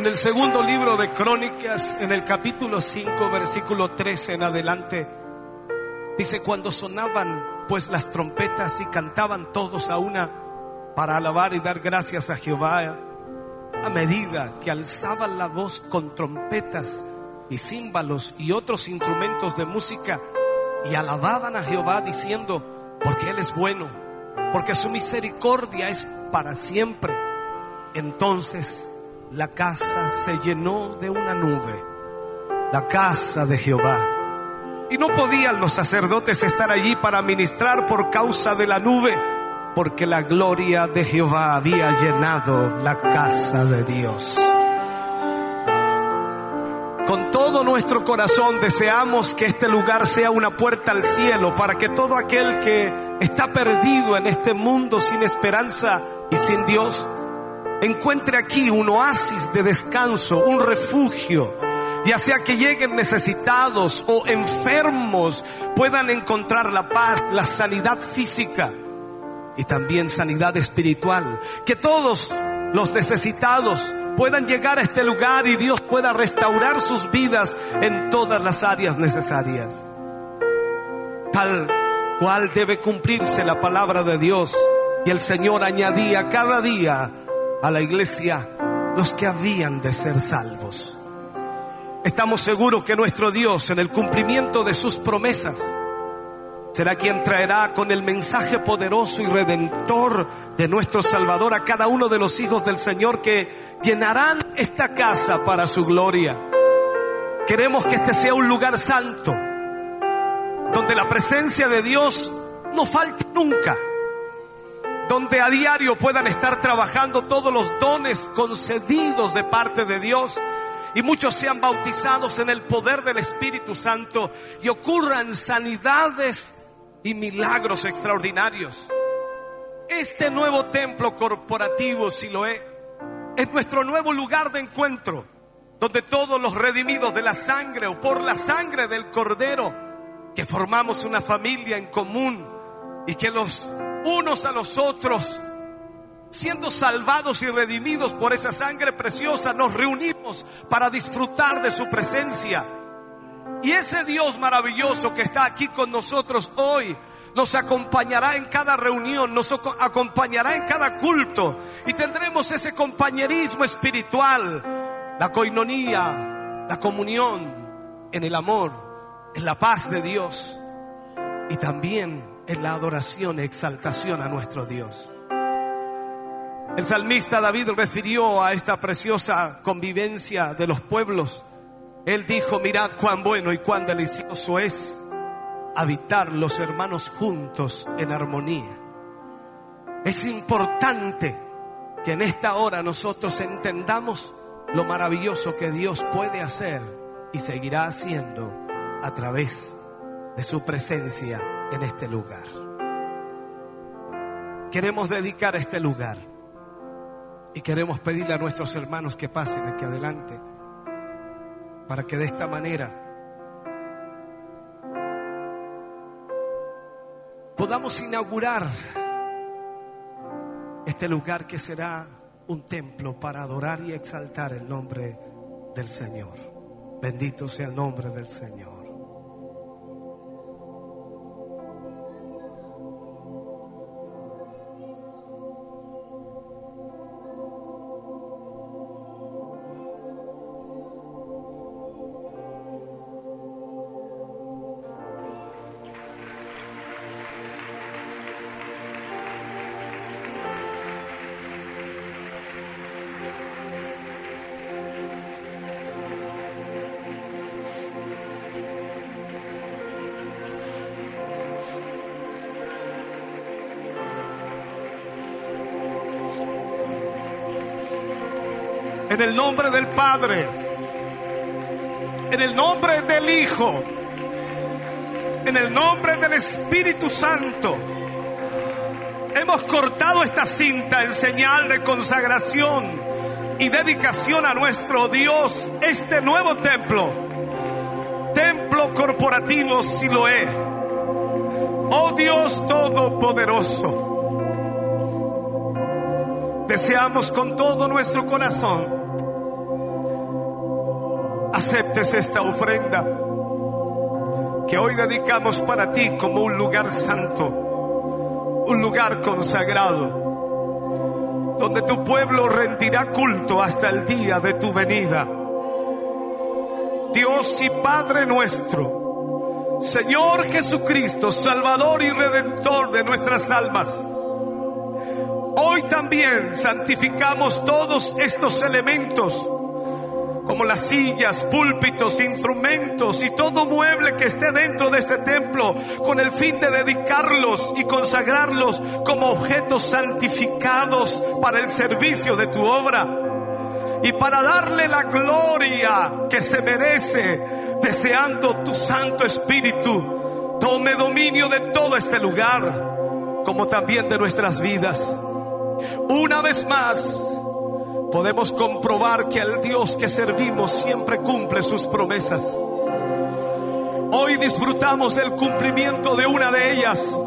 En el segundo libro de Crónicas, en el capítulo 5, versículo 13 en adelante, dice, cuando sonaban pues las trompetas y cantaban todos a una para alabar y dar gracias a Jehová, a medida que alzaban la voz con trompetas y címbalos y otros instrumentos de música y alababan a Jehová diciendo, porque Él es bueno, porque su misericordia es para siempre. Entonces la casa se llenó de una nube, la casa de Jehová. Y no podían los sacerdotes estar allí para ministrar por causa de la nube, porque la gloria de Jehová había llenado la casa de Dios. Con todo nuestro corazón deseamos que este lugar sea una puerta al cielo para que todo aquel que está perdido en este mundo sin esperanza y sin Dios, encuentre aquí un oasis de descanso, un refugio, ya sea que lleguen necesitados o enfermos, puedan encontrar la paz, la sanidad física y también sanidad espiritual. Que todos los necesitados puedan llegar a este lugar y Dios pueda restaurar sus vidas en todas las áreas necesarias. Tal cual debe cumplirse la palabra de Dios. Y el Señor añadía cada día a la iglesia los que habían de ser salvos. Estamos seguros que nuestro Dios en el cumplimiento de sus promesas será quien traerá con el mensaje poderoso y redentor de nuestro Salvador a cada uno de los hijos del Señor que llenarán esta casa para su gloria. Queremos que este sea un lugar santo, donde la presencia de Dios no falte nunca donde a diario puedan estar trabajando todos los dones concedidos de parte de Dios y muchos sean bautizados en el poder del Espíritu Santo y ocurran sanidades y milagros extraordinarios. Este nuevo templo corporativo, Siloé, es nuestro nuevo lugar de encuentro, donde todos los redimidos de la sangre o por la sangre del Cordero, que formamos una familia en común y que los unos a los otros, siendo salvados y redimidos por esa sangre preciosa, nos reunimos para disfrutar de su presencia. Y ese Dios maravilloso que está aquí con nosotros hoy, nos acompañará en cada reunión, nos acompañará en cada culto y tendremos ese compañerismo espiritual, la coinonía, la comunión en el amor, en la paz de Dios y también en la adoración y exaltación a nuestro Dios. El salmista David refirió a esta preciosa convivencia de los pueblos. Él dijo, mirad cuán bueno y cuán delicioso es habitar los hermanos juntos en armonía. Es importante que en esta hora nosotros entendamos lo maravilloso que Dios puede hacer y seguirá haciendo a través de su presencia en este lugar. Queremos dedicar este lugar y queremos pedirle a nuestros hermanos que pasen aquí adelante para que de esta manera podamos inaugurar este lugar que será un templo para adorar y exaltar el nombre del Señor. Bendito sea el nombre del Señor. En el nombre del Padre. En el nombre del Hijo. En el nombre del Espíritu Santo. Hemos cortado esta cinta en señal de consagración y dedicación a nuestro Dios, este nuevo templo. Templo corporativo Siloé. Oh Dios Todopoderoso. Deseamos con todo nuestro corazón aceptes esta ofrenda que hoy dedicamos para ti como un lugar santo, un lugar consagrado, donde tu pueblo rendirá culto hasta el día de tu venida. Dios y Padre nuestro, Señor Jesucristo, Salvador y Redentor de nuestras almas, hoy también santificamos todos estos elementos como las sillas, púlpitos, instrumentos y todo mueble que esté dentro de este templo, con el fin de dedicarlos y consagrarlos como objetos santificados para el servicio de tu obra y para darle la gloria que se merece, deseando tu Santo Espíritu tome dominio de todo este lugar, como también de nuestras vidas. Una vez más, podemos comprobar que el Dios que servimos siempre cumple sus promesas. Hoy disfrutamos del cumplimiento de una de ellas.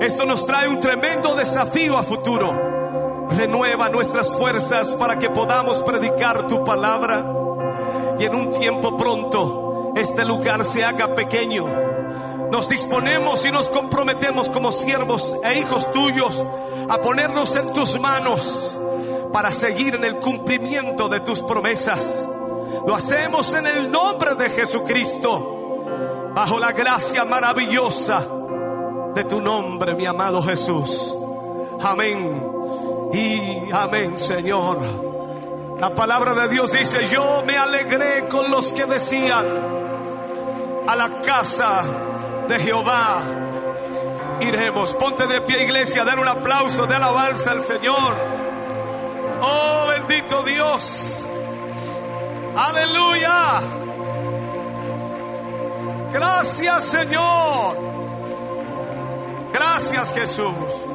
Esto nos trae un tremendo desafío a futuro. Renueva nuestras fuerzas para que podamos predicar tu palabra y en un tiempo pronto este lugar se haga pequeño. Nos disponemos y nos comprometemos como siervos e hijos tuyos a ponernos en tus manos para seguir en el cumplimiento de tus promesas. Lo hacemos en el nombre de Jesucristo, bajo la gracia maravillosa de tu nombre, mi amado Jesús. Amén. Y amén, Señor. La palabra de Dios dice, yo me alegré con los que decían, a la casa de Jehová iremos. Ponte de pie, iglesia, dar un aplauso de alabanza al Señor. Oh, bendito Dios. Aleluya. Gracias Señor. Gracias Jesús.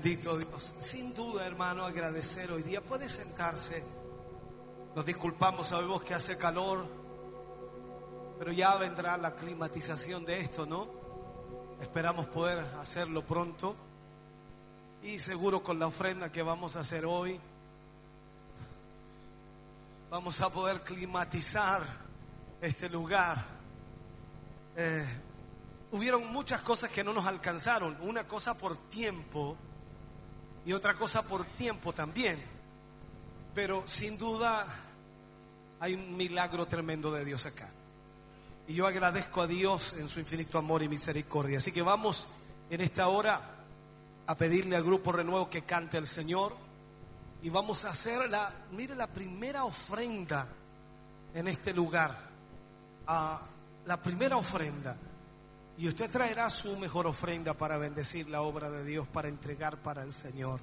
Bendito Dios. Sin duda, hermano, agradecer hoy día. Puede sentarse. Nos disculpamos, sabemos que hace calor, pero ya vendrá la climatización de esto, ¿no? Esperamos poder hacerlo pronto. Y seguro con la ofrenda que vamos a hacer hoy, vamos a poder climatizar este lugar. Eh, hubieron muchas cosas que no nos alcanzaron. Una cosa por tiempo y otra cosa por tiempo también. Pero sin duda hay un milagro tremendo de Dios acá. Y yo agradezco a Dios en su infinito amor y misericordia. Así que vamos en esta hora a pedirle al grupo Renuevo que cante al Señor. Y vamos a hacer la, mire, la primera ofrenda en este lugar. Ah, la primera ofrenda. Y usted traerá su mejor ofrenda para bendecir la obra de Dios, para entregar para el Señor.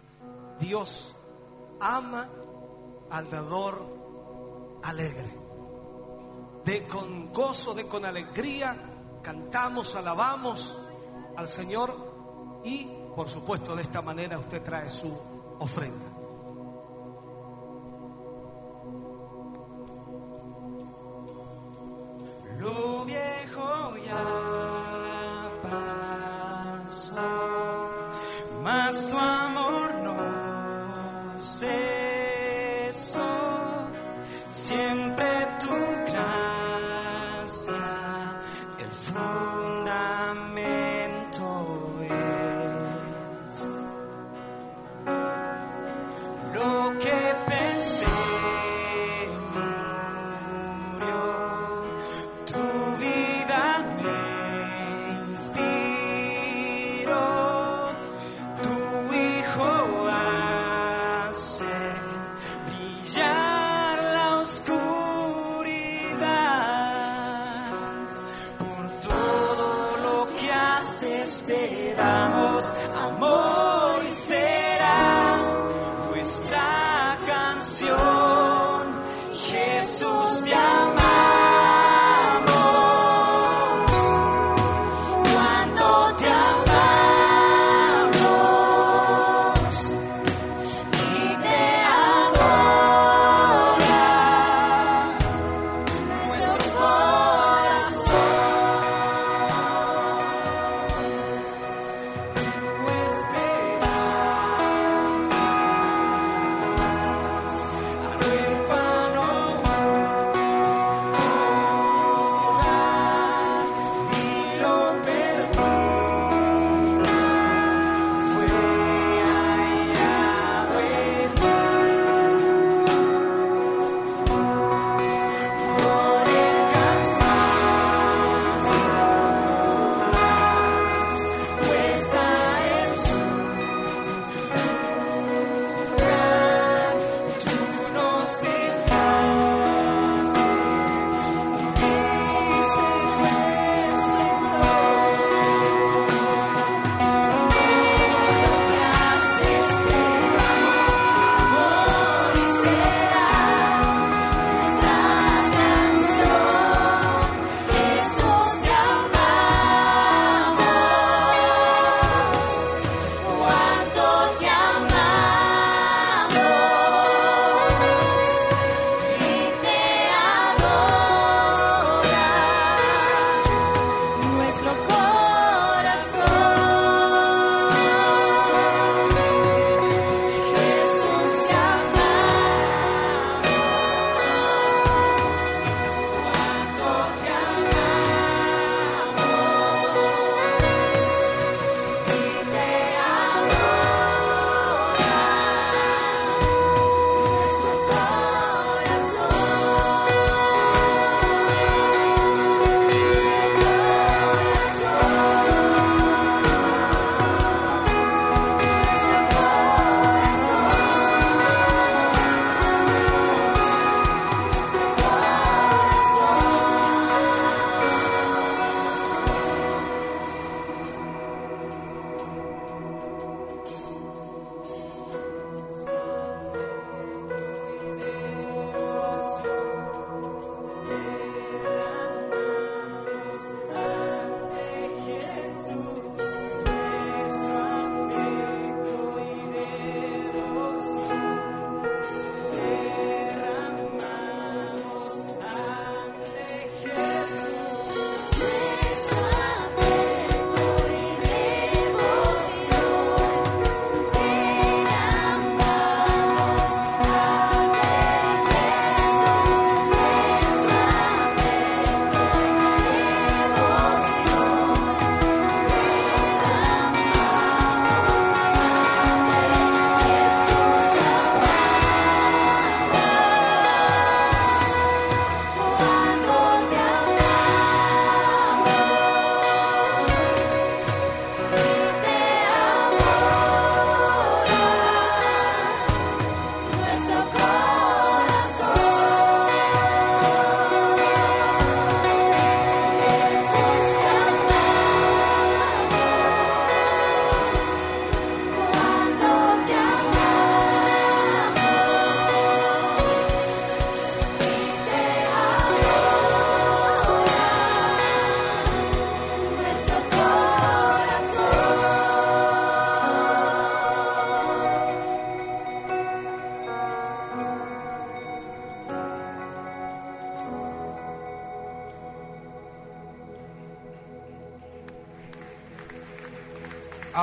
Dios ama al dador alegre. De con gozo, de con alegría, cantamos, alabamos al Señor y por supuesto de esta manera usted trae su ofrenda. Lo viejo ya tu amor no cesó. Siempre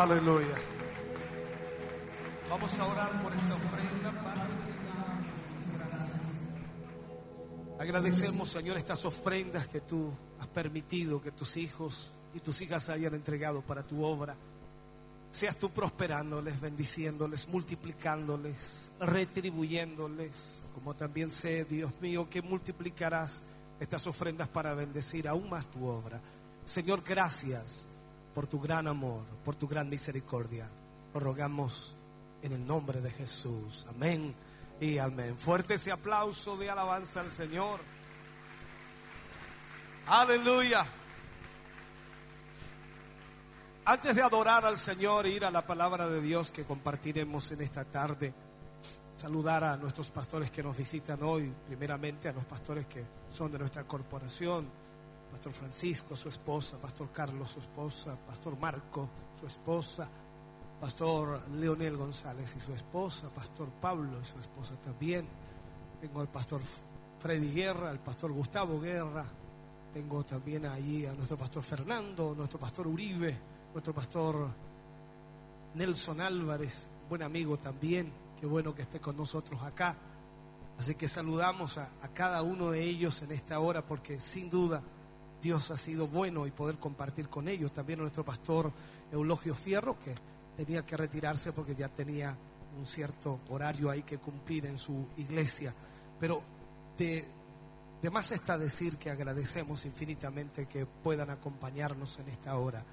Aleluya. Vamos a orar por esta ofrenda. Agradecemos, Señor, estas ofrendas que tú has permitido que tus hijos y tus hijas hayan entregado para tu obra. Seas tú prosperándoles, bendiciéndoles, multiplicándoles, retribuyéndoles, como también sé, Dios mío, que multiplicarás estas ofrendas para bendecir aún más tu obra. Señor, gracias por tu gran amor, por tu gran misericordia. Lo rogamos en el nombre de Jesús. Amén y amén. Fuerte ese aplauso de alabanza al Señor. Aleluya. Antes de adorar al Señor e ir a la palabra de Dios que compartiremos en esta tarde, saludar a nuestros pastores que nos visitan hoy, primeramente a los pastores que son de nuestra corporación, Pastor Francisco, su esposa, Pastor Carlos, su esposa, Pastor Marco, su esposa, Pastor Leonel González y su esposa, Pastor Pablo y su esposa también. Tengo al Pastor Freddy Guerra, al Pastor Gustavo Guerra, tengo también allí a nuestro Pastor Fernando, nuestro Pastor Uribe, nuestro Pastor Nelson Álvarez, buen amigo también, qué bueno que esté con nosotros acá. Así que saludamos a, a cada uno de ellos en esta hora porque sin duda Dios ha sido bueno y poder compartir con ellos. También nuestro pastor Eulogio Fierro, que tenía que retirarse porque ya tenía un cierto horario ahí que cumplir en su iglesia. Pero de, de más está decir que agradecemos infinitamente que puedan acompañarnos en esta hora.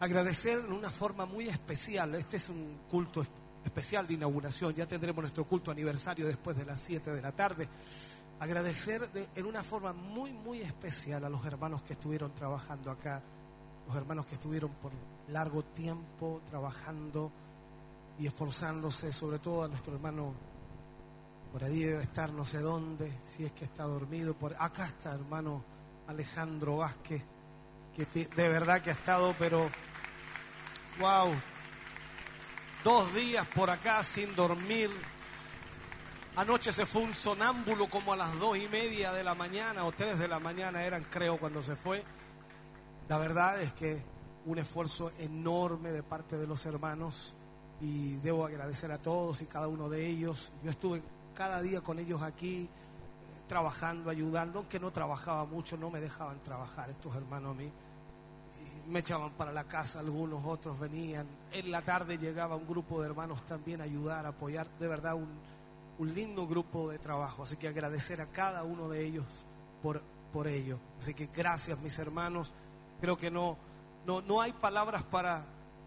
Agradecer en una forma muy especial. Este es un culto especial de inauguración. Ya tendremos nuestro culto aniversario después de las 7 de la tarde agradecer de, en una forma muy, muy especial a los hermanos que estuvieron trabajando acá, los hermanos que estuvieron por largo tiempo trabajando y esforzándose, sobre todo a nuestro hermano, por ahí debe estar no sé dónde, si es que está dormido, por acá está hermano Alejandro Vázquez, que de verdad que ha estado, pero, wow, dos días por acá sin dormir, Anoche se fue un sonámbulo como a las dos y media de la mañana o tres de la mañana eran, creo, cuando se fue. La verdad es que un esfuerzo enorme de parte de los hermanos y debo agradecer a todos y cada uno de ellos. Yo estuve cada día con ellos aquí eh, trabajando, ayudando, aunque no trabajaba mucho, no me dejaban trabajar estos hermanos a mí. Me echaban para la casa, algunos otros venían. En la tarde llegaba un grupo de hermanos también a ayudar, a apoyar. De verdad, un, un lindo grupo de trabajo. Así que agradecer a cada uno de ellos por, por ello. Así que gracias, mis hermanos. Creo que no, no, no hay palabras para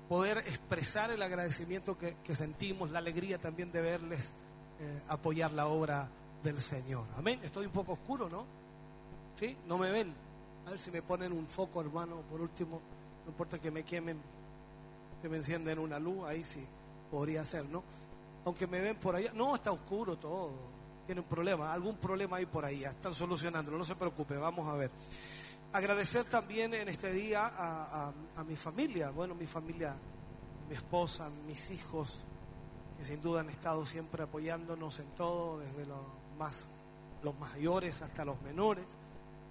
poder expresar el agradecimiento que, sentimos, la alegría también de verles eh, apoyar la obra del Señor. Amén. Estoy un poco oscuro, ¿no? ¿Sí? ¿No me ven? A ver si me ponen un foco, hermano, por último. No importa que me quemen, que me encienden una luz, ahí sí podría ser, ¿no? Aunque me ven por allá, no, está oscuro todo, tienen problema, algún problema hay por ahí, están solucionándolo, no se preocupe, vamos a ver. Agradecer también en este día a mi familia, bueno, mi familia, mi esposa, mis hijos, que sin duda han estado siempre apoyándonos en todo, desde los más los mayores hasta los menores.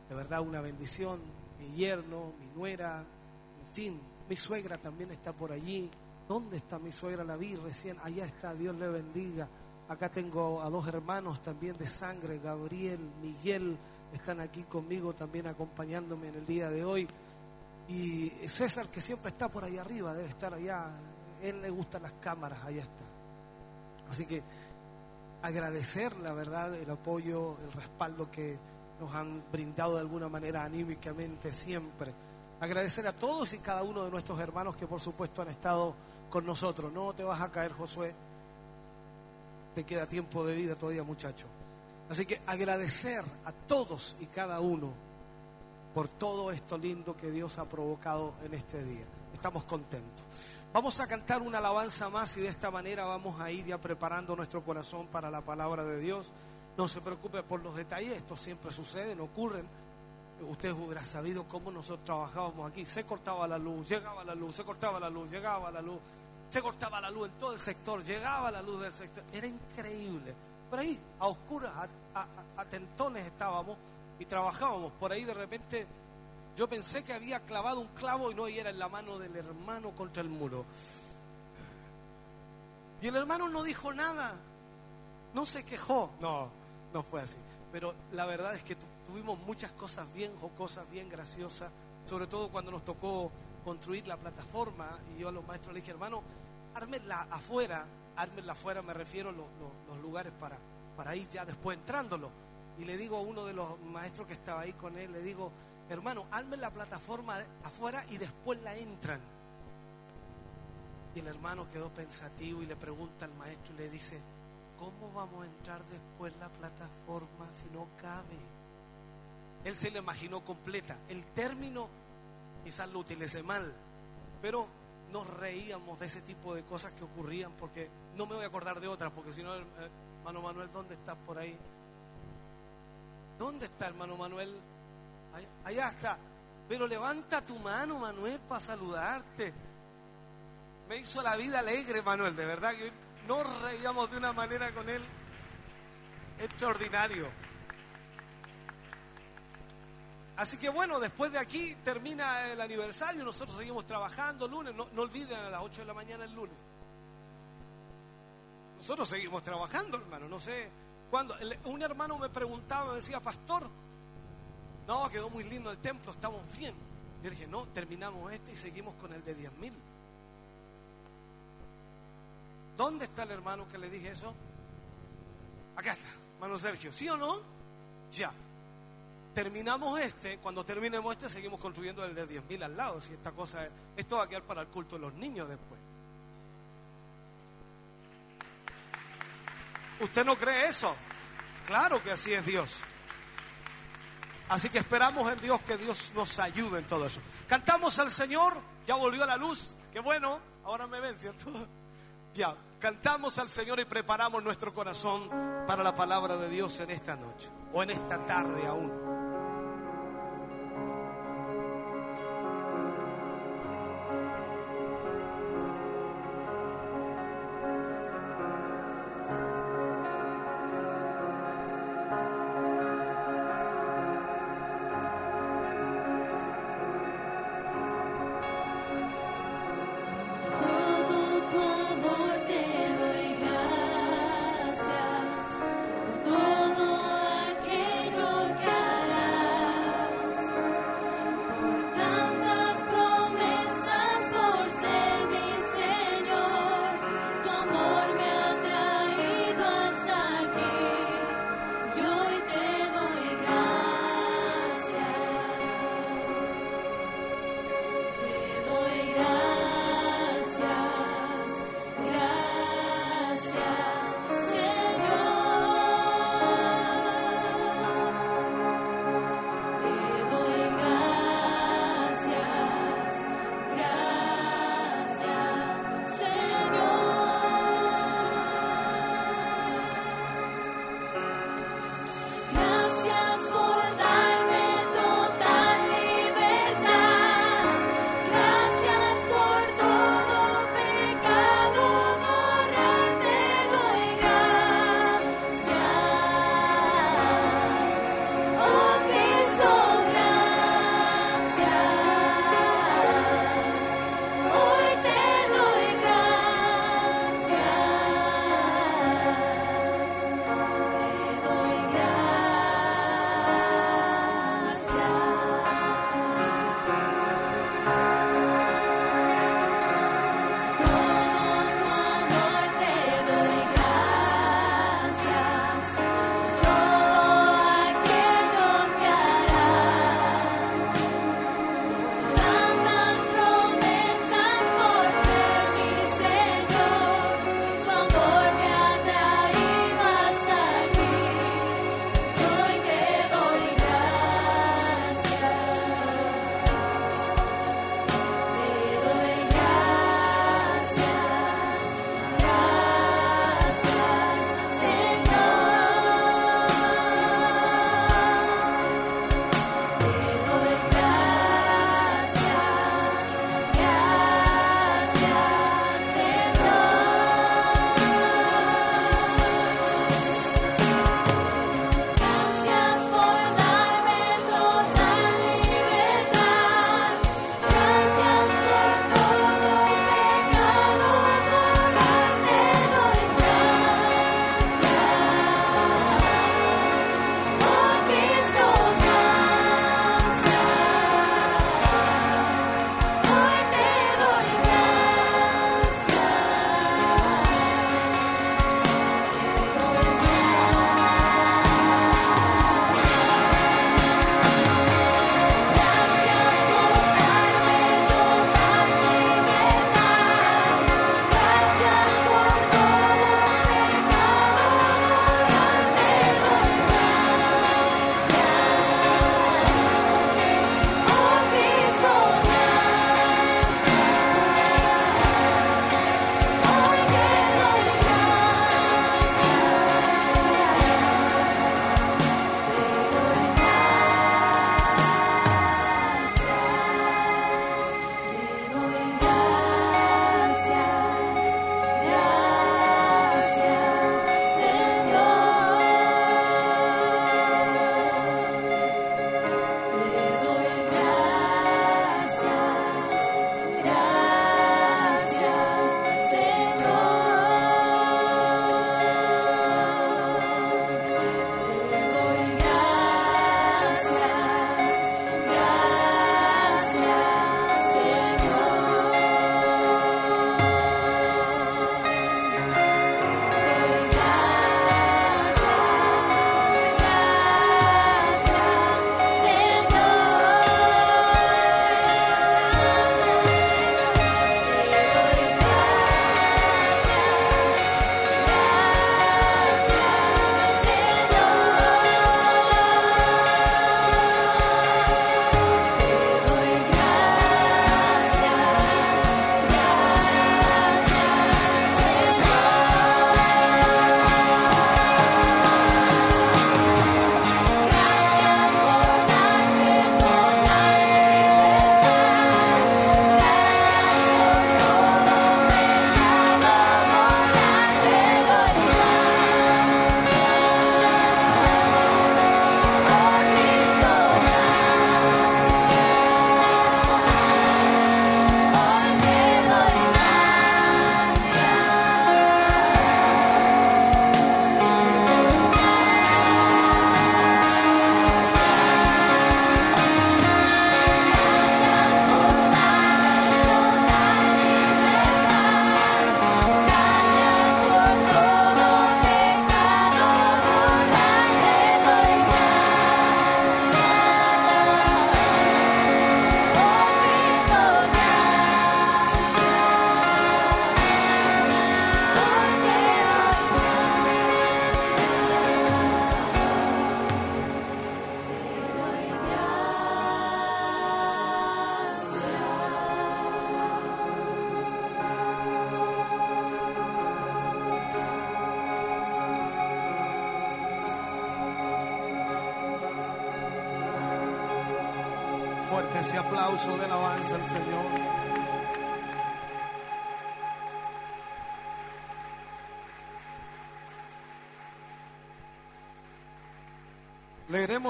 De verdad una bendición. Mi yerno, mi nuera, en fin, mi suegra también está por allí. ¿Dónde está mi suegra? La vi recién. Allá está, Dios le bendiga. Acá tengo a dos hermanos también de sangre, Gabriel, Miguel, están aquí conmigo también acompañándome en el día de hoy. Y César, que siempre está por ahí arriba, debe estar allá. Él le gustan las cámaras, allá está. Así que agradecer, la verdad, el apoyo, el respaldo que nos han brindado de alguna manera anímicamente siempre. Agradecer a todos y cada uno de nuestros hermanos que por supuesto han estado con nosotros. No te vas a caer, Josué. Te queda tiempo de vida todavía, muchacho. Así que agradecer a todos y cada uno por todo esto lindo que Dios ha provocado en este día. Estamos contentos. Vamos a cantar una alabanza más y de esta manera vamos a ir ya preparando nuestro corazón para la palabra de Dios. No se preocupe por los detalles, esto siempre sucede, no ocurren. Usted hubiera sabido cómo nosotros trabajábamos aquí. Se cortaba la luz, llegaba la luz, se cortaba la luz, llegaba la luz, se cortaba la luz en todo el sector, llegaba la luz del sector. Era increíble. Por ahí, a oscuras, a, tentones estábamos y trabajábamos. Por ahí de repente Yo pensé que había clavado un clavo y no, y era en la mano del hermano contra el muro. Y el hermano no dijo nada, no se quejó. No, no fue así. Pero la verdad es que tu- tuvimos muchas cosas bien jocosas, bien graciosas, sobre todo cuando nos tocó construir la plataforma. Y yo a los maestros les dije, hermano, ármenla afuera, ármenla afuera, me refiero a los, lugares para, para ir ya después entrándolo. Y le digo a uno de los maestros que estaba ahí con él, le digo, hermano, armen la plataforma afuera y después la entran. Y el hermano quedó pensativo y le pregunta al maestro y le dice, ¿cómo vamos a entrar después la plataforma si no cabe? Él se la imaginó completa. El término quizás lo utilicé mal, pero nos reíamos de ese tipo de cosas que ocurrían porque no me voy a acordar de otras, porque si no, eh, hermano Manuel, ¿dónde estás por ahí? ¿Dónde está hermano Manuel? Allá, está. Pero levanta tu mano, Manuel, para saludarte. Me hizo la vida alegre, Manuel, de verdad que nos reíamos de una manera con él extraordinario. Así que bueno, después de aquí termina el aniversario, nosotros seguimos trabajando lunes, no, olviden a las 8 de la mañana el lunes. Nosotros seguimos trabajando, hermano, no sé cuándo. Un hermano me preguntaba, me decía, pastor, no, quedó muy lindo el templo, estamos bien. Yo dije, no, terminamos este y seguimos con el de 10 mil. ¿Dónde está el hermano que le dije eso? Acá está, hermano Sergio, ¿sí o no? Ya. Terminamos este, cuando terminemos este seguimos construyendo el de 10 mil al lado. Si esta cosa, es- esto va a quedar para el culto de los niños después. ¿Usted no cree eso? Claro que así es Dios. Así que esperamos en Dios que Dios nos ayude en todo eso. Cantamos al Señor, ya volvió la luz, qué bueno, ahora me ven, ¿cierto? Ya, cantamos al Señor y preparamos nuestro corazón para la palabra de Dios en esta noche o en esta tarde aún.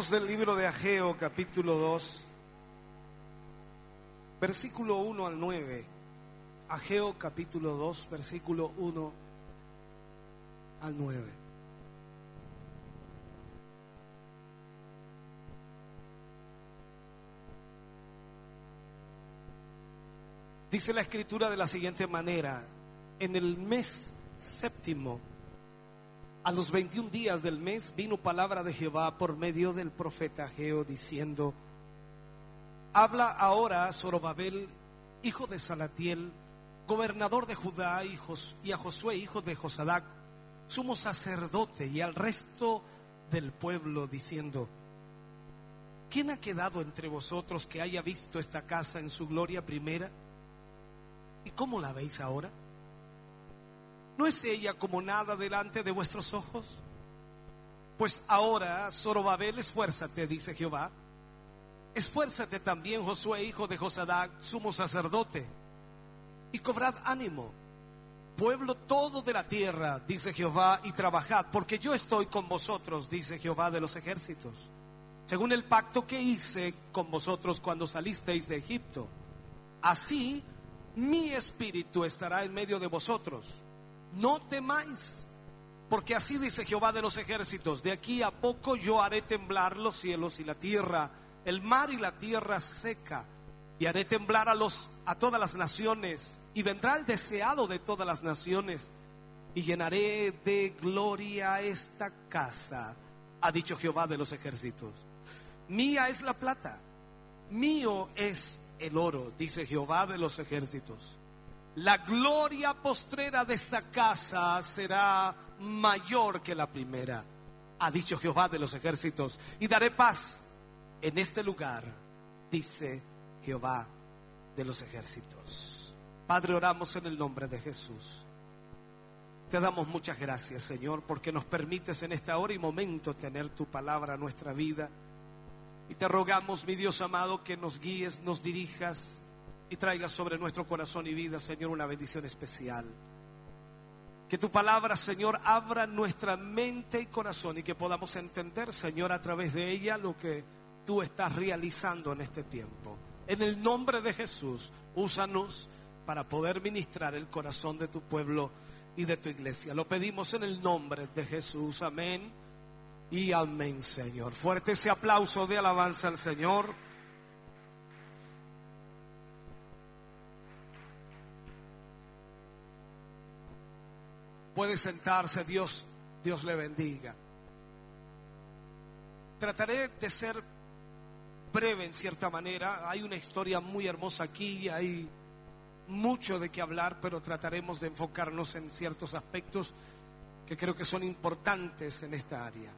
Leeremos del libro de Ageo capítulo 2, versículo 1 al 9. Ageo capítulo 2, versículo 1 al 9. Dice la escritura de la siguiente manera, en el mes séptimo, a los 21 días del mes, vino palabra de Jehová por medio del profeta Ageo diciendo, habla ahora Zorobabel, hijo de Salatiel, gobernador de Judá, y a Josué, hijo de Josadac, sumo sacerdote, y al resto del pueblo, diciendo, ¿quién ha quedado entre vosotros que haya visto esta casa en su gloria primera? ¿Y cómo la veis ahora? ¿No es ella como nada delante de vuestros ojos? Pues ahora, Zorobabel, esfuérzate, dice Jehová. Esfuérzate también, Josué, hijo de Josadac, sumo sacerdote, y cobrad ánimo, pueblo todo de la tierra, dice Jehová, y trabajad, porque yo estoy con vosotros, dice Jehová de los ejércitos, según el pacto que hice con vosotros cuando salisteis de Egipto. Así mi espíritu estará en medio de vosotros. No temáis, porque así dice Jehová de los ejércitos, de aquí a poco yo haré temblar los cielos y la tierra, el mar y la tierra seca, y haré temblar a los a todas las naciones, y vendrá el deseado de todas las naciones, y llenaré de gloria esta casa, ha dicho Jehová de los ejércitos. Mía es la plata, mío es el oro, dice Jehová de los ejércitos. La gloria postrera de esta casa será mayor que la primera, ha dicho Jehová de los ejércitos, y daré paz en este lugar, dice Jehová de los ejércitos. Padre, oramos en el nombre de Jesús. Te damos muchas gracias, Señor, porque nos permites en esta hora y momento tener tu palabra en nuestra vida. Y te rogamos, mi Dios amado, que nos guíes, nos dirijas y traigas sobre nuestro corazón y vida, Señor, una bendición especial. Que tu palabra, Señor, abra nuestra mente y corazón y que podamos entender, Señor, a través de ella lo que tú estás realizando en este tiempo. En el nombre de Jesús, úsanos para poder ministrar el corazón de tu pueblo y de tu iglesia. Lo pedimos en el nombre de Jesús. Amén y amén, Señor. Fuerte ese aplauso de alabanza al Señor. Puede sentarse, Dios, Dios le bendiga. Trataré de ser breve en cierta manera. Hay una historia muy hermosa aquí, hay mucho de qué hablar, pero trataremos de enfocarnos en ciertos aspectos que creo que son importantes en esta área.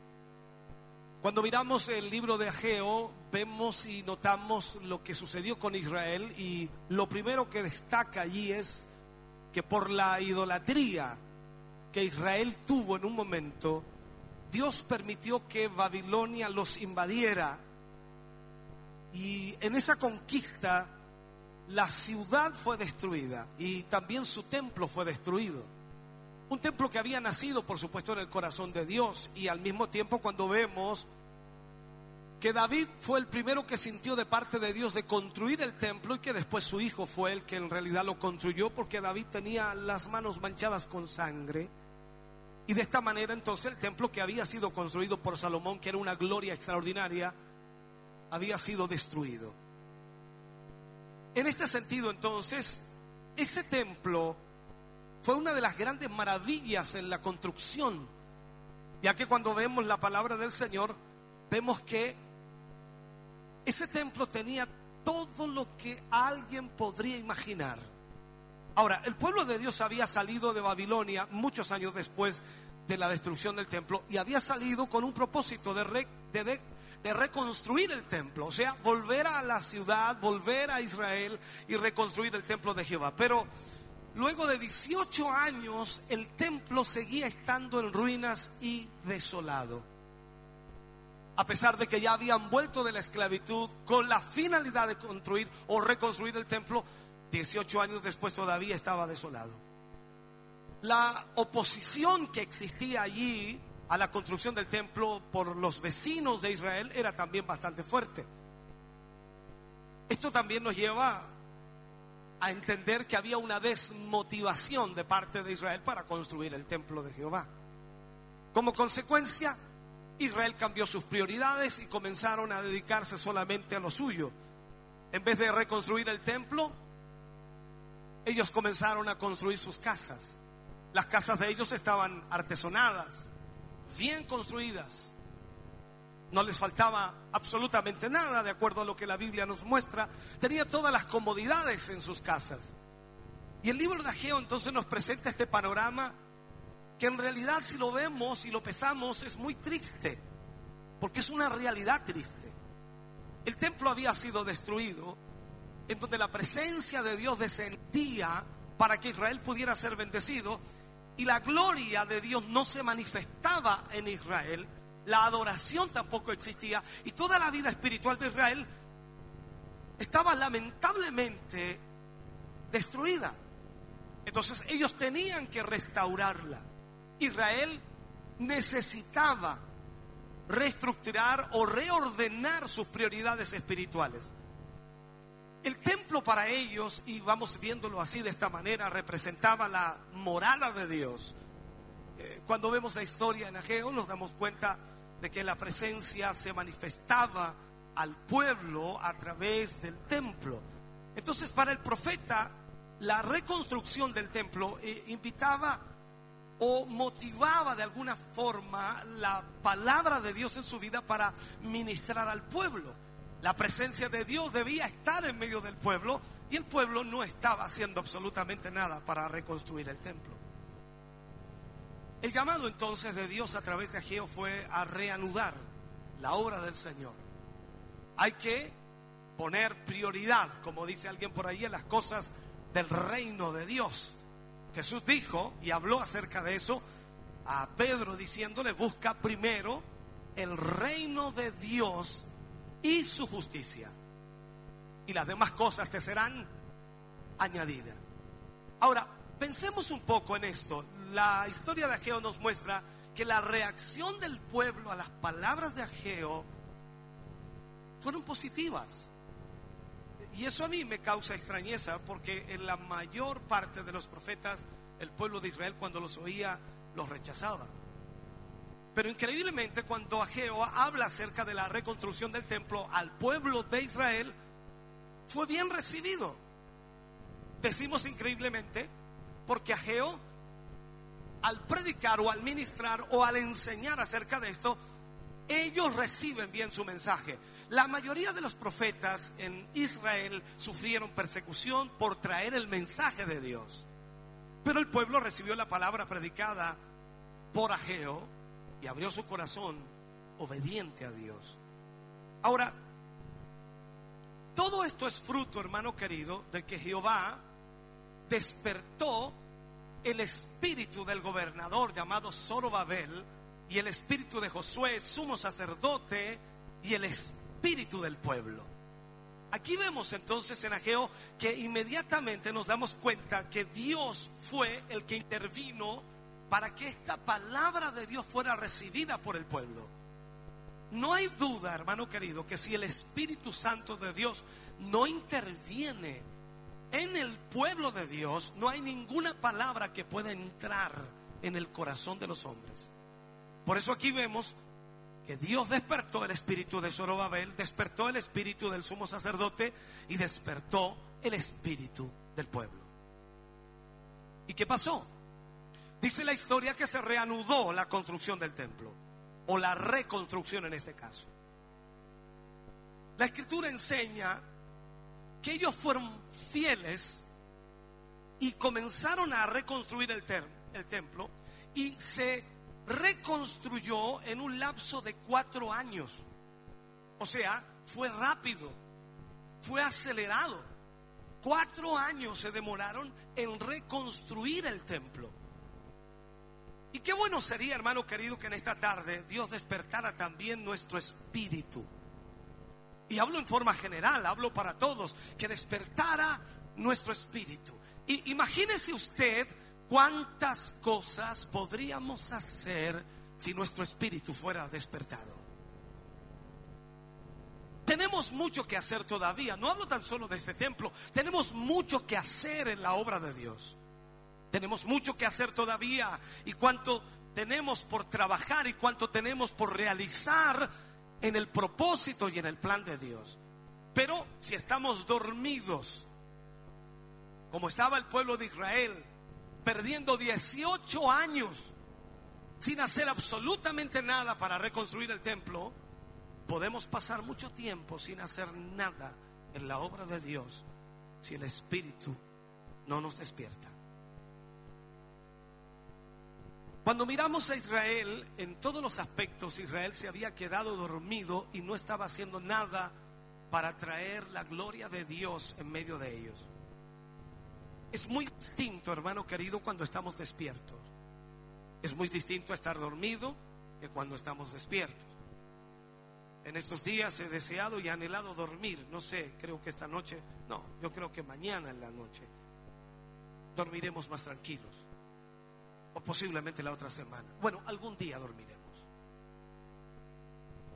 Cuando miramos el libro de Ageo, vemos y notamos lo que sucedió con Israel y lo primero que destaca allí es que por la idolatría que Israel tuvo en un momento, Dios permitió que Babilonia los invadiera y en esa conquista la ciudad fue destruida y también su templo fue destruido. Un templo que había nacido, por supuesto, en el corazón de Dios y al mismo tiempo cuando vemos que David fue el primero que sintió de parte de Dios de construir el templo y que después su hijo fue el que en realidad lo construyó porque David tenía las manos manchadas con sangre. Y de esta manera entonces el templo que había sido construido por Salomón, que era una gloria extraordinaria, había sido destruido. En este sentido entonces, ese templo fue una de las grandes maravillas en la construcción, ya que cuando vemos la palabra del Señor, vemos que ese templo tenía todo lo que alguien podría imaginar. Ahora, el pueblo de Dios había salido de Babilonia muchos años después de la destrucción del templo y había salido con un propósito de, de, de, reconstruir el templo, o sea, volver a la ciudad, volver a Israel y reconstruir el templo de Jehová. Pero luego de 18 años el templo seguía estando en ruinas y desolado. a pesar de que ya habían vuelto de la esclavitud con la finalidad de construir o reconstruir el templo, 18 años después todavía estaba desolado. La oposición que existía allí a la construcción del templo por los vecinos de Israel era también bastante fuerte. Esto también nos lleva a entender que había una desmotivación de parte de Israel para construir el templo de Jehová. Como consecuencia, Israel cambió sus prioridades y comenzaron a dedicarse solamente a lo suyo. En vez de reconstruir el templo, ellos comenzaron a construir sus casas. Las casas de ellos estaban artesonadas, bien construidas. No les faltaba absolutamente nada, de acuerdo a lo que la Biblia nos muestra. Tenía todas las comodidades en sus casas. Y el libro de Ageo entonces nos presenta este panorama que en realidad si lo vemos y lo pesamos es muy triste, porque es una realidad triste. El templo había sido destruido, en donde la presencia de Dios descendía para que Israel pudiera ser bendecido, y la gloria de Dios no se manifestaba en Israel, la adoración tampoco existía, y toda la vida espiritual de Israel estaba lamentablemente destruida. Entonces ellos tenían que restaurarla. Israel necesitaba reestructurar o reordenar sus prioridades espirituales. El templo para ellos, y vamos viéndolo así de esta manera, representaba la morada de Dios. Eh, cuando vemos la historia en Ageo nos damos cuenta de que la presencia se manifestaba al pueblo a través del templo. Entonces para el profeta la reconstrucción del templo eh, invitaba o motivaba de alguna forma la palabra de Dios en su vida para ministrar al pueblo. La presencia de Dios debía estar en medio del pueblo y el pueblo no estaba haciendo absolutamente nada para reconstruir el templo. El llamado entonces de Dios a través de Ageo fue a reanudar la obra del Señor. Hay que poner prioridad, como dice alguien por ahí, en las cosas del reino de Dios. Jesús dijo y habló acerca de eso a Pedro diciéndole, busca primero el reino de Dios y su justicia. Y las demás cosas te serán añadidas. Ahora, pensemos un poco en esto. La historia de Ageo nos muestra que la reacción del pueblo a las palabras de Ageo fueron positivas. Y eso a mí me causa extrañeza porque en la mayor parte de los profetas el pueblo de Israel cuando los oía los rechazaba. Pero increíblemente cuando Ageo habla acerca de la reconstrucción del templo al pueblo de Israel, fue bien recibido. Decimos increíblemente porque Ageo al predicar o al ministrar o al enseñar acerca de esto, ellos reciben bien su mensaje. La mayoría de los profetas en Israel sufrieron persecución por traer el mensaje de Dios. Pero el pueblo recibió la palabra predicada por Ageo y abrió su corazón obediente a Dios. Ahora, todo esto es fruto, hermano querido, de que Jehová despertó el espíritu del gobernador llamado Zorobabel y el espíritu de Josué, sumo sacerdote, y el espíritu del pueblo. Aquí vemos entonces en Ageo que inmediatamente nos damos cuenta que Dios fue el que intervino para que esta palabra de Dios fuera recibida por el pueblo. No hay duda, hermano querido, que si el Espíritu Santo de Dios no interviene en el pueblo de Dios, no hay ninguna palabra que pueda entrar en el corazón de los hombres. Por eso aquí vemos que Dios despertó el espíritu de Zorobabel, despertó el espíritu del sumo sacerdote y despertó el espíritu del pueblo. ¿Y qué pasó? Dice la historia que se reanudó la construcción del templo, o la reconstrucción en este caso. La escritura enseña que ellos fueron fieles y comenzaron a reconstruir el, el templo y se reconstruyó en un lapso de cuatro años. O sea, fue rápido, fue acelerado. Cuatro años se demoraron en reconstruir el templo. Y qué bueno sería, hermano querido, que en esta tarde Dios despertara también nuestro espíritu. Y hablo en forma general, hablo para todos, que despertara nuestro espíritu. Y imagínese usted cuántas cosas podríamos hacer si nuestro espíritu fuera despertado. Tenemos mucho que hacer todavía. No hablo tan solo de este templo. Tenemos mucho que hacer en la obra de Dios. Tenemos mucho que hacer todavía. Y cuánto tenemos por trabajar y cuánto tenemos por realizar en el propósito y en el plan de Dios. Pero si estamos dormidos, como estaba el pueblo de Israel, perdiendo 18 años sin hacer absolutamente nada para reconstruir el templo, podemos pasar mucho tiempo sin hacer nada en la obra de Dios si el Espíritu no nos despierta. Cuando miramos a Israel, en todos los aspectos, Israel se había quedado dormido y no estaba haciendo nada para traer la gloria de Dios en medio de ellos. Es muy distinto, hermano querido, cuando estamos despiertos. Es muy distinto estar dormido que cuando estamos despiertos. En estos días he deseado y anhelado dormir. No sé, creo que esta noche, no, yo creo que mañana en la noche dormiremos más tranquilos. O posiblemente la otra semana. Bueno, algún día dormiremos.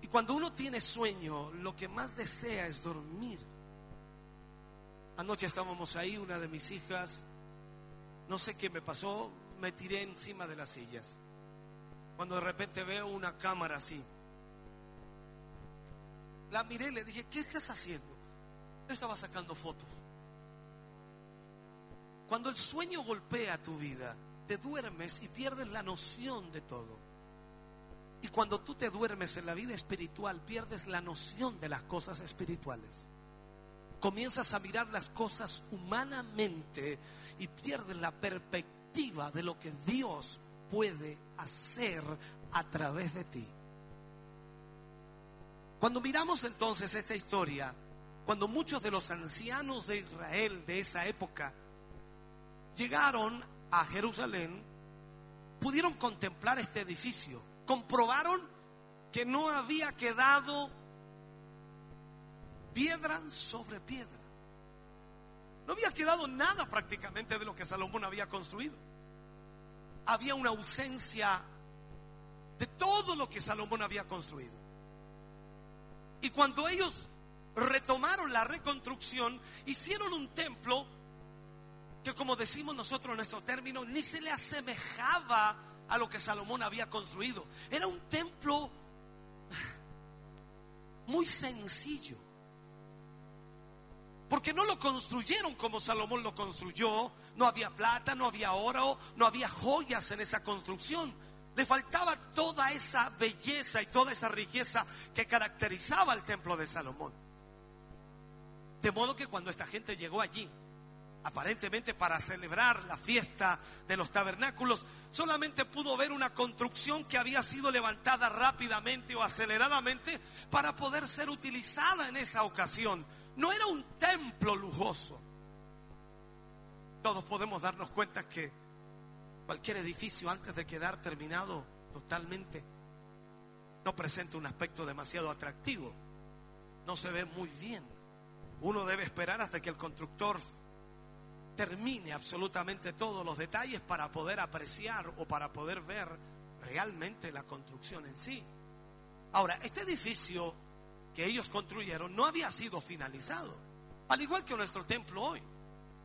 Y cuando uno tiene sueño, lo que más desea es dormir. Anoche estábamos ahí, una de mis hijas, no sé qué me pasó, me tiré encima de las sillas. Cuando de repente veo una cámara así. La miré le dije, ¿qué estás haciendo? Estaba sacando fotos. Cuando el sueño golpea tu vida, te duermes y pierdes la noción de todo. Y cuando tú te duermes en la vida espiritual, pierdes la noción de las cosas espirituales. Comienzas a mirar las cosas humanamente y pierdes la perspectiva de lo que Dios puede hacer a través de ti. Cuando miramos entonces esta historia, cuando muchos de los ancianos de Israel de esa época llegaron a Jerusalén, pudieron contemplar este edificio, comprobaron que no había quedado piedra sobre piedra. No había quedado nada prácticamente de lo que Salomón había construido. Había una ausencia de todo lo que Salomón había construido. Y cuando ellos retomaron la reconstrucción, hicieron un templo que como decimos nosotros en nuestro término, ni se le asemejaba a lo que Salomón había construido. Era un templo muy sencillo. Porque no lo construyeron como Salomón lo construyó. No había plata, no había oro, no había joyas en esa construcción. Le faltaba toda esa belleza y toda esa riqueza que caracterizaba el templo de Salomón. De modo que cuando esta gente llegó allí, aparentemente para celebrar la fiesta de los tabernáculos, solamente pudo ver una construcción que había sido levantada rápidamente o aceleradamente para poder ser utilizada en esa ocasión. No era un templo lujoso. Todos podemos darnos cuenta que cualquier edificio antes de quedar terminado totalmente no presenta un aspecto demasiado atractivo. No se ve muy bien. Uno debe esperar hasta que el constructor termine absolutamente todos los detalles para poder apreciar o para poder ver realmente la construcción en sí. Ahora, este edificio que ellos construyeron no había sido finalizado, al igual que nuestro templo hoy,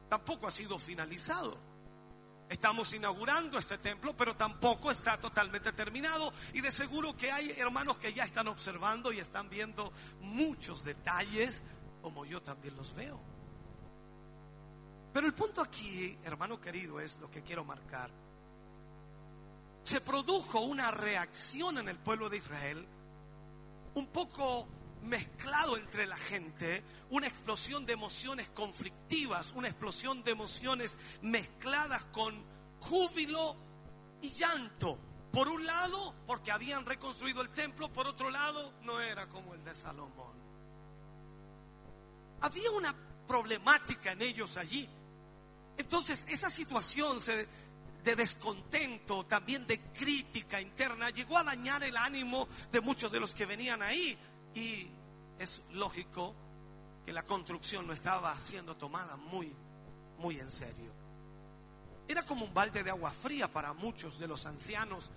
tampoco ha sido finalizado. Estamos inaugurando este templo, pero tampoco está totalmente terminado. Y de seguro que hay hermanos que ya están observando y están viendo muchos detalles, como yo también los veo. Pero el punto aquí, hermano querido, es lo que quiero marcar. Se produjo una reacción en el pueblo de Israel, un poco mezclado entre la gente, una explosión de emociones conflictivas, una explosión de emociones mezcladas con júbilo y llanto. Por un lado, porque habían reconstruido el templo, por otro lado, no era como el de Salomón. Había una problemática en ellos allí. Entonces, esa situación de descontento, también de crítica interna, llegó a dañar el ánimo de muchos de los que venían ahí. Y es lógico que la construcción no estaba siendo tomada muy, muy en serio. Era como un balde de agua fría para muchos de los ancianos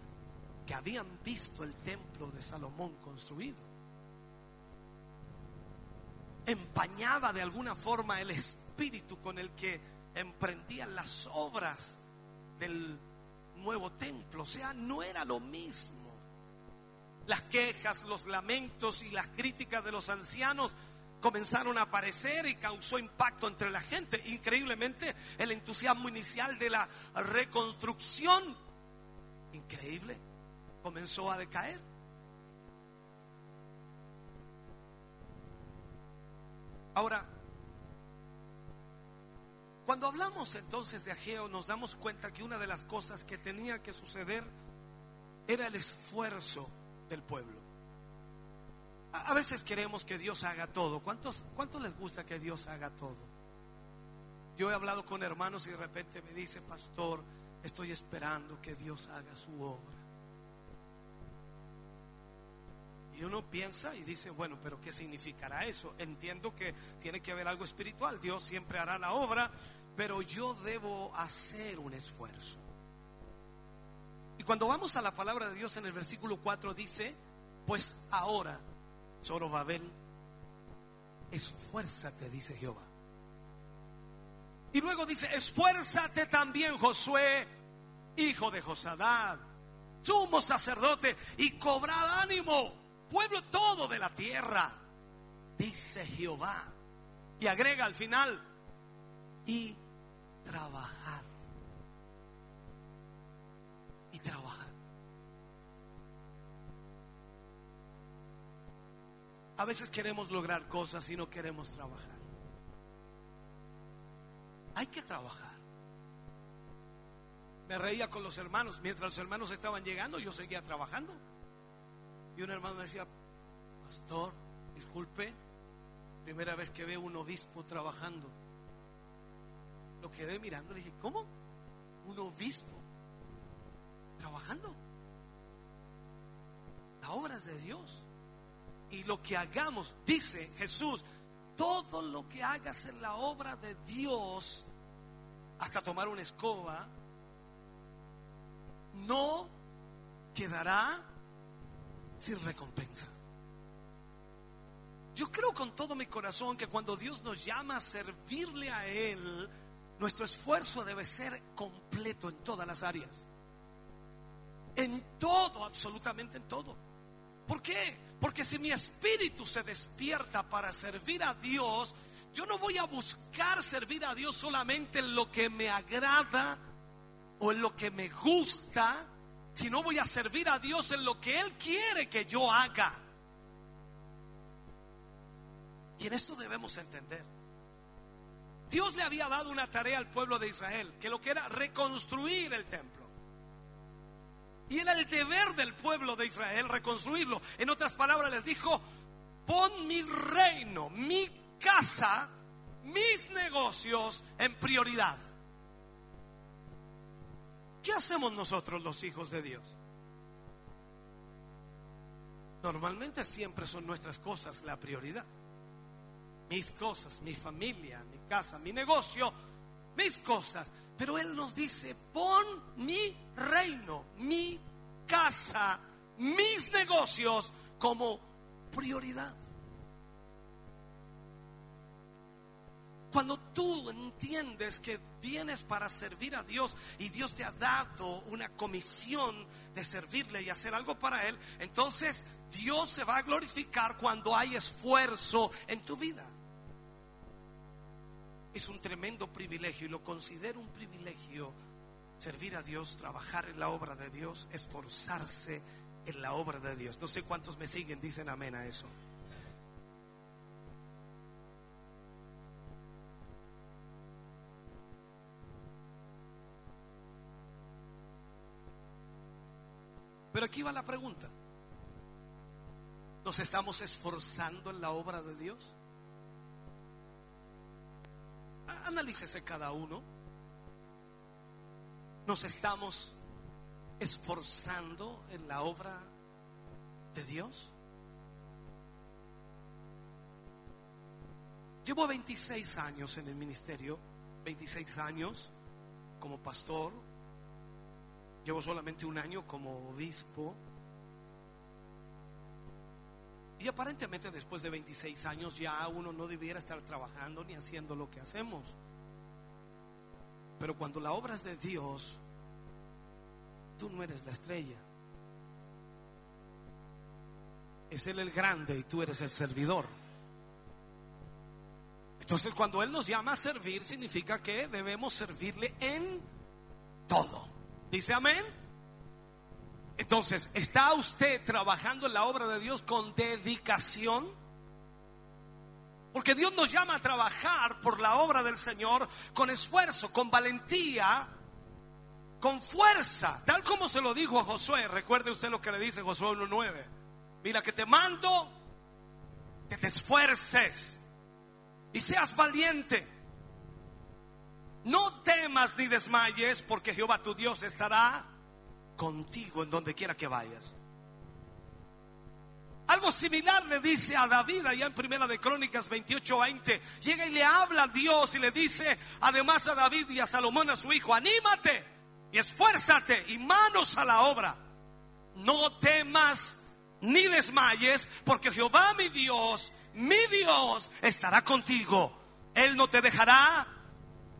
que habían visto el templo de Salomón construido. Empañaba de alguna forma el espíritu con el que emprendían las obras del nuevo templo. O sea, no era lo mismo. Las quejas, los lamentos y las críticas de los ancianos comenzaron a aparecer y causó impacto entre la gente. Increíblemente, el entusiasmo inicial de la reconstrucción, increíble, comenzó a decaer. Ahora, cuando hablamos entonces de Ageo, nos damos cuenta que una de las cosas que tenía que suceder era el esfuerzo del pueblo. A veces queremos que Dios haga todo. ¿Cuántos, ¿Cuántos les gusta que Dios haga todo? Yo he hablado con hermanos y de repente me dice, pastor, estoy esperando que Dios haga su obra. Y uno piensa y dice, bueno, pero ¿qué significará eso? Entiendo que tiene que haber algo espiritual. Dios siempre hará la obra, pero yo debo hacer un esfuerzo. Y cuando vamos a la palabra de Dios en el versículo 4 dice, pues ahora, Zorobabel, esfuérzate, dice Jehová. Y luego dice, esfuérzate también, Josué, hijo de Josadad, sumo sacerdote, y cobrad ánimo pueblo todo de la tierra, dice Jehová. Y agrega al final, y trabajad. Y trabajad. A veces queremos lograr cosas y no queremos trabajar. Hay que trabajar. Me reía con los hermanos. Mientras los hermanos estaban llegando, yo seguía trabajando. Y un hermano me decía, pastor, disculpe, primera vez que veo un obispo trabajando. Lo quedé mirando, le dije, ¿cómo? Un obispo trabajando. La obra es de Dios. Y lo que hagamos, dice Jesús, todo lo que hagas en la obra de Dios, hasta tomar una escoba, no quedará sin recompensa. Yo creo con todo mi corazón que cuando Dios nos llama a servirle a Él, nuestro esfuerzo debe ser completo en todas las áreas. En todo, absolutamente en todo. ¿Por qué? Porque si mi espíritu se despierta para servir a Dios, yo no voy a buscar servir a Dios solamente en lo que me agrada o en lo que me gusta, si no voy a servir a Dios en lo que Él quiere que yo haga. Y en esto debemos entender. Dios le había dado una tarea al pueblo de Israel, que lo que era reconstruir el templo. Y era el deber del pueblo de Israel reconstruirlo. En otras palabras les dijo, pon mi reino, mi casa, mis negocios en prioridad. ¿Qué hacemos nosotros los hijos de Dios? Normalmente siempre son nuestras cosas la prioridad. Mis cosas, mi familia, mi casa, mi negocio, mis cosas. Pero Él nos dice, pon mi reino, mi casa, mis negocios como prioridad. Cuando tú entiendes que tienes para servir a Dios y Dios te ha dado una comisión de servirle y hacer algo para Él, entonces Dios se va a glorificar cuando hay esfuerzo en tu vida. Es un tremendo privilegio y lo considero un privilegio servir a Dios, trabajar en la obra de Dios, esforzarse en la obra de Dios. No sé cuántos me siguen, dicen amén a eso. Pero aquí va la pregunta. ¿Nos estamos esforzando en la obra de Dios? Analícese cada uno. nos estamos esforzando en la obra de Dios? Llevo 26 años en el ministerio, 26 años como pastor, llevo solamente un año como obispo. Y aparentemente después de 26 años ya uno no debiera estar trabajando ni haciendo lo que hacemos. Pero cuando la obra es de Dios, tú no eres la estrella. Es Él el grande y tú eres el servidor. Entonces cuando Él nos llama a servir, significa que debemos servirle en todo. ¿Dice amén? Entonces, ¿está usted trabajando en la obra de Dios con dedicación? Porque Dios nos llama a trabajar por la obra del Señor con esfuerzo, con valentía, con fuerza, tal como se lo dijo a Josué. Recuerde usted lo que le dice Josué 1.9. Mira que te mando que te esfuerces y seas valiente. No temas ni desmayes, porque Jehová tu Dios estará contigo en donde quiera que vayas. Algo similar le dice a David allá en Primera de Crónicas 28, 20. Llega y le habla a Dios y le dice además a David y a Salomón a su hijo, anímate y esfuérzate y manos a la obra. No temas ni desmayes, porque Jehová mi Dios, mi Dios estará contigo. Él no te dejará,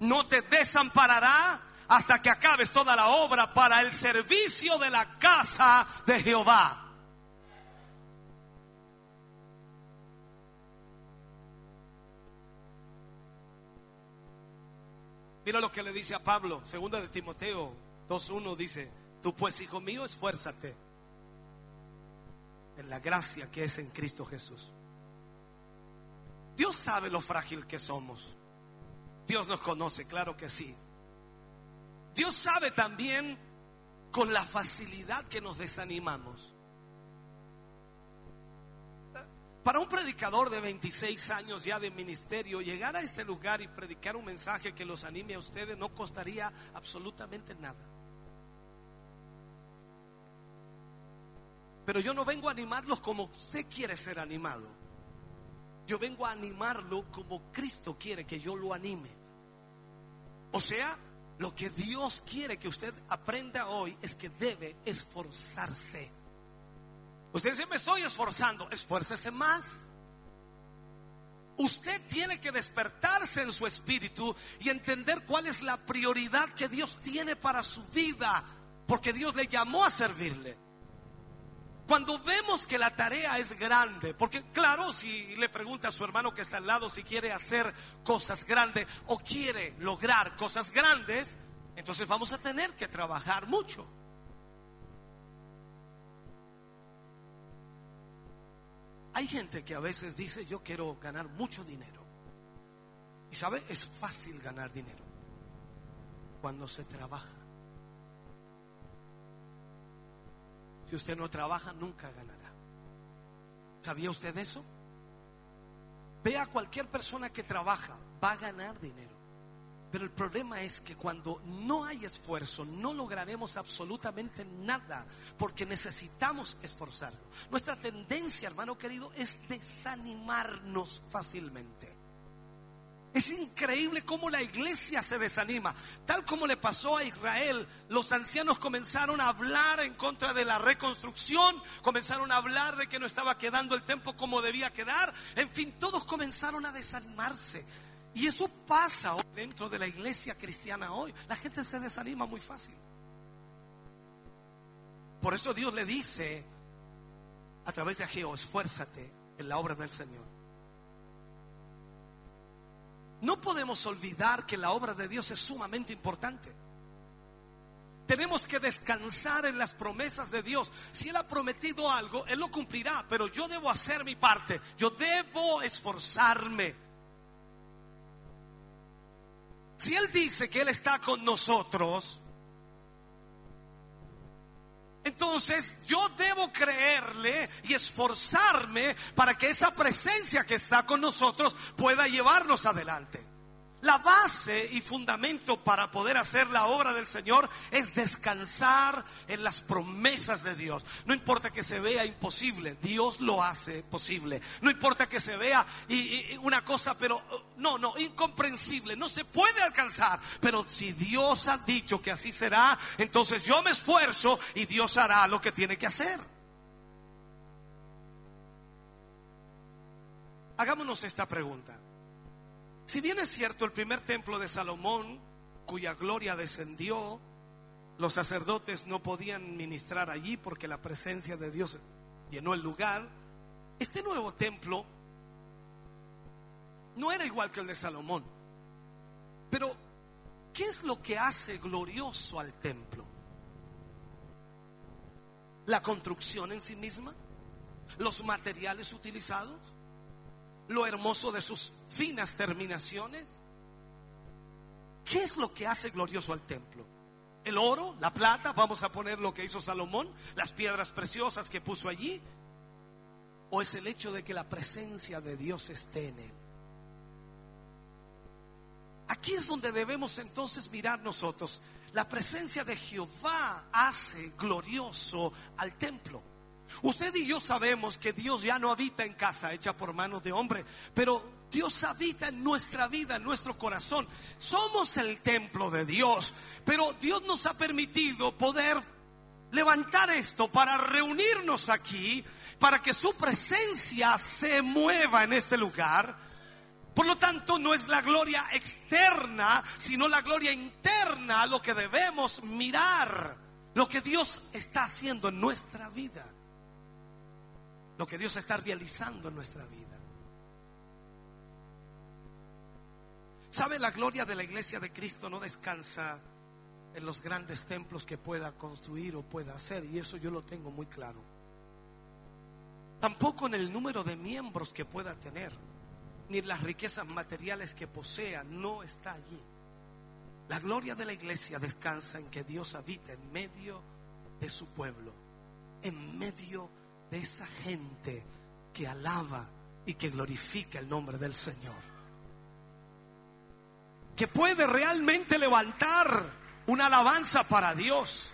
no te desamparará hasta que acabes toda la obra para el servicio de la casa de Jehová. Mira lo que le dice a Pablo, segunda de Timoteo 2.1 dice, tú pues hijo mío, esfuérzate en la gracia que es en Cristo Jesús. Dios sabe lo frágil que somos. Dios nos conoce, claro que sí. Dios sabe también con la facilidad que nos desanimamos. Para un predicador de 26 años ya de ministerio, llegar a este lugar y predicar un mensaje que los anime a ustedes no costaría absolutamente nada. Pero yo no vengo a animarlos como usted quiere ser animado. Yo vengo a animarlo como Cristo quiere que yo lo anime. O sea, lo que Dios quiere que usted aprenda hoy es que debe esforzarse. Usted dice, me estoy esforzando, esfuércese más. Usted tiene que despertarse en su espíritu y entender cuál es la prioridad que Dios tiene para su vida, porque Dios le llamó a servirle. Cuando vemos que la tarea es grande, porque claro, si le pregunta a su hermano que está al lado si quiere hacer cosas grandes o quiere lograr cosas grandes, entonces vamos a tener que trabajar mucho. Hay gente que a veces dice, yo quiero ganar mucho dinero. Y sabe, es fácil ganar dinero cuando se trabaja. Si usted no trabaja, nunca ganará. ¿Sabía usted eso? Ve a cualquier persona que trabaja, va a ganar dinero. Pero el problema es que cuando no hay esfuerzo, no lograremos absolutamente nada, porque necesitamos esforzarnos. Nuestra tendencia, hermano querido, es desanimarnos fácilmente. Es increíble cómo la iglesia se desanima. Tal como le pasó a Israel, los ancianos comenzaron a hablar en contra de la reconstrucción, comenzaron a hablar de que no estaba quedando el templo como debía quedar. En fin, todos comenzaron a desanimarse. Y eso pasa dentro de la iglesia cristiana hoy. La gente se desanima muy fácil. Por eso Dios le dice a través de Ageo, esfuérzate en la obra del Señor. No podemos olvidar que la obra de Dios es sumamente importante. Tenemos que descansar en las promesas de Dios. Si Él ha prometido algo, Él lo cumplirá, pero yo debo hacer mi parte. Yo debo esforzarme. Si Él dice que Él está con nosotros, entonces yo debo creerle y esforzarme para que esa presencia que está con nosotros pueda llevarnos adelante. La base y fundamento para poder hacer la obra del Señor es descansar en las promesas de Dios. No importa que se vea imposible, Dios lo hace posible. No importa que se vea y, una cosa, pero no, no, incomprensible, no se puede alcanzar. Pero si Dios ha dicho que así será, entonces yo me esfuerzo y Dios hará lo que tiene que hacer. Hagámonos esta pregunta. Si bien es cierto el primer templo de Salomón, cuya gloria descendió, los sacerdotes no podían ministrar allí porque la presencia de Dios llenó el lugar, este nuevo templo no era igual que el de Salomón. Pero, ¿qué es lo que hace glorioso al templo? ¿La construcción en sí misma? ¿Los materiales utilizados? Lo hermoso de sus finas terminaciones. ¿Qué es lo que hace glorioso al templo? El oro, la plata, vamos a poner lo que hizo Salomón, las piedras preciosas que puso allí. ¿O es el hecho de que la presencia de Dios esté en él? Aquí es donde debemos entonces mirar nosotros. La presencia de Jehová hace glorioso al templo. Usted y yo sabemos que Dios ya no habita en casa hecha por manos de hombre, pero Dios habita en nuestra vida, en nuestro corazón. Somos el templo de Dios, pero Dios nos ha permitido poder levantar esto para reunirnos aquí, para que su presencia se mueva en este lugar. Por lo tanto, no es la gloria externa, sino la gloria interna lo que debemos mirar, lo que Dios está haciendo en nuestra vida lo que Dios está realizando en nuestra vida. ¿Sabe? La gloria de la iglesia de Cristo no descansa en los grandes templos que pueda construir o pueda hacer, y eso yo lo tengo muy claro. Tampoco en el número de miembros que pueda tener, ni en las riquezas materiales que posea, no está allí. La gloria de la iglesia descansa en que Dios habita en medio de su pueblo, en medio de de esa gente que alaba y que glorifica el nombre del Señor. Que puede realmente levantar una alabanza para Dios.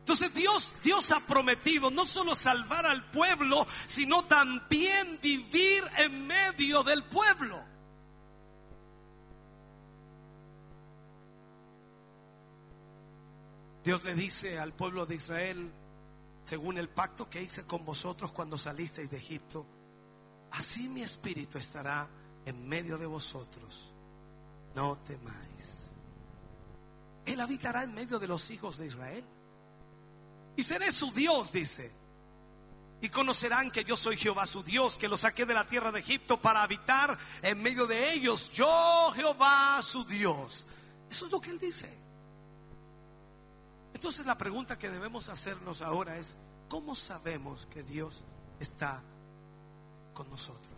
Entonces Dios, Dios ha prometido no solo salvar al pueblo, sino también vivir en medio del pueblo. Dios le dice al pueblo de Israel, según el pacto que hice con vosotros cuando salisteis de Egipto, así mi espíritu estará en medio de vosotros. No temáis. Él habitará en medio de los hijos de Israel. Y seré su Dios, dice. Y conocerán que yo soy Jehová su Dios, que los saqué de la tierra de Egipto para habitar en medio de ellos. Yo, Jehová su Dios. Eso es lo que él dice. Entonces la pregunta que debemos hacernos ahora es, ¿cómo sabemos que Dios está con nosotros?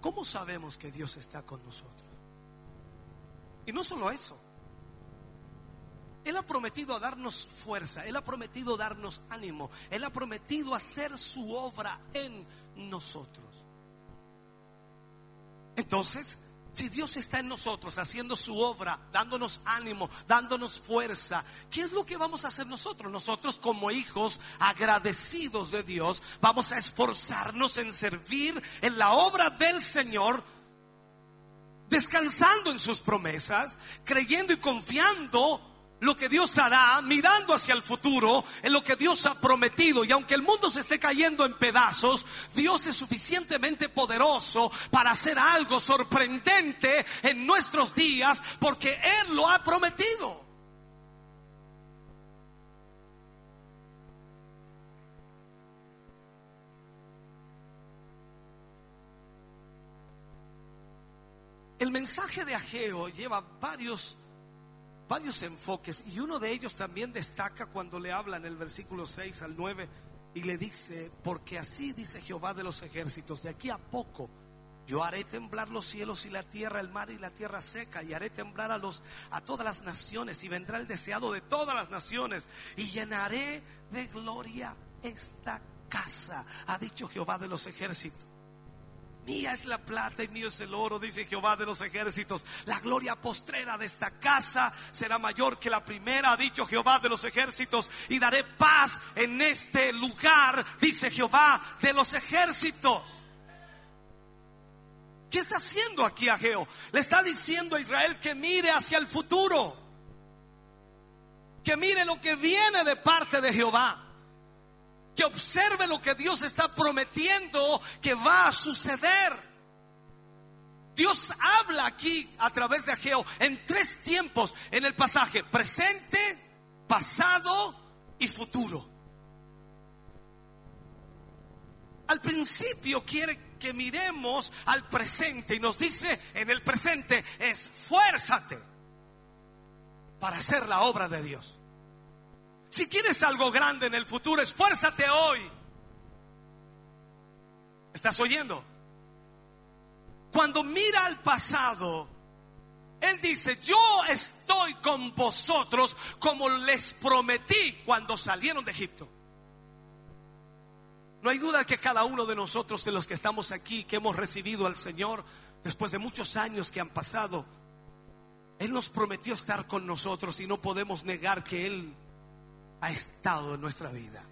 ¿Cómo sabemos que Dios está con nosotros? Y no solo eso. Él ha prometido darnos fuerza, Él ha prometido darnos ánimo, Él ha prometido hacer su obra en nosotros. Entonces, si Dios está en nosotros haciendo su obra, dándonos ánimo, dándonos fuerza, ¿qué es lo que vamos a hacer nosotros? Nosotros como hijos agradecidos de Dios, vamos a esforzarnos en servir en la obra del Señor, descansando en sus promesas, creyendo y confiando lo que Dios hará, mirando hacia el futuro, en lo que Dios ha prometido. Y aunque el mundo se esté cayendo en pedazos, Dios es suficientemente poderoso para hacer algo sorprendente en nuestros días, porque Él lo ha prometido. El mensaje de Ageo lleva varios varios enfoques y uno de ellos también destaca cuando le habla en el versículo 6 al 9 y le dice, porque así dice Jehová de los ejércitos, de aquí a poco yo haré temblar los cielos y la tierra, el mar y la tierra seca, y haré temblar a los a todas las naciones, y vendrá el deseado de todas las naciones, y llenaré de gloria esta casa, ha dicho Jehová de los ejércitos. Mía es la plata y mío es el oro, dice Jehová de los ejércitos. La gloria postrera de esta casa será mayor que la primera, ha dicho Jehová de los ejércitos. Y daré paz en este lugar, dice Jehová de los ejércitos. ¿Qué está haciendo aquí Ageo? Le está diciendo a Israel que mire hacia el futuro. Que mire lo que viene de parte de Jehová que observe lo que Dios está prometiendo que va a suceder. Dios habla aquí a través de Ageo en tres tiempos en el pasaje, presente, pasado y futuro. Al principio quiere que miremos al presente y nos dice en el presente, esfuérzate para hacer la obra de Dios. Si quieres algo grande en el futuro, esfuérzate hoy. ¿Estás oyendo? Cuando mira al pasado, Él dice, yo estoy con vosotros como les prometí cuando salieron de Egipto. No hay duda que cada uno de nosotros, de los que estamos aquí, que hemos recibido al Señor, después de muchos años que han pasado, Él nos prometió estar con nosotros y no podemos negar que Él ha estado en nuestra vida.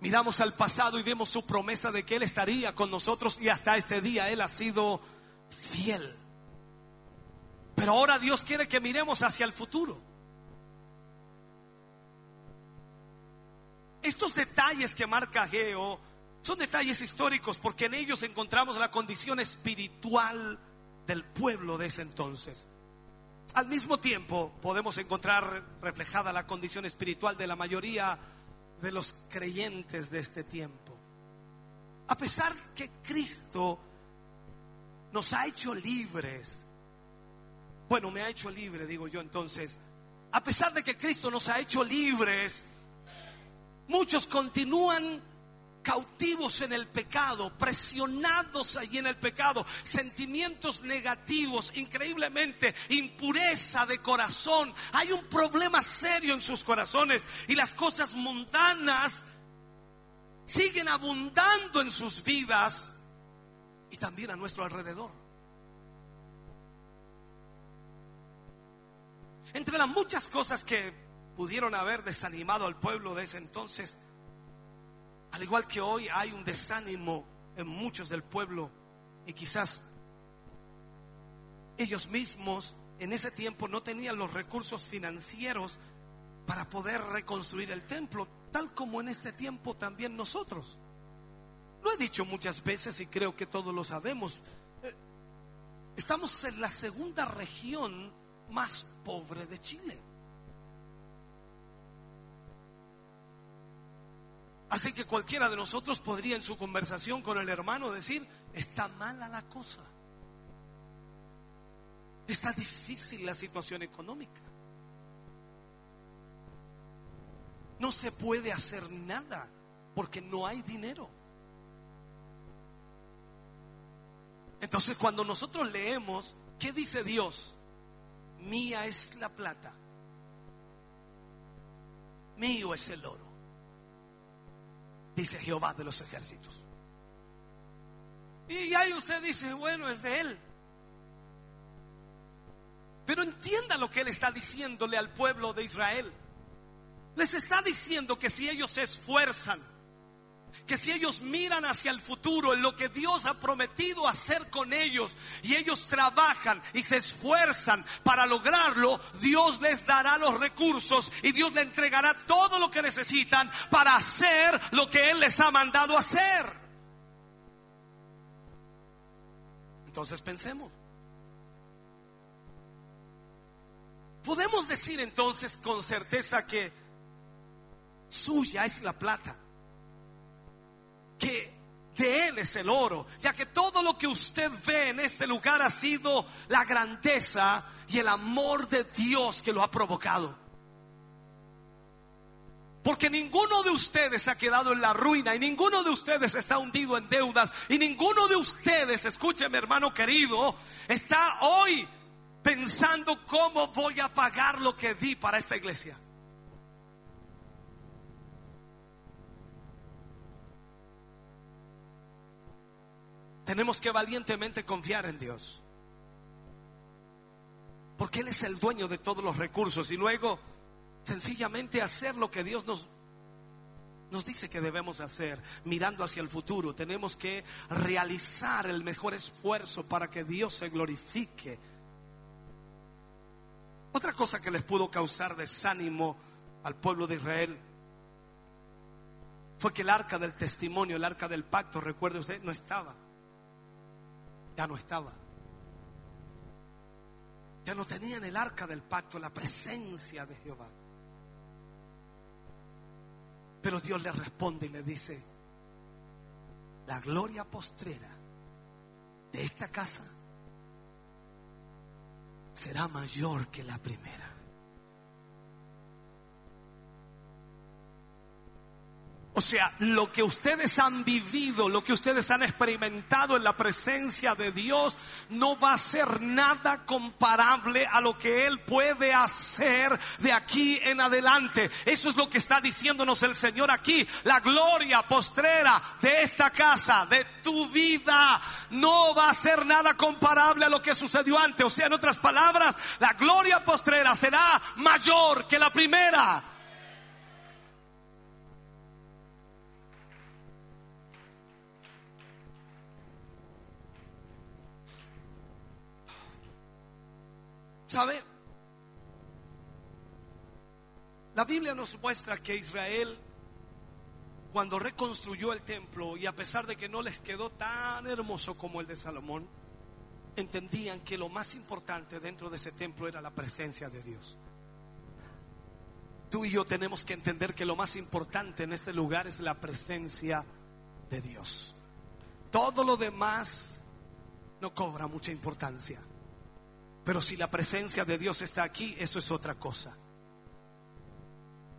Miramos al pasado y vemos su promesa de que Él estaría con nosotros y hasta este día Él ha sido fiel. Pero ahora Dios quiere que miremos hacia el futuro. Estos detalles que marca Geo son detalles históricos porque en ellos encontramos la condición espiritual del pueblo de ese entonces. Al mismo tiempo podemos encontrar reflejada la condición espiritual de la mayoría de los creyentes de este tiempo. A pesar que Cristo nos ha hecho libres, bueno, me ha hecho libre, digo yo entonces, a pesar de que Cristo nos ha hecho libres, muchos continúan cautivos en el pecado, presionados allí en el pecado, sentimientos negativos, increíblemente, impureza de corazón. Hay un problema serio en sus corazones y las cosas mundanas siguen abundando en sus vidas y también a nuestro alrededor. Entre las muchas cosas que pudieron haber desanimado al pueblo de ese entonces, al igual que hoy hay un desánimo en muchos del pueblo y quizás ellos mismos en ese tiempo no tenían los recursos financieros para poder reconstruir el templo, tal como en este tiempo también nosotros. Lo he dicho muchas veces y creo que todos lo sabemos. Eh, estamos en la segunda región más pobre de Chile. Así que cualquiera de nosotros podría en su conversación con el hermano decir, está mala la cosa. Está difícil la situación económica. No se puede hacer nada porque no hay dinero. Entonces cuando nosotros leemos, ¿qué dice Dios? Mía es la plata. Mío es el oro dice Jehová de los ejércitos. Y ahí usted dice, bueno, es de él. Pero entienda lo que él está diciéndole al pueblo de Israel. Les está diciendo que si ellos se esfuerzan, que si ellos miran hacia el futuro, en lo que Dios ha prometido hacer con ellos, y ellos trabajan y se esfuerzan para lograrlo, Dios les dará los recursos y Dios les entregará todo lo que necesitan para hacer lo que Él les ha mandado hacer. Entonces pensemos. Podemos decir entonces con certeza que suya es la plata que de Él es el oro, ya que todo lo que usted ve en este lugar ha sido la grandeza y el amor de Dios que lo ha provocado. Porque ninguno de ustedes ha quedado en la ruina y ninguno de ustedes está hundido en deudas y ninguno de ustedes, escúcheme hermano querido, está hoy pensando cómo voy a pagar lo que di para esta iglesia. Tenemos que valientemente confiar en Dios. Porque Él es el dueño de todos los recursos y luego sencillamente hacer lo que Dios nos, nos dice que debemos hacer, mirando hacia el futuro. Tenemos que realizar el mejor esfuerzo para que Dios se glorifique. Otra cosa que les pudo causar desánimo al pueblo de Israel fue que el arca del testimonio, el arca del pacto, recuerde usted, no estaba. Ya no estaba. Ya no tenían el arca del pacto, la presencia de Jehová. Pero Dios le responde y le dice, la gloria postrera de esta casa será mayor que la primera. O sea, lo que ustedes han vivido, lo que ustedes han experimentado en la presencia de Dios, no va a ser nada comparable a lo que Él puede hacer de aquí en adelante. Eso es lo que está diciéndonos el Señor aquí. La gloria postrera de esta casa, de tu vida, no va a ser nada comparable a lo que sucedió antes. O sea, en otras palabras, la gloria postrera será mayor que la primera. ¿Sabe? La Biblia nos muestra que Israel, cuando reconstruyó el templo, y a pesar de que no les quedó tan hermoso como el de Salomón, entendían que lo más importante dentro de ese templo era la presencia de Dios. Tú y yo tenemos que entender que lo más importante en este lugar es la presencia de Dios. Todo lo demás no cobra mucha importancia. Pero si la presencia de Dios está aquí, eso es otra cosa.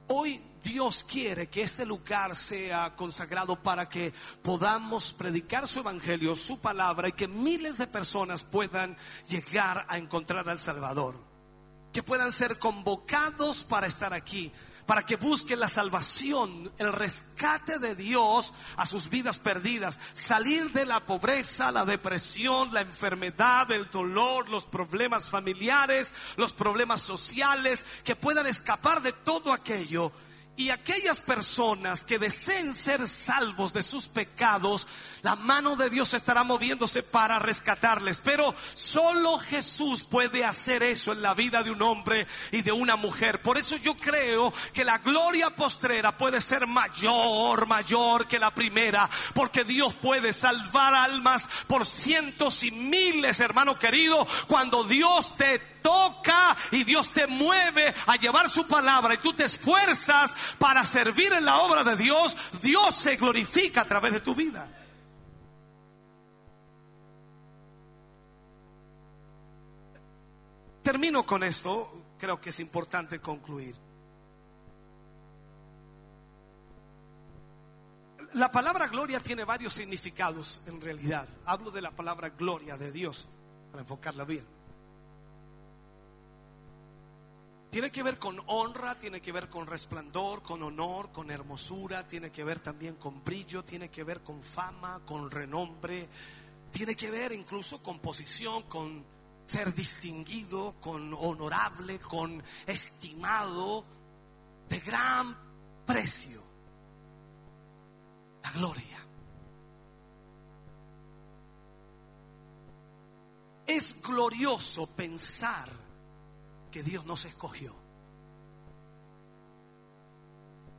Hoy Dios quiere que este lugar sea consagrado para que podamos predicar su evangelio, su palabra y que miles de personas puedan llegar a encontrar al Salvador. Que puedan ser convocados para estar aquí para que busquen la salvación, el rescate de Dios a sus vidas perdidas, salir de la pobreza, la depresión, la enfermedad, el dolor, los problemas familiares, los problemas sociales, que puedan escapar de todo aquello y aquellas personas que deseen ser salvos de sus pecados, la mano de Dios estará moviéndose para rescatarles. Pero solo Jesús puede hacer eso en la vida de un hombre y de una mujer. Por eso yo creo que la gloria postrera puede ser mayor, mayor que la primera. Porque Dios puede salvar almas por cientos y miles, hermano querido, cuando Dios te toca y Dios te mueve a llevar su palabra y tú te esfuerzas para servir en la obra de Dios, Dios se glorifica a través de tu vida. Termino con esto, creo que es importante concluir. La palabra gloria tiene varios significados en realidad. Hablo de la palabra gloria de Dios, para enfocarla bien. Tiene que ver con honra, tiene que ver con resplandor, con honor, con hermosura, tiene que ver también con brillo, tiene que ver con fama, con renombre, tiene que ver incluso con posición, con ser distinguido, con honorable, con estimado, de gran precio. La gloria. Es glorioso pensar que Dios nos escogió.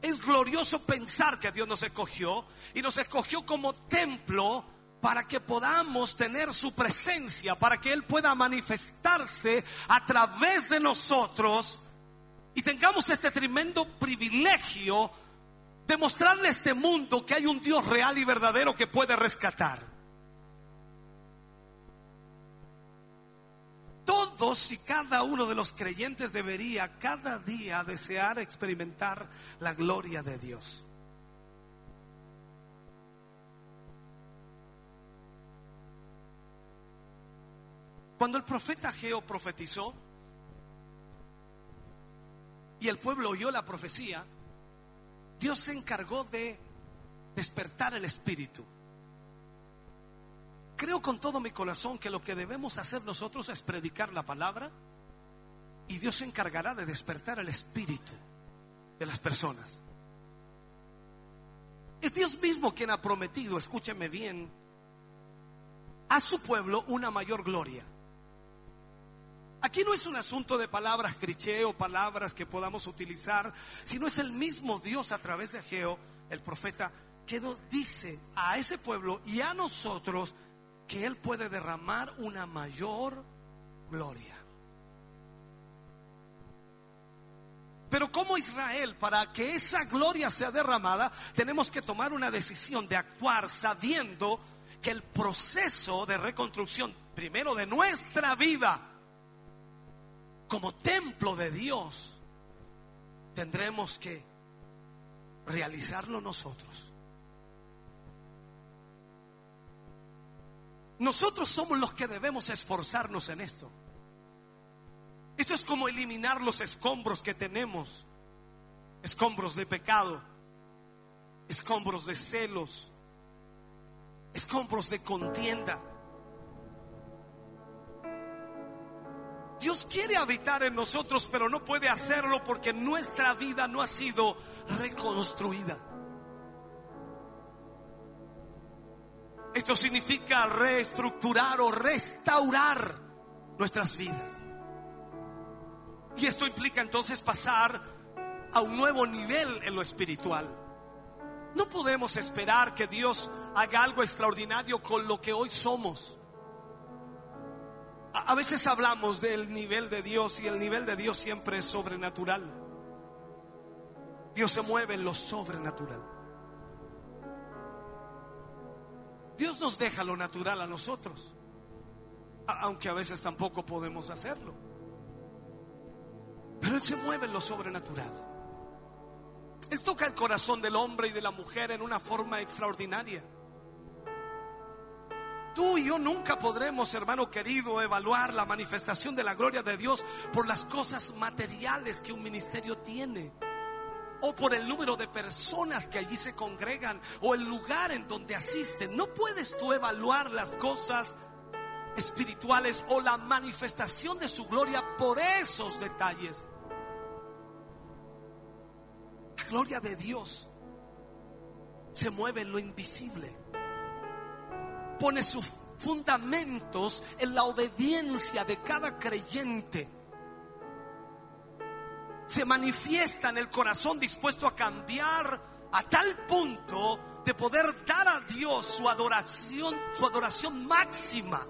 Es glorioso pensar que Dios nos escogió y nos escogió como templo para que podamos tener su presencia, para que Él pueda manifestarse a través de nosotros y tengamos este tremendo privilegio de mostrarle a este mundo que hay un Dios real y verdadero que puede rescatar. Todos y cada uno de los creyentes debería cada día desear experimentar la gloria de Dios. Cuando el profeta Geo profetizó y el pueblo oyó la profecía, Dios se encargó de despertar el espíritu. Creo con todo mi corazón que lo que debemos hacer nosotros es predicar la palabra y Dios se encargará de despertar el espíritu de las personas. Es Dios mismo quien ha prometido, escúcheme bien, a su pueblo una mayor gloria. Aquí no es un asunto de palabras cliché o palabras que podamos utilizar, sino es el mismo Dios a través de Ageo, el profeta, que nos dice a ese pueblo y a nosotros que Él puede derramar una mayor gloria. Pero como Israel, para que esa gloria sea derramada, tenemos que tomar una decisión de actuar sabiendo que el proceso de reconstrucción, primero de nuestra vida, como templo de Dios, tendremos que realizarlo nosotros. Nosotros somos los que debemos esforzarnos en esto. Esto es como eliminar los escombros que tenemos. Escombros de pecado, escombros de celos, escombros de contienda. Dios quiere habitar en nosotros, pero no puede hacerlo porque nuestra vida no ha sido reconstruida. Esto significa reestructurar o restaurar nuestras vidas. Y esto implica entonces pasar a un nuevo nivel en lo espiritual. No podemos esperar que Dios haga algo extraordinario con lo que hoy somos. A, veces hablamos del nivel de Dios y el nivel de Dios siempre es sobrenatural. Dios se mueve en lo sobrenatural. Dios nos deja lo natural a nosotros, aunque a veces tampoco podemos hacerlo. Pero Él se mueve en lo sobrenatural. Él toca el corazón del hombre y de la mujer en una forma extraordinaria. Tú y yo nunca podremos, hermano querido, evaluar la manifestación de la gloria de Dios por las cosas materiales que un ministerio tiene o por el número de personas que allí se congregan o el lugar en donde asisten. No puedes tú evaluar las cosas espirituales o la manifestación de su gloria por esos detalles. La gloria de Dios se mueve en lo invisible. Pone sus fundamentos en la obediencia de cada creyente se manifiesta en el corazón dispuesto a cambiar a tal punto de poder dar a Dios su adoración, su adoración máxima.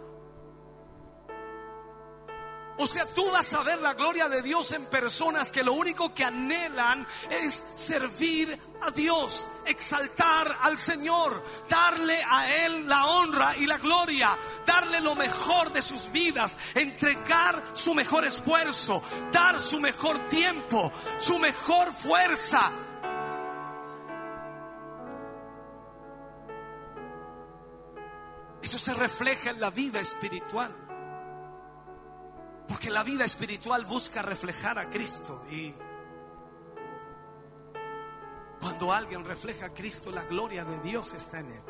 O sea, tú vas a ver la gloria de Dios en personas que lo único que anhelan es servir a Dios, exaltar al Señor, darle a Él la honra y la gloria, darle lo mejor de sus vidas, entregar su mejor esfuerzo, dar su mejor tiempo, su mejor fuerza. Eso se refleja en la vida espiritual. Porque la vida espiritual busca reflejar a Cristo y cuando alguien refleja a Cristo, la gloria de Dios está en él.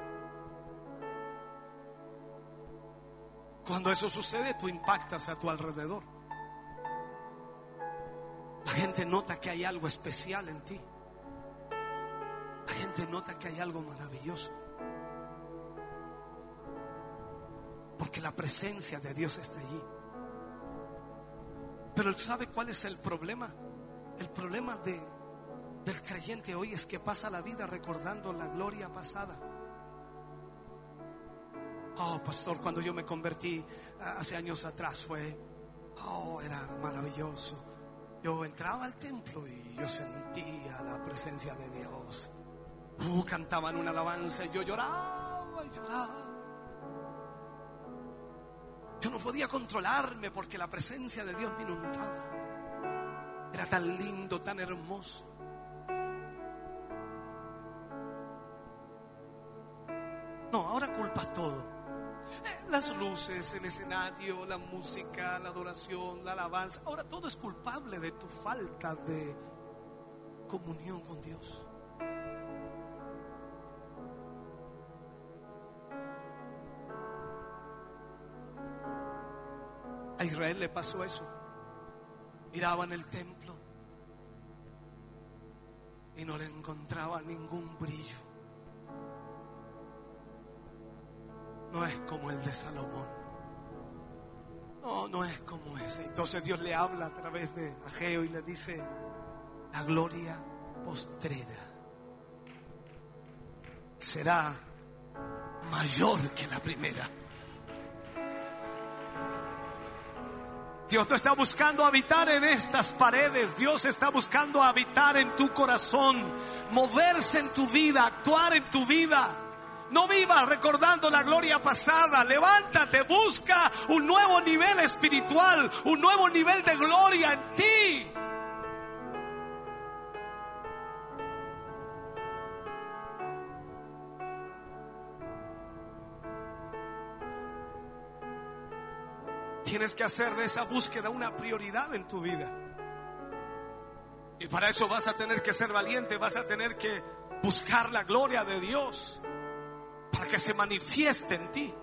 Cuando eso sucede, tú impactas a tu alrededor. La gente nota que hay algo especial en ti. La gente nota que hay algo maravilloso. Porque la presencia de Dios está allí. Pero ¿sabe cuál es el problema? El problema de, del creyente hoy es que pasa la vida recordando la gloria pasada. Oh, pastor, cuando yo me convertí hace años atrás fue, oh, era maravilloso. Yo entraba al templo y yo sentía la presencia de Dios. Uh, cantaban una alabanza y yo lloraba y lloraba. Yo no podía controlarme porque la presencia de Dios me inundaba. Era tan lindo, tan hermoso. No, ahora culpas todo. Eh, las luces, el escenario, la música, la adoración, la alabanza. Ahora todo es culpable de tu falta de comunión con Dios. A Israel le pasó eso. Miraban el templo y no le encontraban ningún brillo. No es como el de Salomón. No, no es como ese. Entonces Dios le habla a través de Ageo y le dice, la gloria postrera será mayor que la primera. Dios no está buscando habitar en estas paredes, Dios está buscando habitar en tu corazón, moverse en tu vida, actuar en tu vida. No vivas recordando la gloria pasada, levántate, busca un nuevo nivel espiritual, un nuevo nivel de gloria en ti. Tienes que hacer de esa búsqueda una prioridad en tu vida. Y para eso vas a tener que ser valiente, vas a tener que buscar la gloria de Dios para que se manifieste en ti.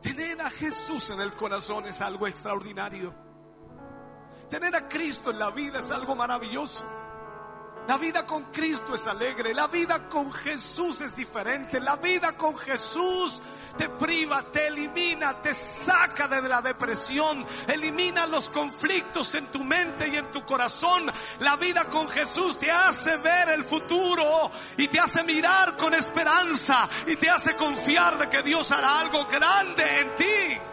Tener a Jesús en el corazón es algo extraordinario. Tener a Cristo en la vida es algo maravilloso. La vida con Cristo es alegre, la vida con Jesús es diferente, la vida con Jesús te priva, te elimina, te saca de la depresión, elimina los conflictos en tu mente y en tu corazón. La vida con Jesús te hace ver el futuro y te hace mirar con esperanza y te hace confiar de que Dios hará algo grande en ti.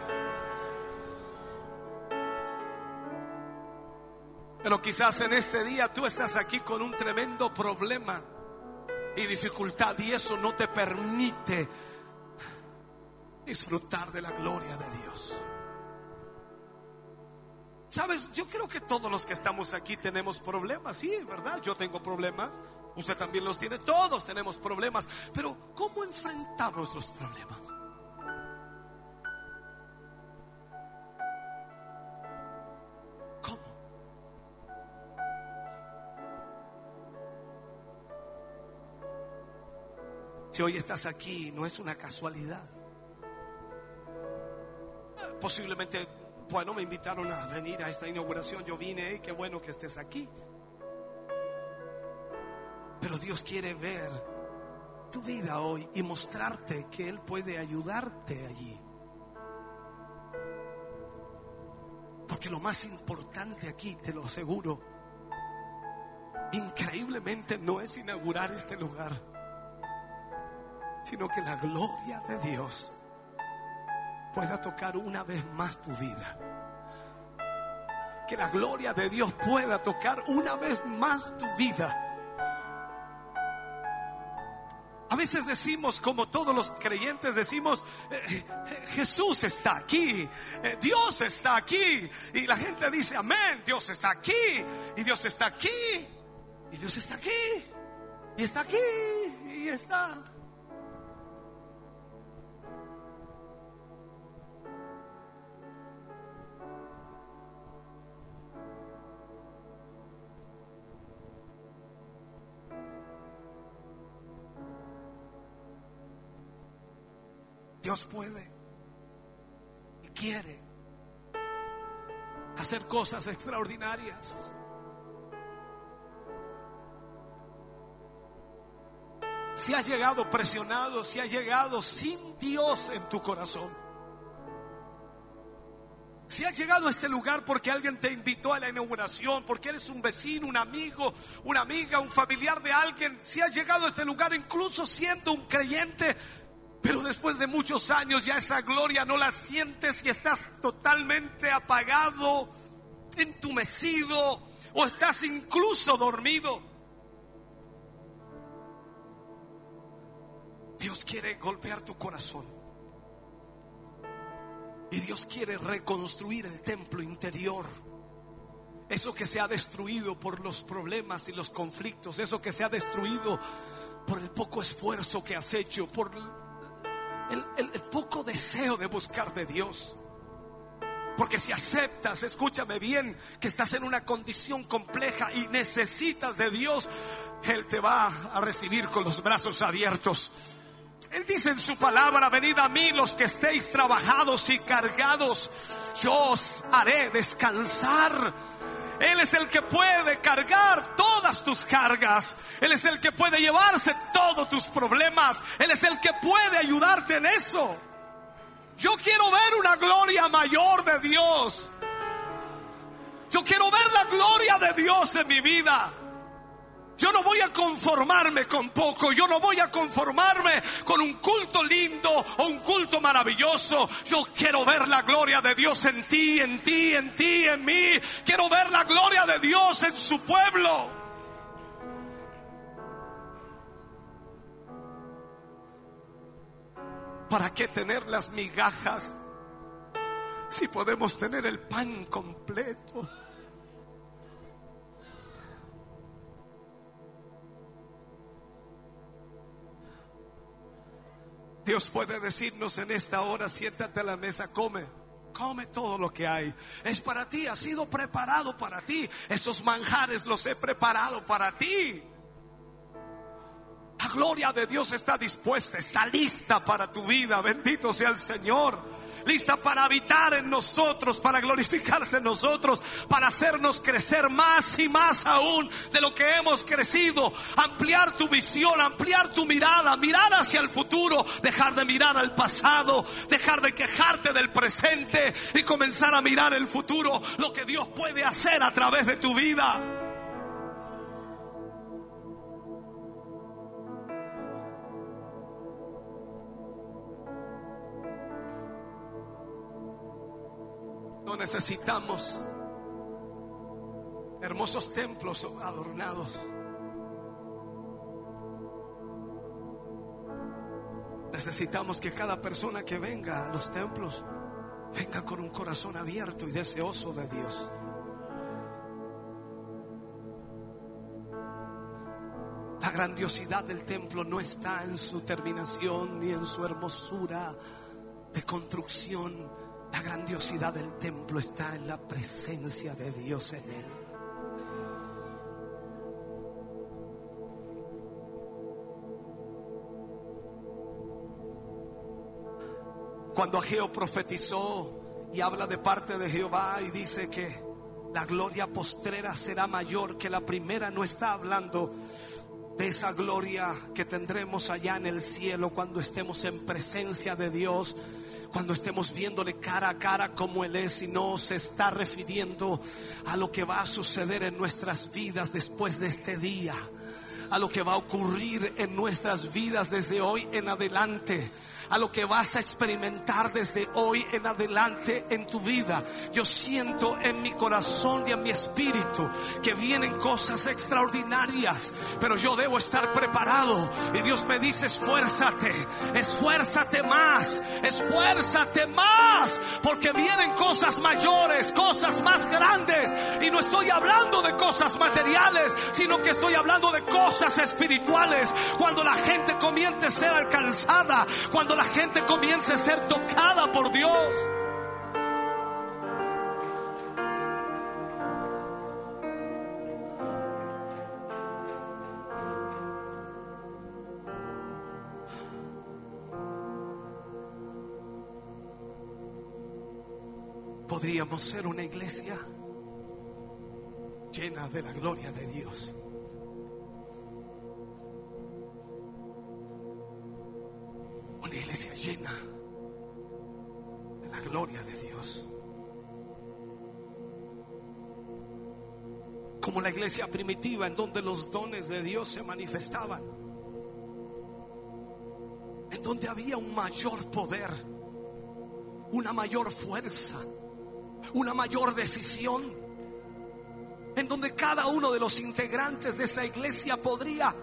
Pero quizás en este día tú estás aquí con un tremendo problema y dificultad y eso no te permite disfrutar de la gloria de Dios. Sabes, yo creo que todos los que estamos aquí tenemos problemas, sí, ¿verdad? Yo tengo problemas, usted también los tiene, todos tenemos problemas, pero ¿cómo enfrentamos los problemas? Si hoy estás aquí, no es una casualidad. Posiblemente, bueno, me invitaron a venir a esta inauguración. Yo vine qué bueno que estés aquí. Pero Dios quiere ver tu vida hoy y mostrarte que Él puede ayudarte allí. Porque lo más importante aquí, te lo aseguro, increíblemente no es inaugurar este lugar sino que la gloria de Dios pueda tocar una vez más tu vida. Que la gloria de Dios pueda tocar una vez más tu vida. A veces decimos, como todos los creyentes decimos, eh, eh, Jesús está aquí, eh, Dios está aquí. Y la gente dice, amén, Dios está aquí, y Dios está aquí, y Dios está aquí, y está aquí, y está. Dios puede y quiere hacer cosas extraordinarias. Si has llegado presionado, si has llegado sin Dios en tu corazón, si has llegado a este lugar porque alguien te invitó a la inauguración, porque eres un vecino, un amigo, una amiga, un familiar de alguien, si has llegado a este lugar incluso siendo un creyente, pero después de muchos años ya esa gloria no la sientes y estás totalmente apagado, entumecido o estás incluso dormido. Dios quiere golpear tu corazón. Y Dios quiere reconstruir el templo interior. Eso que se ha destruido por los problemas y los conflictos. Eso que se ha destruido por el poco esfuerzo que has hecho. Por el, poco deseo de buscar de Dios. Porque si aceptas, escúchame bien, que estás en una condición compleja y necesitas de Dios, Él te va a recibir con los brazos abiertos. Él dice en su palabra, venid a mí los que estéis trabajados y cargados, yo os haré descansar. Él es el que puede cargar todas tus cargas. Él es el que puede llevarse todos tus problemas. Él es el que puede ayudarte en eso. Yo quiero ver una gloria mayor de Dios. Yo quiero ver la gloria de Dios en mi vida. Yo no voy a conformarme con poco, yo no voy a conformarme con un culto lindo o un culto maravilloso. Yo quiero ver la gloria de Dios en ti, en ti, en ti, en mí. Quiero ver la gloria de Dios en su pueblo. ¿Para qué tener las migajas si podemos tener el pan completo? Puede decirnos en esta hora, siéntate a la mesa, come. Come todo lo que hay. Es para ti, ha sido preparado para ti. Estos manjares los he preparado para ti. La gloria de Dios está dispuesta, está lista para tu vida. Bendito sea el Señor lista para habitar en nosotros, para glorificarse en nosotros, para hacernos crecer más y más aún de lo que hemos crecido, ampliar tu visión, ampliar tu mirada, mirar hacia el futuro, dejar de mirar al pasado, dejar de quejarte del presente y comenzar a mirar el futuro, lo que Dios puede hacer a través de tu vida. Necesitamos hermosos templos adornados. Necesitamos que cada persona que venga a los templos venga con un corazón abierto y deseoso de Dios. La grandiosidad del templo no está en su terminación ni en su hermosura de construcción. La grandiosidad del templo está en la presencia de Dios en él. Cuando Ageo profetizó y habla de parte de Jehová y dice que la gloria postrera será mayor que la primera, no está hablando de esa gloria que tendremos allá en el cielo cuando estemos en presencia de Dios cuando estemos viéndole cara a cara como Él es y no se está refiriendo a lo que va a suceder en nuestras vidas después de este día, a lo que va a ocurrir en nuestras vidas desde hoy en adelante a lo que vas a experimentar desde hoy en adelante en tu vida. Yo siento en mi corazón y en mi espíritu que vienen cosas extraordinarias, pero yo debo estar preparado. Y Dios me dice, esfuérzate, esfuérzate más, esfuérzate más, porque vienen cosas mayores, cosas más grandes. Y no estoy hablando de cosas materiales, sino que estoy hablando de cosas espirituales. Cuando la gente comience a ser alcanzada, cuando la gente comience a ser tocada por Dios. Podríamos ser una iglesia llena de la gloria de Dios. Una iglesia llena de la gloria de Dios. Como la iglesia primitiva en donde los dones de Dios se manifestaban. En donde había un mayor poder, una mayor fuerza, una mayor decisión. En donde cada uno de los integrantes de esa iglesia podría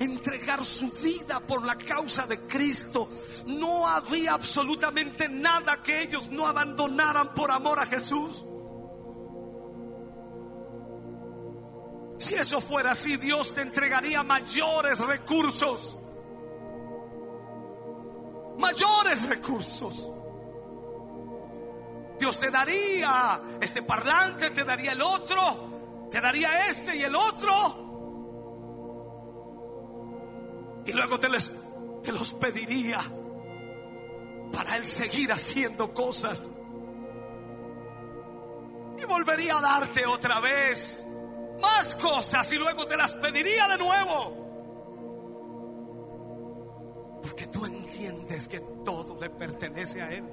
entregar su vida por la causa de Cristo. No había absolutamente nada que ellos no abandonaran por amor a Jesús. Si eso fuera así, Dios te entregaría mayores recursos. Mayores recursos. Dios te daría este parlante, te daría el otro, te daría este y el otro. Y luego te, les, te los pediría para Él seguir haciendo cosas. Y volvería a darte otra vez más cosas y luego te las pediría de nuevo. Porque tú entiendes que todo le pertenece a Él.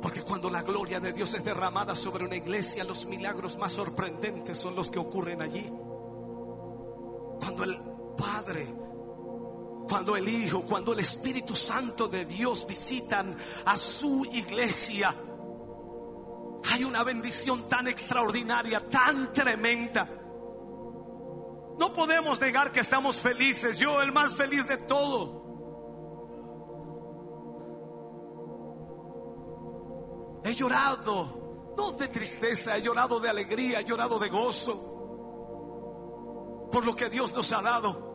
Porque cuando la gloria de Dios es derramada sobre una iglesia, los milagros más sorprendentes son los que ocurren allí. Cuando el Padre, cuando el Hijo, cuando el Espíritu Santo de Dios visitan a su iglesia, hay una bendición tan extraordinaria, tan tremenda. No podemos negar que estamos felices. Yo el más feliz de todo. He llorado, no de tristeza, he llorado de alegría, he llorado de gozo por lo que Dios nos ha dado.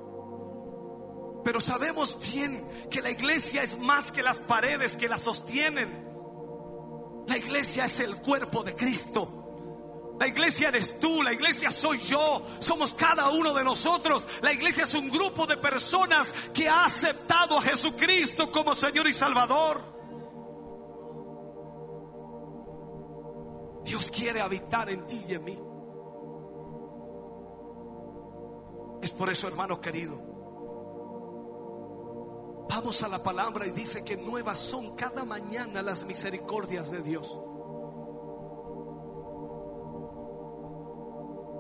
Pero sabemos bien que la iglesia es más que las paredes que la sostienen. La iglesia es el cuerpo de Cristo. La iglesia eres tú, la iglesia soy yo, somos cada uno de nosotros. La iglesia es un grupo de personas que ha aceptado a Jesucristo como Señor y Salvador. Dios quiere habitar en ti y en mí. Es por eso, hermano querido, vamos a la palabra y dice que nuevas son cada mañana las misericordias de Dios.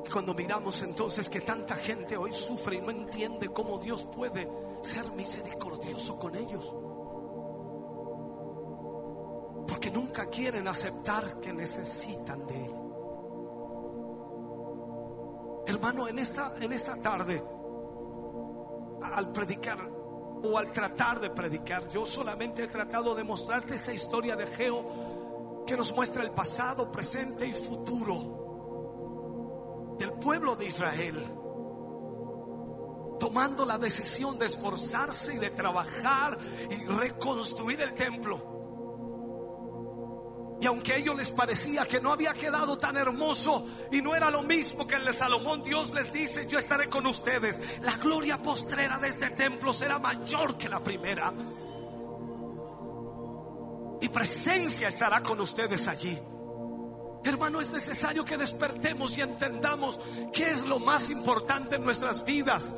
Y cuando miramos entonces que tanta gente hoy sufre y no entiende cómo Dios puede ser misericordioso con ellos. Porque nunca quieren aceptar que necesitan de Él. Hermano, en esta, en esta tarde, al predicar o al tratar de predicar, yo solamente he tratado de mostrarte esta historia de Geo que nos muestra el pasado, presente y futuro del pueblo de Israel tomando la decisión de esforzarse y de trabajar y reconstruir el templo. Y aunque a ellos les parecía que no había quedado tan hermoso y no era lo mismo que el de Salomón, Dios les dice, yo estaré con ustedes. La gloria postrera de este templo será mayor que la primera. Y presencia estará con ustedes allí. Hermano, es necesario que despertemos y entendamos qué es lo más importante en nuestras vidas.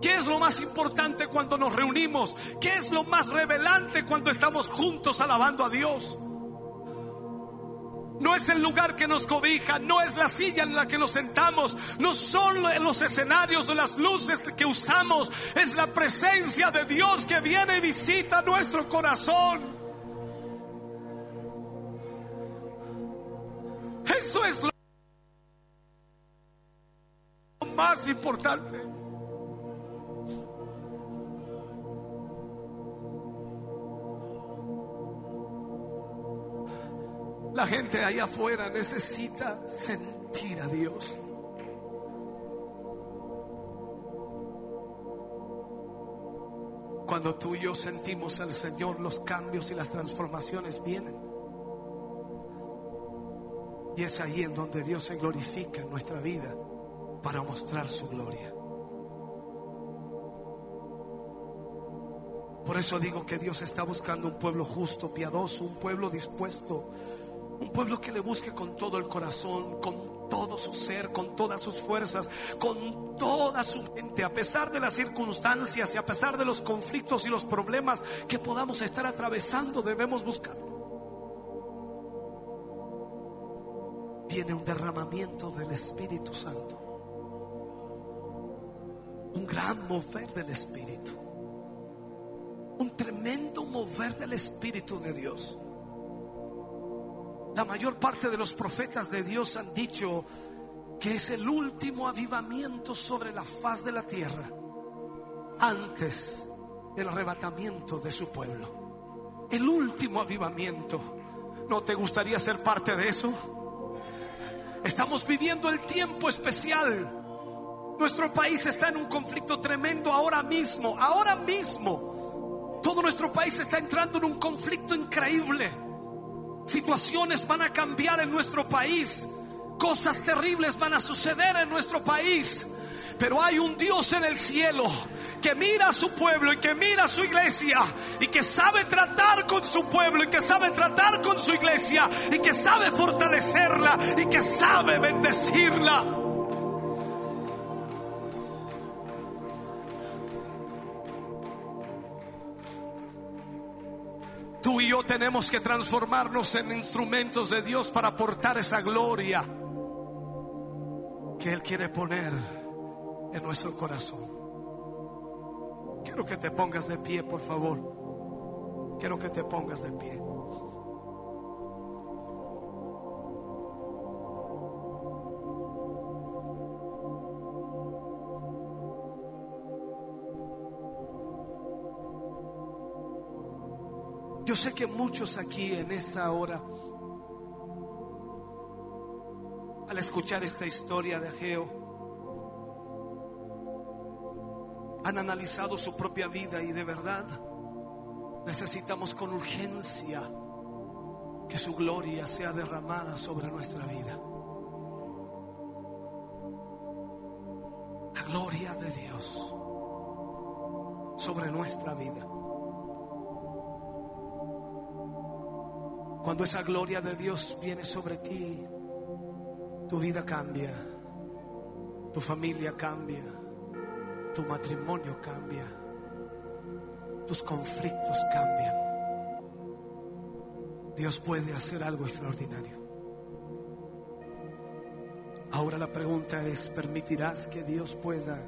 ¿Qué es lo más importante cuando nos reunimos? ¿Qué es lo más revelante cuando estamos juntos alabando a Dios? No es el lugar que nos cobija, no es la silla en la que nos sentamos, no son los escenarios o las luces que usamos, es la presencia de Dios que viene y visita nuestro corazón. Eso es lo más importante. La gente allá afuera necesita sentir a Dios. Cuando tú y yo sentimos al Señor, los cambios y las transformaciones vienen. Y es ahí en donde Dios se glorifica en nuestra vida para mostrar su gloria. Por eso digo que Dios está buscando un pueblo justo, piadoso, un pueblo dispuesto un pueblo que le busque con todo el corazón, con todo su ser, con todas sus fuerzas, con toda su mente, a pesar de las circunstancias y a pesar de los conflictos y los problemas que podamos estar atravesando, debemos buscarlo. Viene un derramamiento del Espíritu Santo, un gran mover del Espíritu, un tremendo mover del Espíritu de Dios. La mayor parte de los profetas de Dios han dicho que es el último avivamiento sobre la faz de la tierra antes del arrebatamiento de su pueblo. El último avivamiento. ¿No te gustaría ser parte de eso? Estamos viviendo el tiempo especial. Nuestro país está en un conflicto tremendo ahora mismo, ahora mismo. Todo nuestro país está entrando en un conflicto increíble. Situaciones van a cambiar en nuestro país. Cosas terribles van a suceder en nuestro país. Pero hay un Dios en el cielo que mira a su pueblo y que mira a su iglesia y que sabe tratar con su pueblo y que sabe tratar con su iglesia y que sabe fortalecerla y que sabe bendecirla. Tú y yo tenemos que transformarnos en instrumentos de Dios para aportar esa gloria que Él quiere poner en nuestro corazón. Quiero que te pongas de pie, por favor. Quiero que te pongas de pie. Sé que muchos aquí en esta hora, al escuchar esta historia de Ageo, han analizado su propia vida y de verdad necesitamos con urgencia que su gloria sea derramada sobre nuestra vida. La gloria de Dios sobre nuestra vida. Cuando esa gloria de Dios viene sobre ti, tu vida cambia, tu familia cambia, tu matrimonio cambia, tus conflictos cambian. Dios puede hacer algo extraordinario. Ahora la pregunta es, ¿permitirás que Dios pueda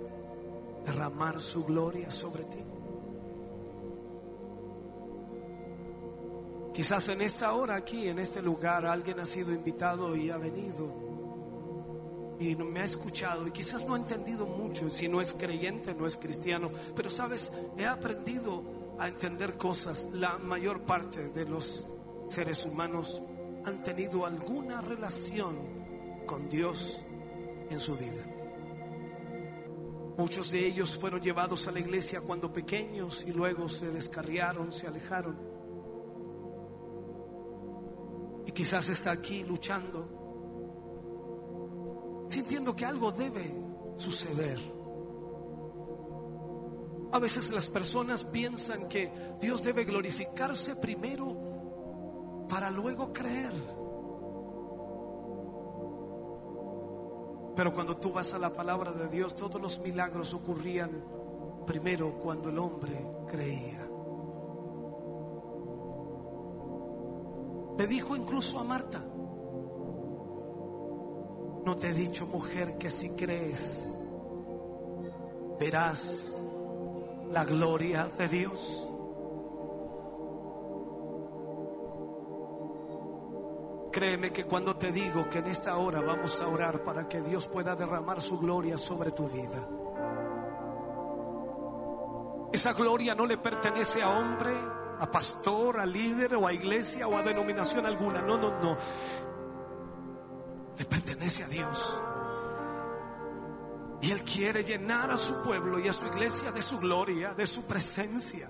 derramar su gloria sobre ti? Quizás en esta hora aquí, en este lugar, alguien ha sido invitado y ha venido y me ha escuchado y quizás no ha entendido mucho, si no es creyente, no es cristiano, pero sabes, he aprendido a entender cosas. La mayor parte de los seres humanos han tenido alguna relación con Dios en su vida. Muchos de ellos fueron llevados a la iglesia cuando pequeños y luego se descarriaron, se alejaron. Quizás está aquí luchando, sintiendo que algo debe suceder. A veces las personas piensan que Dios debe glorificarse primero para luego creer. Pero cuando tú vas a la palabra de Dios, todos los milagros ocurrían primero cuando el hombre creía. Le dijo incluso a Marta, no te he dicho mujer que si crees verás la gloria de Dios. Créeme que cuando te digo que en esta hora vamos a orar para que Dios pueda derramar su gloria sobre tu vida. Esa gloria no le pertenece a hombre, a pastor, a líder o a iglesia o a denominación alguna. No, no, no. Le pertenece a Dios. Y Él quiere llenar a su pueblo y a su iglesia de su gloria, de su presencia.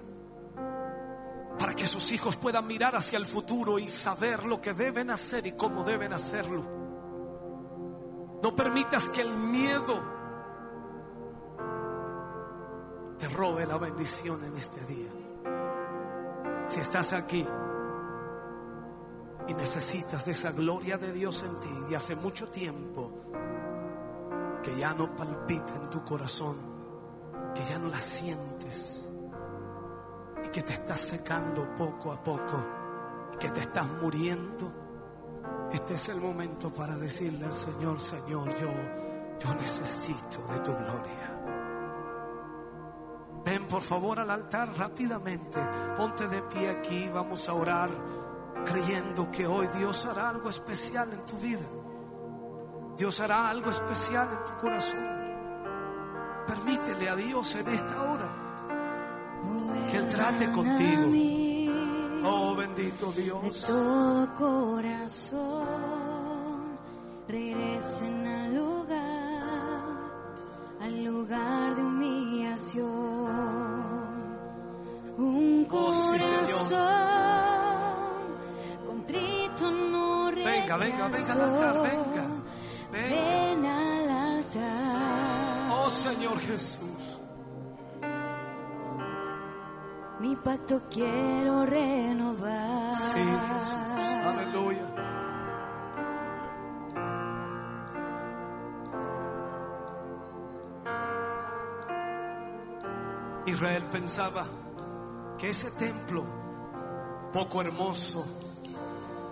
Para que sus hijos puedan mirar hacia el futuro y saber lo que deben hacer y cómo deben hacerlo. No permitas que el miedo te robe la bendición en este día. Si estás aquí y necesitas de esa gloria de Dios en ti y hace mucho tiempo que ya no palpita en tu corazón, que ya no la sientes y que te estás secando poco a poco y que te estás muriendo, este es el momento para decirle al Señor, Señor, yo, yo necesito de tu gloria. Ven por favor al altar rápidamente. Ponte de pie aquí. Vamos a orar creyendo que hoy Dios hará algo especial en tu vida. Dios hará algo especial en tu corazón. Permítele a Dios en esta hora que Él trate contigo. Oh bendito De Dios. todo corazón regresen al lugar, al lugar de humillación. Un Oh, corazón contrito no Venga, venga, venga al altar. Venga. Ven al altar. Oh Señor Jesús. Mi pacto quiero renovar. Sí, Jesús. Aleluya. Israel pensaba que ese templo poco hermoso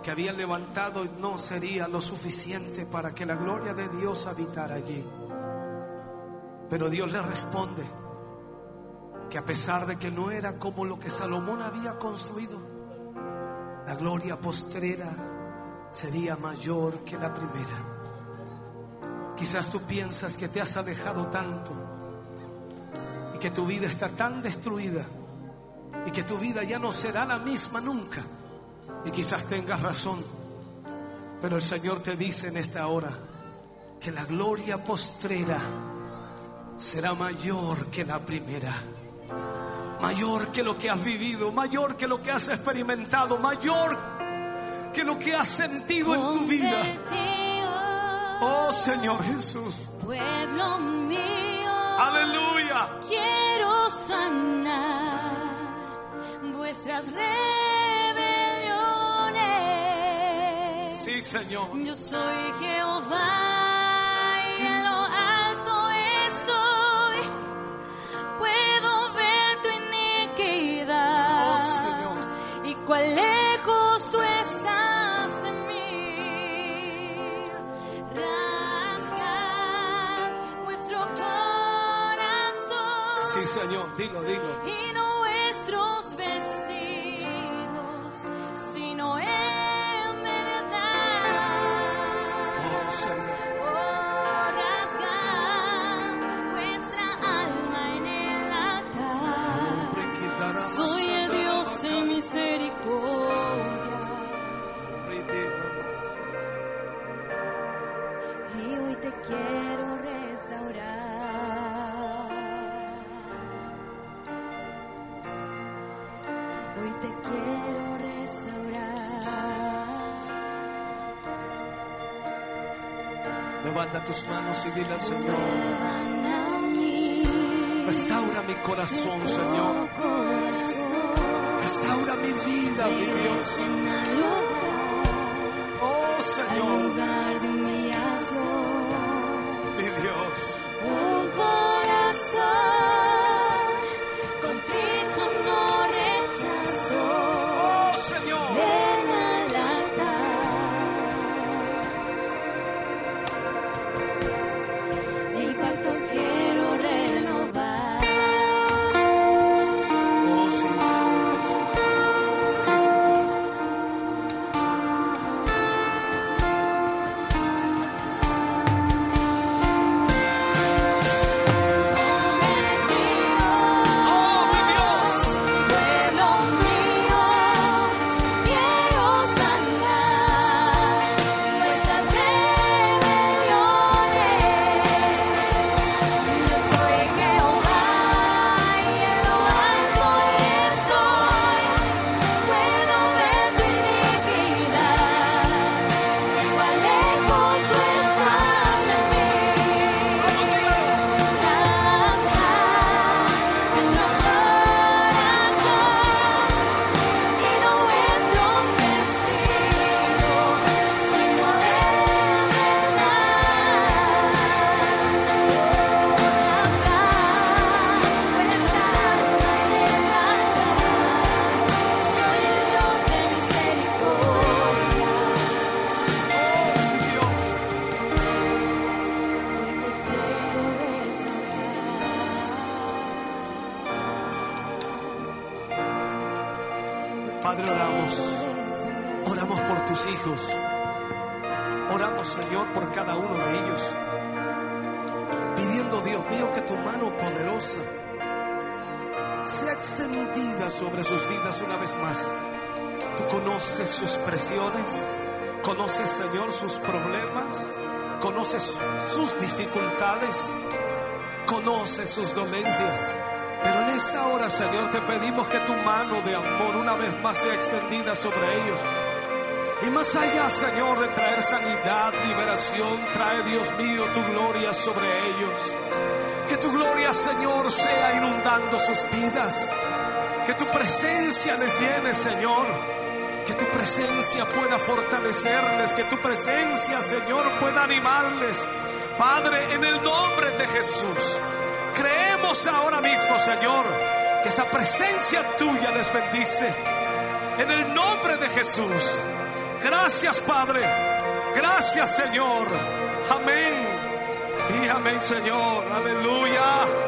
que había levantado no sería lo suficiente para que la gloria de Dios habitara allí. Pero Dios le responde que a pesar de que no era como lo que Salomón había construido, la gloria postrera sería mayor que la primera. Quizás tú piensas que te has alejado tanto y que tu vida está tan destruida y que tu vida ya no será la misma nunca. Y quizás tengas razón, pero el Señor te dice en esta hora que la gloria postrera será mayor que la primera. Mayor que lo que has vivido, mayor que lo que has experimentado, mayor que lo que has sentido en tu vida. Oh Señor Jesús. Pueblo mío, Aleluya. quiero sanar vuestras rebeliones. Sí, Señor. Yo soy Jehová Señor. Dilo, dilo. Levanta tus manos y dile al Señor. Restaura mi corazón, Señor. Restaura mi vida, mi Dios. Oh, Señor. Conoces sus dolencias. Pero en esta hora, Señor, te pedimos que tu mano de amor una vez más sea extendida sobre ellos. Y más allá, Señor, de traer sanidad, liberación, trae, Dios mío, tu gloria sobre ellos. Que tu gloria, Señor, sea inundando sus vidas. Que tu presencia les llene, Señor. Que tu presencia pueda fortalecerles. Que tu presencia, Señor, pueda animarles. Padre, en el nombre de Jesús, creemos ahora mismo, Señor, que esa presencia tuya les bendice. En el nombre de Jesús. Gracias, Padre. Gracias, Señor. Amén. Y amén, Señor. Aleluya.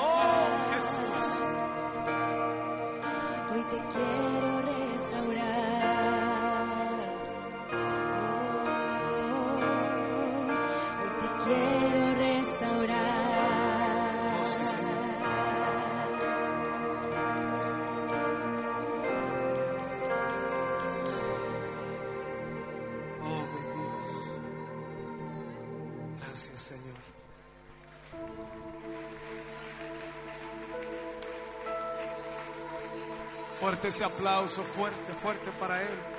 Oh Jesús, hoy te quiero ese aplauso, fuerte, fuerte para Él.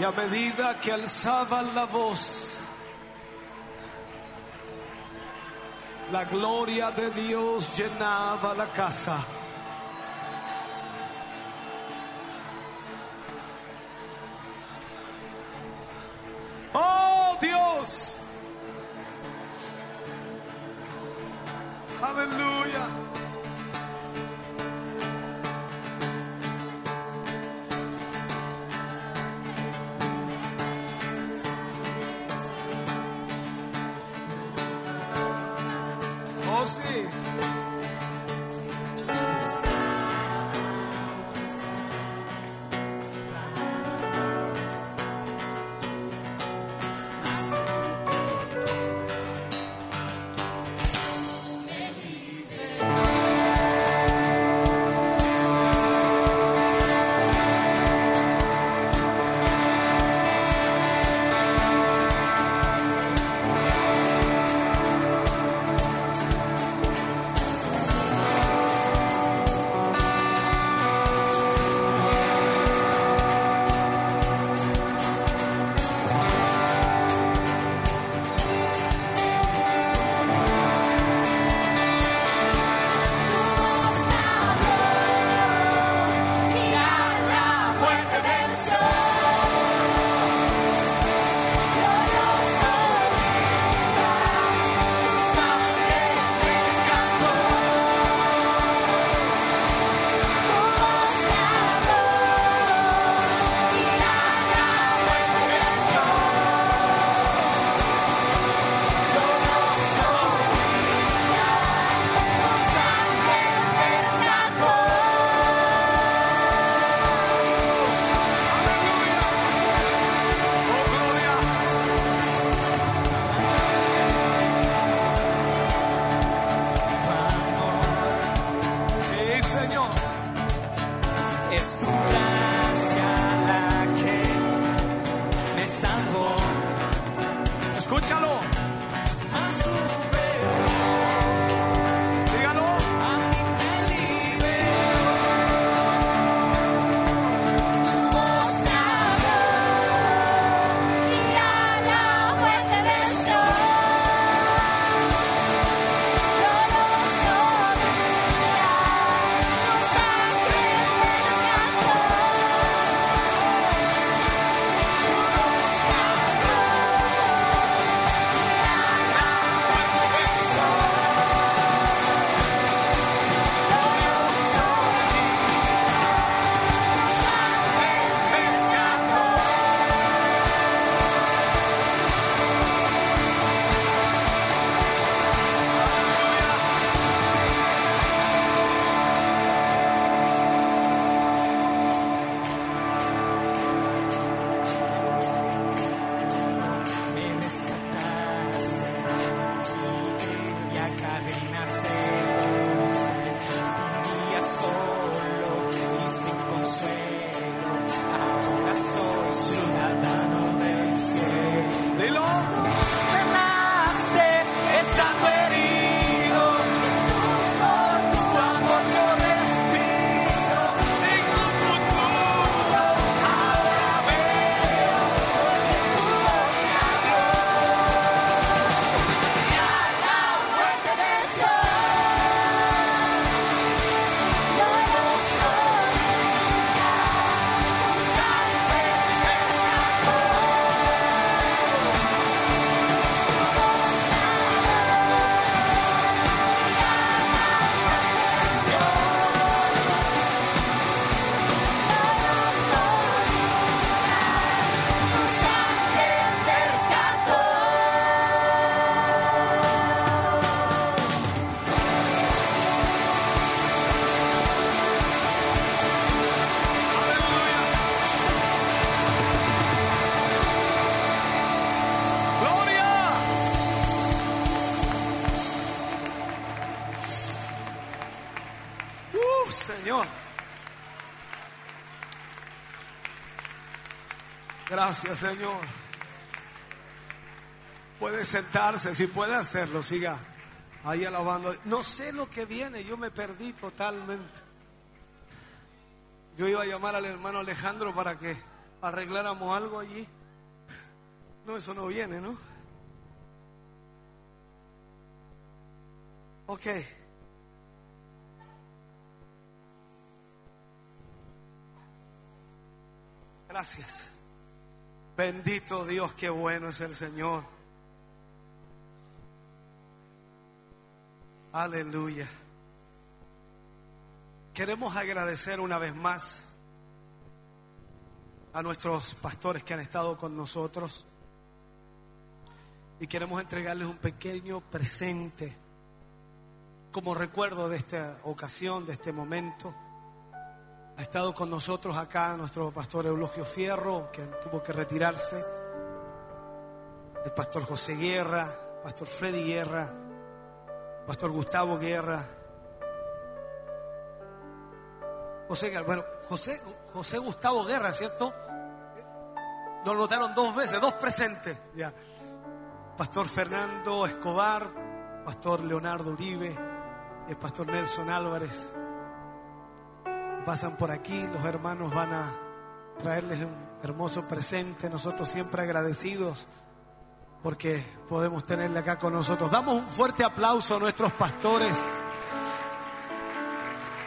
Y a medida que alzaban la voz, la gloria de Dios llenaba la casa. Gracias, Señor. Puede sentarse, si puede hacerlo, siga ahí alabando. No sé lo que viene, yo me perdí totalmente. Yo iba a llamar al hermano Alejandro para que arregláramos algo allí. No, eso no viene, ¿no? Ok. Gracias. Bendito Dios, qué bueno es el Señor. Aleluya. Queremos agradecer una vez más a nuestros pastores que han estado con nosotros y queremos entregarles un pequeño presente como recuerdo de esta ocasión, de este momento. Ha estado con nosotros acá nuestro pastor Eulogio Fierro, que tuvo que retirarse, el pastor José Guerra, pastor Freddy Guerra, pastor Gustavo Guerra. José, bueno, José, José Gustavo Guerra, ¿cierto? Lo notaron dos veces, dos presentes. Ya. Pastor Fernando Escobar, Pastor Leonardo Uribe, el Pastor Nelson Álvarez. Pasan por aquí, los hermanos van a traerles un hermoso presente. Nosotros siempre agradecidos porque podemos tenerle acá con nosotros. Damos un fuerte aplauso a nuestros pastores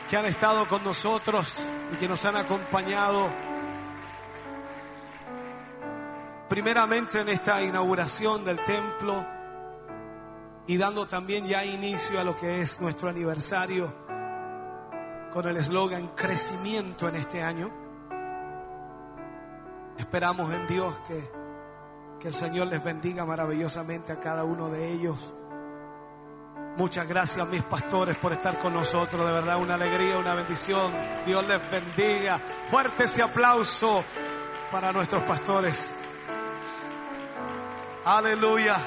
que han estado con nosotros y que nos han acompañado primeramente en esta inauguración del templo y dando también ya inicio a lo que es nuestro aniversario con el eslogan crecimiento en este año. Esperamos en Dios que, que el Señor les bendiga maravillosamente a cada uno de ellos. Muchas gracias mis pastores por estar con nosotros, de verdad una alegría, una bendición. Dios les bendiga. Fuerte ese aplauso para nuestros pastores. Aleluya.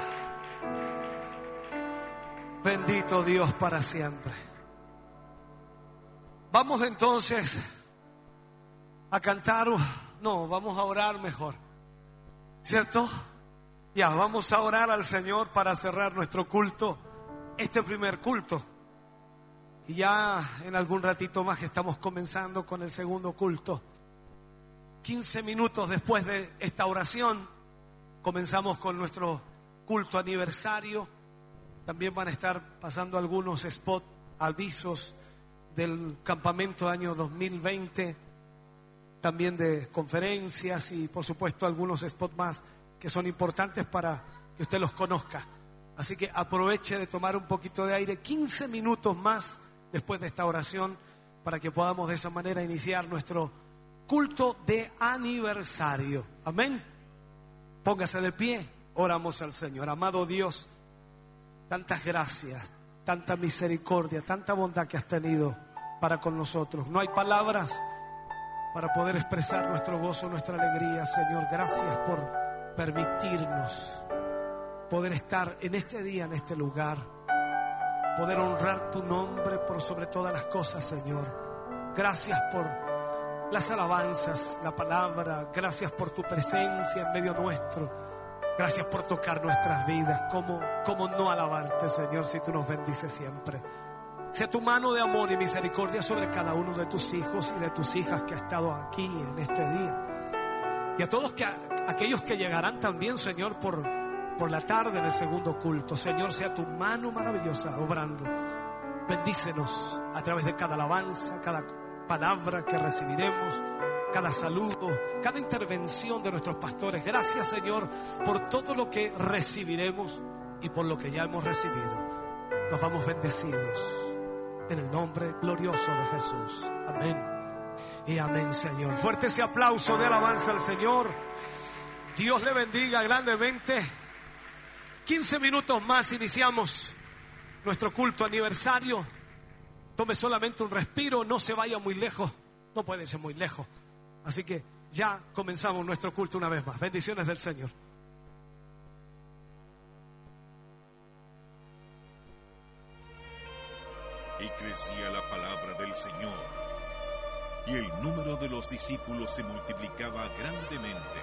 Bendito Dios para siempre. Vamos entonces a cantar, no, vamos a orar mejor. ¿Cierto? Ya, vamos a orar al Señor para cerrar nuestro culto, este primer culto. Y ya en algún ratito más estamos comenzando con el segundo culto. 15 minutos después de esta oración, comenzamos con nuestro culto aniversario. También van a estar pasando algunos spots, avisos del campamento año 2020, también de conferencias y por supuesto algunos spots más que son importantes para que usted los conozca. Así que aproveche de tomar un poquito de aire, 15 minutos más después de esta oración, para que podamos de esa manera iniciar nuestro culto de aniversario. Amén. Póngase de pie, oramos al Señor. Amado Dios, tantas gracias, tanta misericordia, tanta bondad que has tenido para con nosotros. No hay palabras para poder expresar nuestro gozo, nuestra alegría, Señor. Gracias por permitirnos poder estar en este día, en este lugar, poder honrar tu nombre por sobre todas las cosas, Señor. Gracias por las alabanzas, la palabra, gracias por tu presencia en medio nuestro. Gracias por tocar nuestras vidas. ¿Cómo, cómo no alabarte, Señor, si tú nos bendices siempre? Sea tu mano de amor y misericordia sobre cada uno de tus hijos y de tus hijas que ha estado aquí en este día. Y a todos que, aquellos que llegarán también, Señor, por, por la tarde en el segundo culto. Señor, sea tu mano maravillosa obrando. Bendícenos a través de cada alabanza, cada palabra que recibiremos, cada saludo, cada intervención de nuestros pastores. Gracias, Señor, por todo lo que recibiremos y por lo que ya hemos recibido. Nos vamos bendecidos en el nombre glorioso de Jesús. Amén. Y amén, Señor. Fuerte ese aplauso de alabanza al Señor. Dios le bendiga grandemente. 15 minutos más iniciamos nuestro culto aniversario. Tome solamente un respiro, no se vaya muy lejos. No puede irse muy lejos. Así que ya comenzamos nuestro culto una vez más. Bendiciones del Señor. Y crecía la palabra del Señor, y el número de los discípulos se multiplicaba grandemente.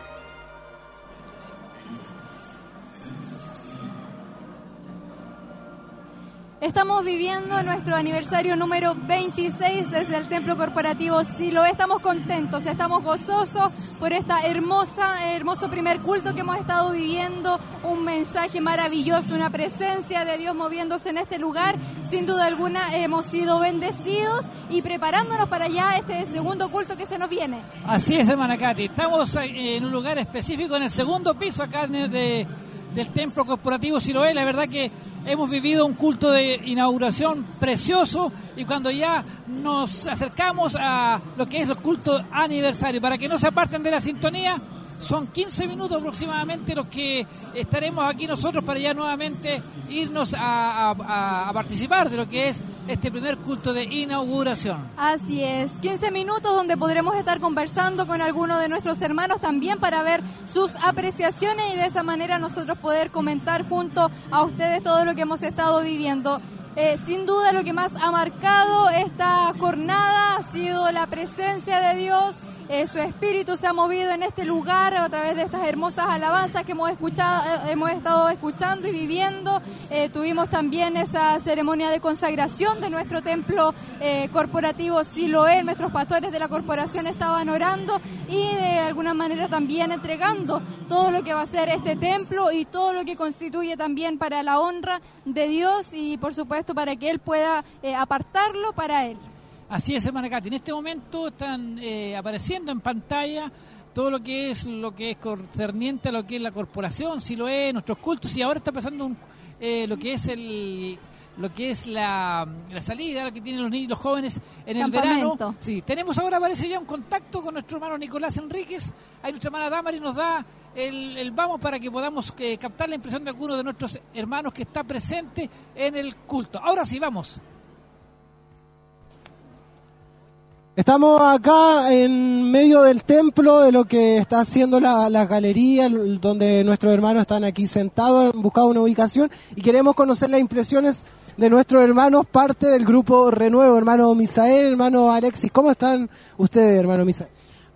Estamos viviendo nuestro aniversario número 26 desde el Templo Corporativo Silo. Estamos contentos, estamos gozosos por esta hermosa, hermoso primer culto que hemos estado viviendo, un mensaje maravilloso, una presencia de Dios moviéndose en este lugar. Sin duda alguna hemos sido bendecidos y preparándonos para ya este segundo culto que se nos viene. Así es, hermana Katy. Estamos eh, en un lugar específico, en el segundo piso acá de- del Templo Corporativo Siloé. La verdad que hemos vivido un culto de inauguración precioso y cuando ya nos acercamos a lo que es el culto aniversario, para que no se aparten de la sintonía, son 15 minutos aproximadamente los que estaremos aquí nosotros para ya nuevamente irnos a, participar de lo que es este primer culto de inauguración. Así es, 15 minutos donde podremos estar conversando con algunos de nuestros hermanos también para ver sus apreciaciones y de esa manera nosotros poder comentar junto a ustedes todo lo que hemos estado viviendo. Eh, sin duda lo que más ha marcado esta jornada ha sido la presencia de Dios. Eh, su espíritu se ha movido en este lugar a través de estas hermosas alabanzas que hemos escuchado, eh, hemos estado escuchando y viviendo. Eh, tuvimos también esa ceremonia de consagración de nuestro templo eh, corporativo Siloé. Nuestros pastores de la corporación estaban orando y de alguna manera también entregando todo lo que va a ser este templo y todo lo que constituye también para la honra de Dios y por supuesto para que Él pueda apartarlo para Él. Así es, hermana Katy. En este momento están eh, apareciendo en pantalla todo lo que es lo que es concerniente a lo que es la corporación, si lo es, nuestros cultos, y ahora está pasando un, eh, lo que es el lo que es la, la salida, lo que tienen los niños, los jóvenes en el verano. Sí, tenemos ahora parece ya un contacto con nuestro hermano Nicolás Enríquez. Ahí nuestra hermana Damari nos da el, el vamos para que podamos eh, captar la impresión de alguno de nuestros hermanos que está presente en el culto. Ahora sí, vamos. Estamos acá en medio del templo de lo que está haciendo la, la galería, donde nuestros hermanos están aquí sentados, han buscado una ubicación y queremos conocer las impresiones de nuestros hermanos, parte del grupo Renuevo, hermano Misael, hermano Alexis. ¿Cómo están ustedes, hermano Misael?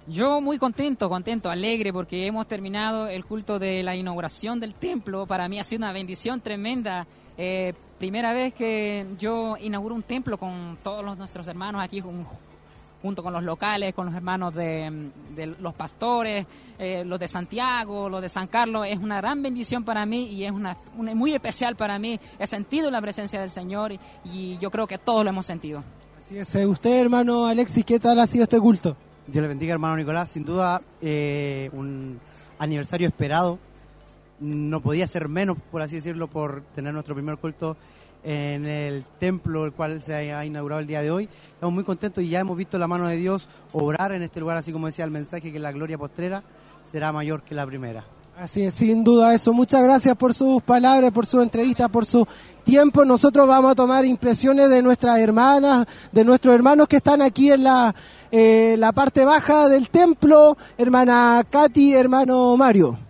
Yo muy contento, contento, alegre porque hemos terminado el culto de la inauguración del templo. Para mí ha sido una bendición tremenda. Eh, primera vez que yo inauguro un templo con todos los, nuestros hermanos aquí jun- junto con los locales, con los hermanos de, de los pastores, eh, los de Santiago, los de San Carlos. Es una gran bendición para mí y es una, una- muy especial para mí. He sentido la presencia del Señor y, y yo creo que todos lo hemos sentido. Así es, eh, usted, hermano Alexis, ¿qué tal ha sido este culto? Dios le bendiga, hermano Nicolás. Sin duda, eh, un aniversario esperado. No podía ser menos, por así decirlo, por tener nuestro primer culto en el templo, el cual se ha inaugurado el día de hoy. Estamos muy contentos y ya hemos visto la mano de Dios obrar en este lugar, así como decía el mensaje, que la gloria postrera será mayor que la primera. Así es, sin duda eso. Muchas gracias por sus palabras, por su entrevista, por su tiempo. Nosotros vamos a tomar impresiones de nuestras hermanas, de nuestros hermanos que están aquí en la, eh, la parte baja del templo. Hermana Katy, hermano Mario.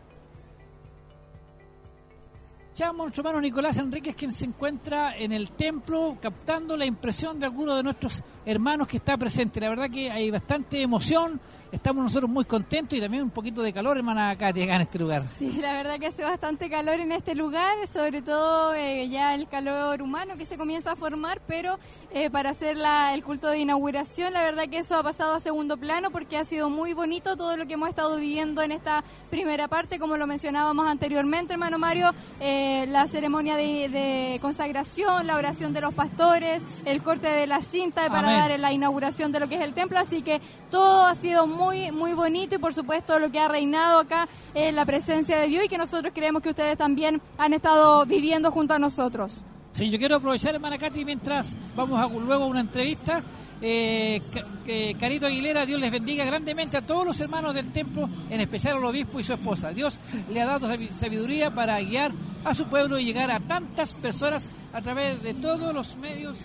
Llamo a nuestro hermano Nicolás Enríquez, quien se encuentra en el templo captando la impresión de algunos de nuestros hermanos que está presente. La verdad que hay bastante emoción, estamos nosotros muy contentos y también un poquito de calor, hermana Katy, acá en este lugar. Sí, la verdad que hace bastante calor en este lugar, sobre todo eh, ya el calor humano que se comienza a formar, pero eh, para hacer la- el culto de inauguración, la verdad que eso ha pasado a segundo plano porque ha sido muy bonito todo lo que hemos estado viviendo en esta primera parte, como lo mencionábamos anteriormente, hermano Mario, eh, la ceremonia de, de consagración, la oración de los pastores, el corte de la cinta para Amén. dar la inauguración de lo que es el templo, así que todo ha sido muy muy bonito y por supuesto lo que ha reinado acá es la presencia de Dios y que nosotros creemos que ustedes también han estado viviendo junto a nosotros. Sí, yo quiero aprovechar, hermana Katy, mientras vamos a luego a una entrevista. Eh, Carito Aguilera, Dios les bendiga grandemente a todos los hermanos del templo, en especial al obispo y su esposa. Dios le ha dado sabi- sabiduría para guiar a su pueblo y llegar a tantas personas a través de todos los medios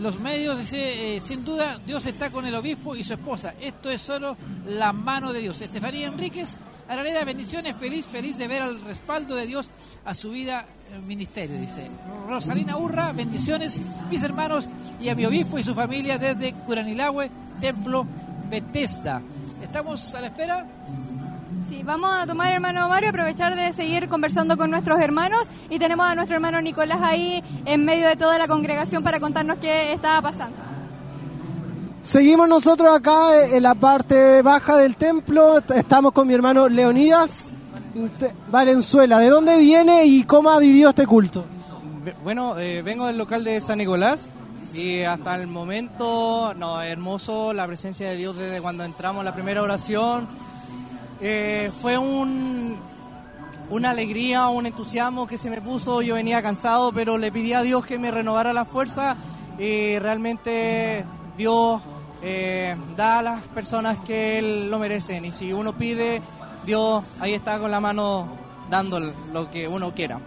los medios, dice, eh, sin duda, Dios está con el obispo y su esposa. Esto es solo la mano de Dios. Estefanía Enríquez, Araneda, bendiciones, feliz, feliz de ver el respaldo de Dios a su vida ministerio, dice. Rosalina Urra, bendiciones, mis hermanos y a mi obispo y su familia desde Curanilahue, Templo Bethesda. Estamos a la espera. Sí, vamos a tomar, hermano Mario, aprovechar de seguir conversando con nuestros hermanos y tenemos a nuestro hermano Nicolás ahí en medio de toda la congregación para contarnos qué estaba pasando. Seguimos nosotros acá en la parte baja del templo. Estamos con mi hermano Leonidas Valenzuela. ¿De dónde viene y cómo ha vivido este culto? Bueno, eh, vengo del local de San Nicolás y hasta el momento, no, hermoso la presencia de Dios desde cuando entramos la primera oración. Eh, fue un, una alegría, un entusiasmo que se me puso. Yo venía cansado, pero le pedí a Dios que me renovara la fuerza y realmente Dios eh, da a las personas que Él lo merecen. Y si uno pide, Dios ahí está con la mano dando lo que uno quiera.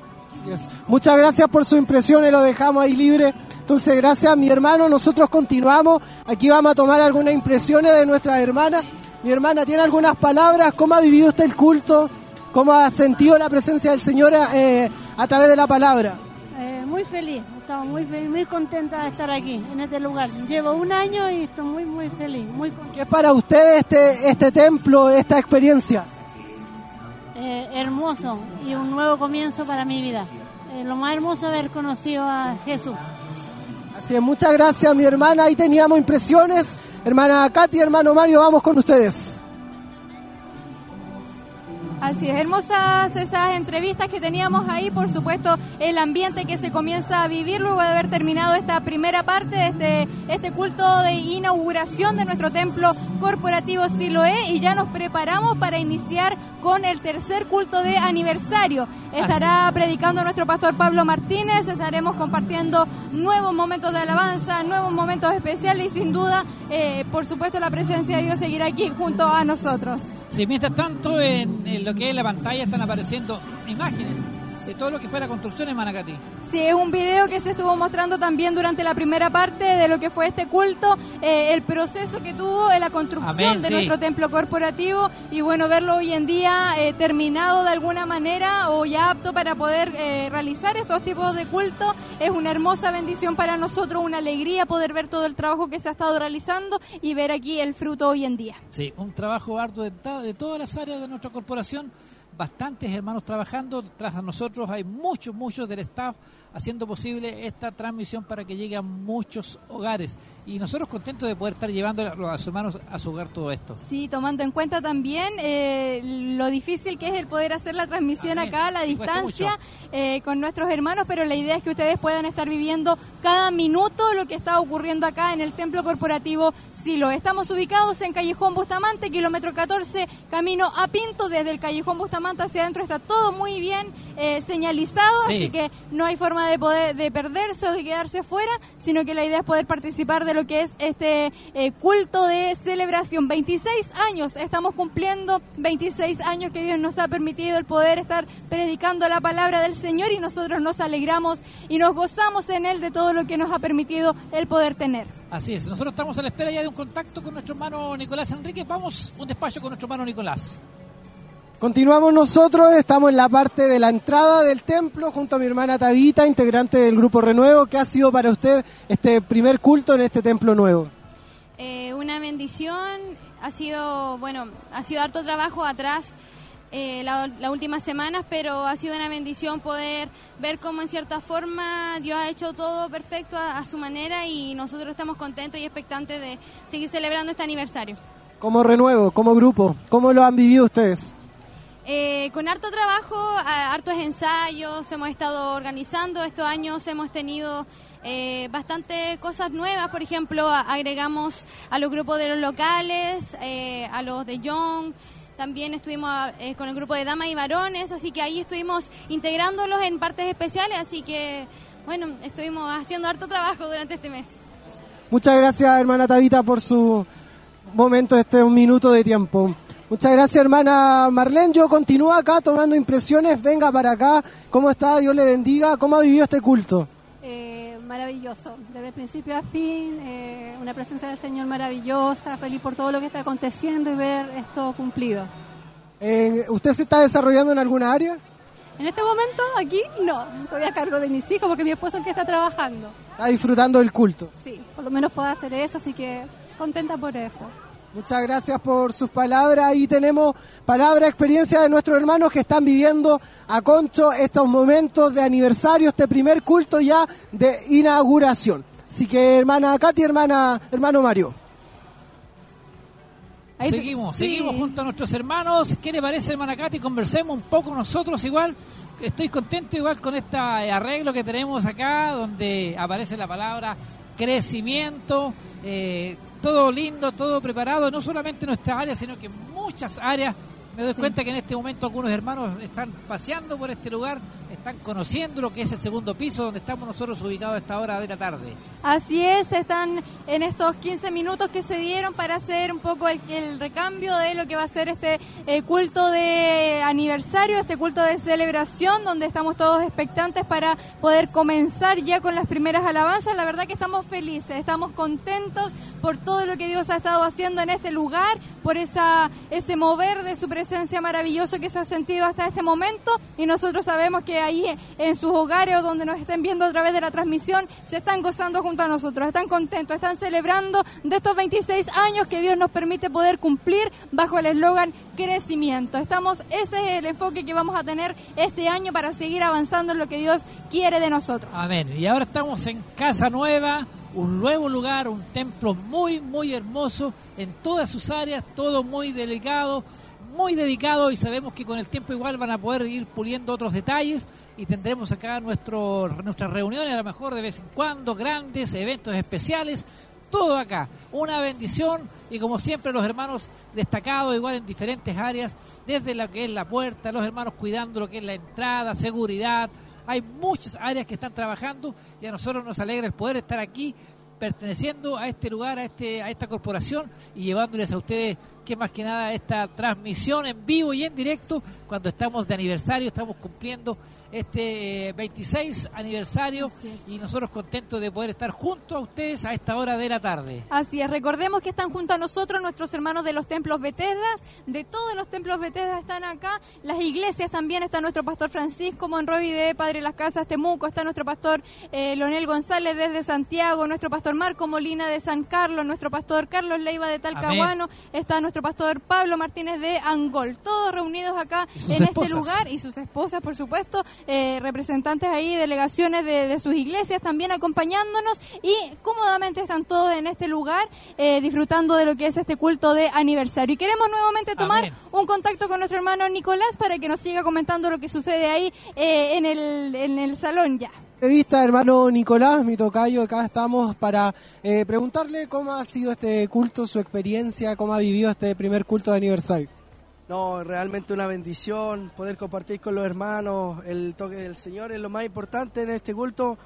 Muchas gracias por su impresión y lo dejamos ahí libre. Entonces, gracias mi hermano. Nosotros continuamos. Aquí vamos a tomar algunas impresiones de nuestras hermanas. Mi hermana tiene algunas palabras. ¿Cómo ha vivido usted el culto? ¿Cómo ha sentido la presencia del Señor eh, a través de la palabra? Eh, muy feliz, estaba muy feliz, muy contenta de estar aquí, en este lugar. Llevo un año y estoy muy, muy feliz, muy contenta. ¿Qué es para usted este, este templo, esta experiencia? Eh, hermoso y un nuevo comienzo para mi vida. Eh, lo más hermoso haber conocido a Jesús. Así es, muchas gracias mi hermana. Ahí teníamos impresiones. Hermana Katy, hermano Mario, vamos con ustedes. Así es, hermosas esas entrevistas que teníamos ahí, por supuesto, el ambiente que se comienza a vivir luego de haber terminado esta primera parte de este, este culto de inauguración de nuestro templo corporativo Siloé y ya nos preparamos para iniciar con el tercer culto de aniversario. Estará predicando nuestro pastor Pablo Martínez, estaremos compartiendo nuevos momentos de alabanza, nuevos momentos especiales y sin duda, eh, por supuesto, la presencia de Dios seguirá aquí junto a nosotros. Sí, mientras tanto, en, en lo que es la pantalla están apareciendo imágenes de todo lo que fue la construcción en Manacatí. Sí, es un video que se estuvo mostrando también durante la primera parte de lo que fue este culto, eh, el proceso que tuvo en la construcción Amén, de sí. nuestro templo corporativo y bueno, verlo hoy en día eh, terminado de alguna manera o ya apto para poder eh, realizar estos tipos de culto es una hermosa bendición para nosotros, una alegría poder ver todo el trabajo que se ha estado realizando y ver aquí el fruto hoy en día. Sí, un trabajo de, ta- de todas las áreas de nuestra corporación. Bastantes hermanos trabajando. Tras a nosotros hay muchos, muchos del staff haciendo posible esta transmisión para que llegue a muchos hogares. Y nosotros contentos de poder estar llevando a los hermanos a su hogar todo esto. Sí, tomando en cuenta también eh, lo difícil que es el poder hacer la transmisión Amén. acá a la Sí, distancia eh, con nuestros hermanos, pero la idea es que ustedes puedan estar viviendo cada minuto lo que está ocurriendo acá en el templo corporativo Silo. Estamos ubicados en Callejón Bustamante, kilómetro 14, camino a Pinto. Desde el Callejón Bustamante hacia adentro está todo muy bien eh, señalizado, Sí. así que no hay forma de poder de perderse o de quedarse fuera, sino que la idea es poder participar de lo que es este eh, culto de celebración. 26 años estamos cumpliendo, 26 años que Dios nos ha permitido el poder estar predicando la palabra del Señor y nosotros nos alegramos y nos gozamos en Él de todo lo que nos ha permitido el poder tener. Así es, nosotros estamos a la espera ya de un contacto con nuestro hermano Nicolás Enrique. Vamos un despacho con nuestro hermano Nicolás. Continuamos nosotros, estamos en la parte de la entrada del templo junto a mi hermana Tabita, integrante del grupo Renuevo. ¿Qué ha sido para usted este primer culto en este templo nuevo? Eh, una bendición, ha sido, bueno, ha sido harto trabajo atrás eh, la- las últimas semanas, pero ha sido una bendición poder ver cómo en cierta forma Dios ha hecho todo perfecto a, a su manera y nosotros estamos contentos y expectantes de seguir celebrando este aniversario. Como Renuevo, como grupo, ¿cómo lo han vivido ustedes? Eh, con harto trabajo, hartos ensayos, hemos estado organizando. Estos años hemos tenido eh, bastante cosas nuevas. Por ejemplo, agregamos a los grupos de los locales, eh, a los de Young. También estuvimos eh, con el grupo de damas y varones, así que ahí estuvimos integrándolos en partes especiales. Así que, bueno, estuvimos haciendo harto trabajo durante este mes. Muchas gracias, hermana Tabita, por su momento, este un minuto de tiempo. Muchas gracias, hermana Marlene. Yo continúo acá tomando impresiones. Venga para acá. ¿Cómo está? Dios le bendiga. ¿Cómo ha vivido este culto? Eh, maravilloso, desde principio a fin, eh, una presencia del Señor maravillosa, feliz por todo lo que está aconteciendo y ver esto cumplido. Eh, ¿Usted se está desarrollando en alguna área? En este momento, aquí, no, estoy a cargo de mis hijos porque mi esposo es el que está trabajando. ¿Está disfrutando del culto? Sí, por lo menos puedo hacer eso, así que contenta por eso. Muchas gracias por sus palabras. Ahí tenemos palabra, experiencia de nuestros hermanos que están viviendo a Concho estos momentos de aniversario, este primer culto ya de inauguración. Así que hermana Katy, hermana, hermano Mario. Ahí Seguimos, sí. seguimos junto a nuestros hermanos. ¿Qué le parece, hermana Katy? Conversemos un poco nosotros igual. Estoy contento igual con este arreglo que tenemos acá, donde aparece la palabra crecimiento, eh, todo lindo, todo preparado, no solamente en nuestra área, sino que en muchas áreas. Me doy Sí. cuenta que en este momento algunos hermanos están paseando por este lugar, están conociendo lo que es el segundo piso donde estamos nosotros ubicados a esta hora de la tarde. Así es, están en estos 15 minutos que se dieron para hacer un poco el, el recambio de lo que va a ser este eh, culto de aniversario, este culto de celebración, donde estamos todos expectantes para poder comenzar ya con las primeras alabanzas. La verdad que estamos felices, estamos contentos por todo lo que Dios ha estado haciendo en este lugar, por esa ese mover de su presencia maravilloso que se ha sentido hasta este momento y nosotros sabemos que ahí en sus hogares o donde nos estén viendo a través de la transmisión se están gozando junto a nosotros, están contentos, están celebrando de estos 26 años que Dios nos permite poder cumplir bajo el eslogan crecimiento. Estamos ese es el enfoque que vamos a tener este año para seguir avanzando en lo que Dios quiere de nosotros. Amén. Y ahora estamos en Casa Nueva, un nuevo lugar, un templo muy, muy hermoso en todas sus áreas, todo muy delicado, muy dedicado y sabemos que con el tiempo igual van a poder ir puliendo otros detalles y tendremos acá nuestro, nuestras reuniones a lo mejor de vez en cuando, grandes, eventos especiales, todo acá. Una bendición y como siempre los hermanos destacados igual en diferentes áreas, desde lo que es la puerta, los hermanos cuidando lo que es la entrada, seguridad. Hay muchas áreas que están trabajando y a nosotros nos alegra el poder estar aquí perteneciendo a este lugar, a este a esta corporación y llevándoles a ustedes que más que nada esta transmisión en vivo y en directo cuando estamos de aniversario, estamos cumpliendo este eh, 26 aniversario y nosotros contentos de poder estar junto a ustedes a esta hora de la tarde. Así es, recordemos que están junto a nosotros nuestros hermanos de los templos Betesdas, de todos los templos Betesdas están acá, las iglesias también, está nuestro pastor Francisco Monroy de Padre Las Casas Temuco, está nuestro pastor eh, Leonel González desde Santiago, nuestro pastor Marco Molina de San Carlos, nuestro pastor Carlos Leiva de Talcahuano, está nuestro pastor Pablo Martínez de Angol, todos reunidos acá en esposas. este lugar y sus esposas, por supuesto, eh, representantes ahí, delegaciones de, de sus iglesias también acompañándonos y cómodamente están todos en este lugar eh, disfrutando de lo que es este culto de aniversario. Y queremos nuevamente tomar Amén. un contacto con nuestro hermano Nicolás para que nos siga comentando lo que sucede ahí eh, en, el, en el salón ya. Entrevista, hermano Nicolás, mi tocayo, acá estamos para eh, preguntarle cómo ha sido este culto, su experiencia, cómo ha vivido este primer culto de aniversario. No, realmente una bendición poder compartir con los hermanos el toque del Señor es lo más importante en este culto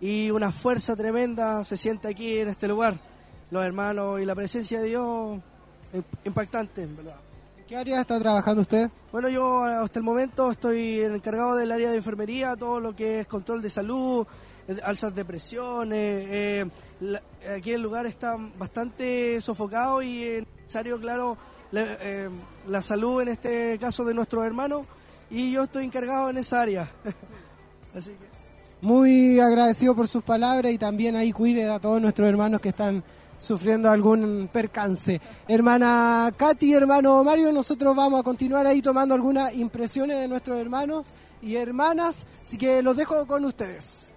y una fuerza tremenda se siente aquí en este lugar. Los hermanos y la presencia de Dios im- impactante, en verdad. ¿En qué área está trabajando usted? Bueno, yo hasta el momento estoy encargado del área de enfermería, todo lo que es control de salud, eh, alzas de presión. eh, eh, la- aquí el lugar está bastante sofocado y es necesario, claro, eh, la salud en este caso de nuestros hermanos y yo estoy encargado en esa área. Así que... Muy agradecido por sus palabras y también ahí cuide a todos nuestros hermanos que están sufriendo algún percance. Hermana Katy, hermano Mario, nosotros vamos a continuar ahí tomando algunas impresiones de nuestros hermanos y hermanas, así que los dejo con ustedes.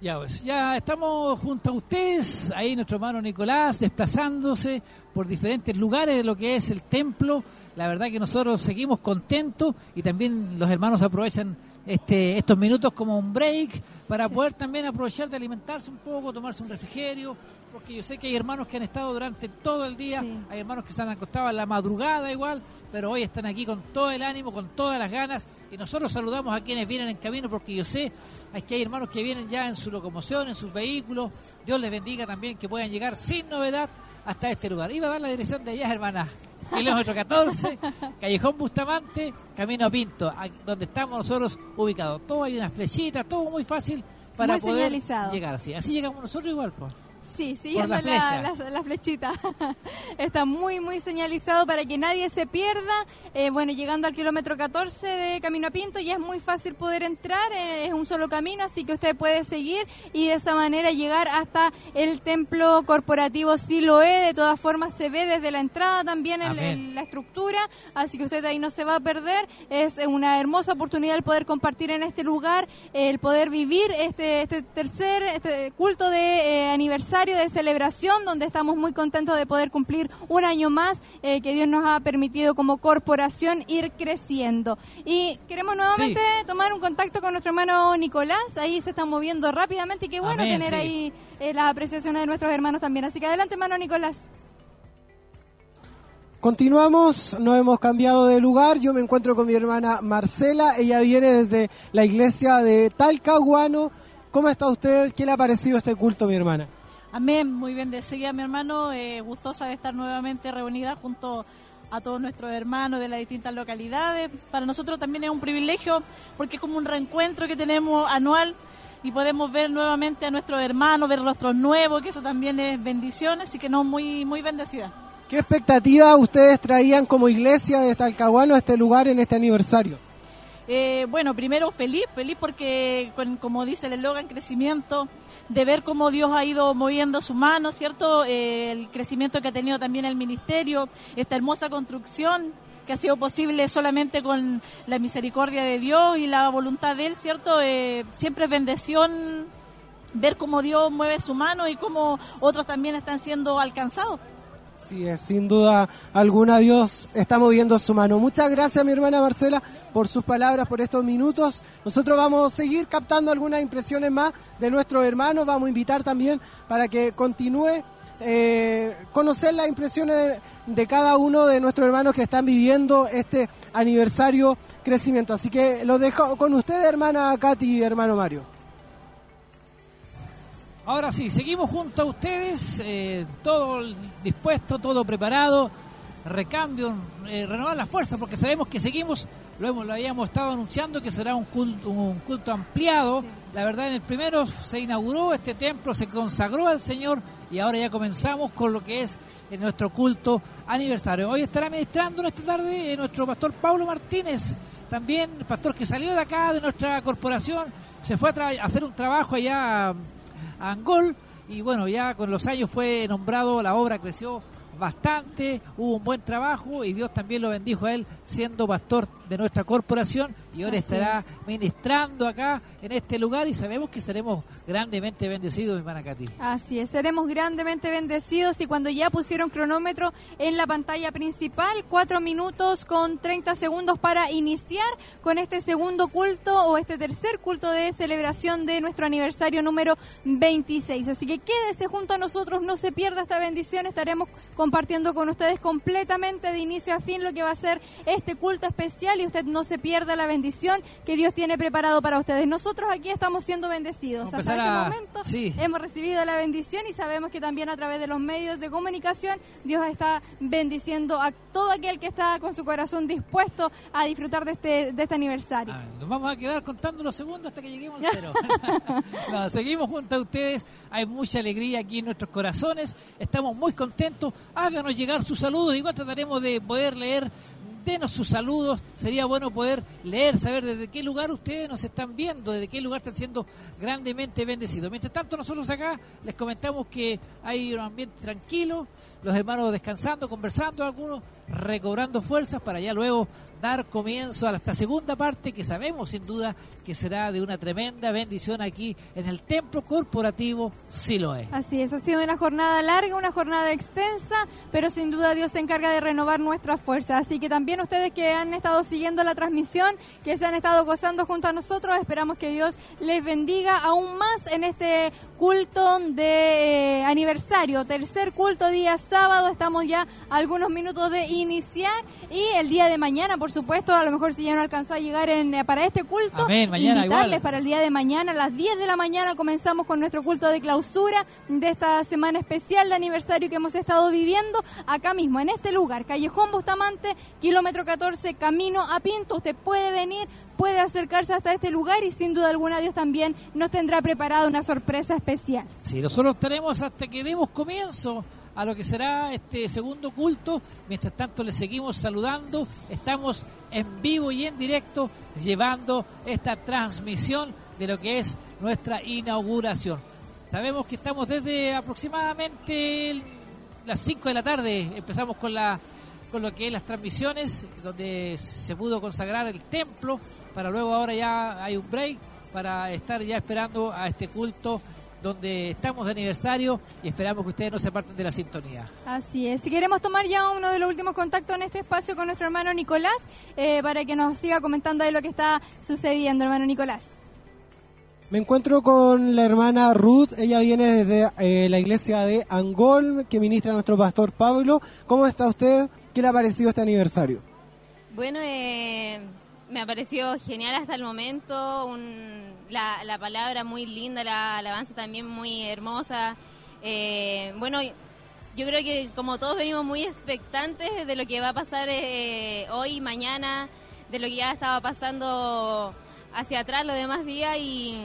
Ya, pues, ya estamos junto a ustedes, ahí nuestro hermano Nicolás, desplazándose por diferentes lugares de lo que es el templo. La verdad que nosotros seguimos contentos y también los hermanos aprovechan este, estos minutos como un break para poder también aprovechar de alimentarse un poco, tomarse un refrigerio, porque yo sé que hay hermanos que han estado durante todo el día, hay hermanos que se han acostado a la madrugada igual, pero hoy están aquí con todo el ánimo, con todas las ganas, y nosotros saludamos a quienes vienen en camino, porque yo sé que hay hermanos que vienen ya en su locomoción, en sus vehículos, Dios les bendiga también que puedan llegar sin novedad hasta este lugar. Iba a dar la dirección de allá, hermana. Kilómetro 14, Callejón Bustamante, Camino a Pinto, donde estamos nosotros ubicados. Todo hay unas flechitas, todo muy fácil para Muy poder señalizado. llegar así. Así llegamos nosotros igual, pues. Sí, siguiendo la la, la- la flechita. Está muy, muy señalizado para que nadie se pierda. Eh, bueno, llegando al kilómetro 14 de Camino a Pinto ya es muy fácil poder entrar, eh, es un solo camino, así que usted puede seguir y de esa manera llegar hasta el templo corporativo Siloé. De todas formas, se ve desde la entrada también el- el- la estructura, así que usted ahí no se va a perder. Es una hermosa oportunidad el poder compartir en este lugar, el poder vivir este, este tercer este culto de eh, aniversario aniversario de celebración, donde estamos muy contentos de poder cumplir un año más eh, que Dios nos ha permitido como corporación ir creciendo. Y queremos nuevamente tomar un contacto con nuestro hermano Nicolás, ahí se está moviendo rápidamente y qué bueno Amén, tener sí. ahí eh, las apreciaciones de nuestros hermanos también. Así que adelante, hermano Nicolás. Continuamos, no hemos cambiado de lugar. Yo me encuentro con mi hermana Marcela. Ella viene desde la iglesia de Talcahuano. ¿Cómo está usted? ¿Qué le ha parecido este culto, mi hermana? Amén, muy bendecida mi hermano, eh, gustosa de estar nuevamente reunida junto a todos nuestros hermanos de las distintas localidades. Para nosotros también es un privilegio porque es como un reencuentro que tenemos anual y podemos ver nuevamente a nuestros hermanos, ver rostros nuevos, que eso también es bendición, así que no, muy, muy bendecida. ¿Qué expectativa ustedes traían como iglesia de Talcahuano a este lugar en este aniversario? Eh, bueno, primero feliz, feliz porque, con- como dice el eslogan, crecimiento, de ver cómo Dios ha ido moviendo su mano, ¿cierto? Eh, el crecimiento que ha tenido también el ministerio, esta hermosa construcción que ha sido posible solamente con la misericordia de Dios y la voluntad de Él, ¿cierto? Eh, siempre es bendición ver cómo Dios mueve su mano y cómo otros también están siendo alcanzados. Sí, es, sin duda alguna Dios está moviendo su mano. Muchas gracias mi hermana Marcela por sus palabras, por estos minutos. Nosotros vamos a seguir captando algunas impresiones más de nuestros hermanos. Vamos a invitar también para que continúe eh, conocer las impresiones de, de cada uno de nuestros hermanos que están viviendo este aniversario crecimiento. Así que los dejo con ustedes, hermana Katy y hermano Mario. Ahora sí, seguimos junto a ustedes, eh, todo dispuesto, todo preparado, recambio, eh, renovar las fuerzas, porque sabemos que seguimos, lo, hemos, lo habíamos estado anunciando que será un culto, un culto ampliado. La verdad, en el primero se inauguró este templo, se consagró al Señor y ahora ya comenzamos con lo que es eh, nuestro culto aniversario. Hoy estará ministrando esta tarde nuestro pastor Pablo Martínez, también pastor que salió de acá, de nuestra corporación, se fue a, a hacer un trabajo allá Angol. Y bueno, ya con los años fue nombrado, la obra creció bastante, hubo un buen trabajo y Dios también lo bendijo a él siendo pastor de nuestra corporación y ahora Así estará es. ministrando acá en este lugar y sabemos que seremos grandemente bendecidos, hermana Katy. Así es, seremos grandemente bendecidos y cuando ya pusieron cronómetro en la pantalla principal, cuatro minutos con 30 segundos para iniciar con este segundo culto o este tercer culto de celebración de nuestro aniversario número 26. Así que quédese junto a nosotros, no se pierda esta bendición, estaremos compartiendo con ustedes completamente de inicio a fin lo que va a ser este culto especial y usted no se pierda la bendición que Dios tiene preparado para ustedes. Nosotros aquí estamos siendo bendecidos. Hasta este a- momento sí. hemos recibido la bendición y sabemos que también a través de los medios de comunicación Dios está bendiciendo a todo aquel que está con su corazón dispuesto a disfrutar de este, de este aniversario. Ah, Nos vamos a quedar contando los segundos hasta que lleguemos al cero. No, seguimos junto a ustedes. Hay mucha alegría aquí en nuestros corazones. Estamos muy contentos. Háganos llegar sus saludos. Igual trataremos de poder leer. Denos sus saludos. Sería bueno poder leer, saber desde qué lugar ustedes nos están viendo, desde qué lugar están siendo grandemente bendecidos. Mientras tanto, nosotros acá les comentamos que hay un ambiente tranquilo, los hermanos descansando, conversando, algunos recobrando fuerzas para ya luego dar comienzo a esta segunda parte que sabemos sin duda que será de una tremenda bendición aquí en el templo corporativo Siloé. Así es, ha sido una jornada larga, una jornada extensa, pero sin duda Dios se encarga de renovar nuestras fuerzas. Así que también ustedes que han estado siguiendo la transmisión, que se han estado gozando junto a nosotros, esperamos que Dios les bendiga aún más en este culto de eh, aniversario, tercer culto día sábado, estamos ya a algunos minutos de iniciar y el día de mañana, por supuesto, a lo mejor si ya no alcanzó a llegar en, eh, para este culto, Amén, mañana invitarles igual. para el día de mañana a las 10 de la mañana comenzamos con nuestro culto de clausura de esta semana especial de aniversario que hemos estado viviendo acá mismo, en este lugar, Callejón Bustamante, kilómetro 14, camino a Pinto. Usted puede venir, puede acercarse hasta este lugar y sin duda alguna Dios también nos tendrá preparada una sorpresa especial. Sí, nosotros tenemos hasta que demos comienzo a lo que será este segundo culto. Mientras tanto, les seguimos saludando. Estamos en vivo y en directo llevando esta transmisión de lo que es nuestra inauguración. Sabemos que estamos desde aproximadamente las 5 de la tarde. Empezamos con la con lo que es las transmisiones, donde se pudo consagrar el templo, para luego ahora ya hay un break para estar ya esperando a este culto donde estamos de aniversario y esperamos que ustedes no se aparten de la sintonía. Así es. Si queremos tomar ya uno de los últimos contactos en este espacio con nuestro hermano Nicolás, eh, para que nos siga comentando de lo que está sucediendo, hermano Nicolás. Me encuentro con la hermana Ruth, ella viene desde eh, la iglesia de Angol, que ministra nuestro pastor Pablo. ¿Cómo está usted? ¿Qué le ha parecido este aniversario? Bueno, eh, me ha parecido genial hasta el momento, un- la, la palabra muy linda, la alabanza también muy hermosa. Eh, bueno, yo creo que como todos venimos muy expectantes de lo que va a pasar eh, hoy, mañana, de lo que ya estaba pasando hacia atrás los demás días y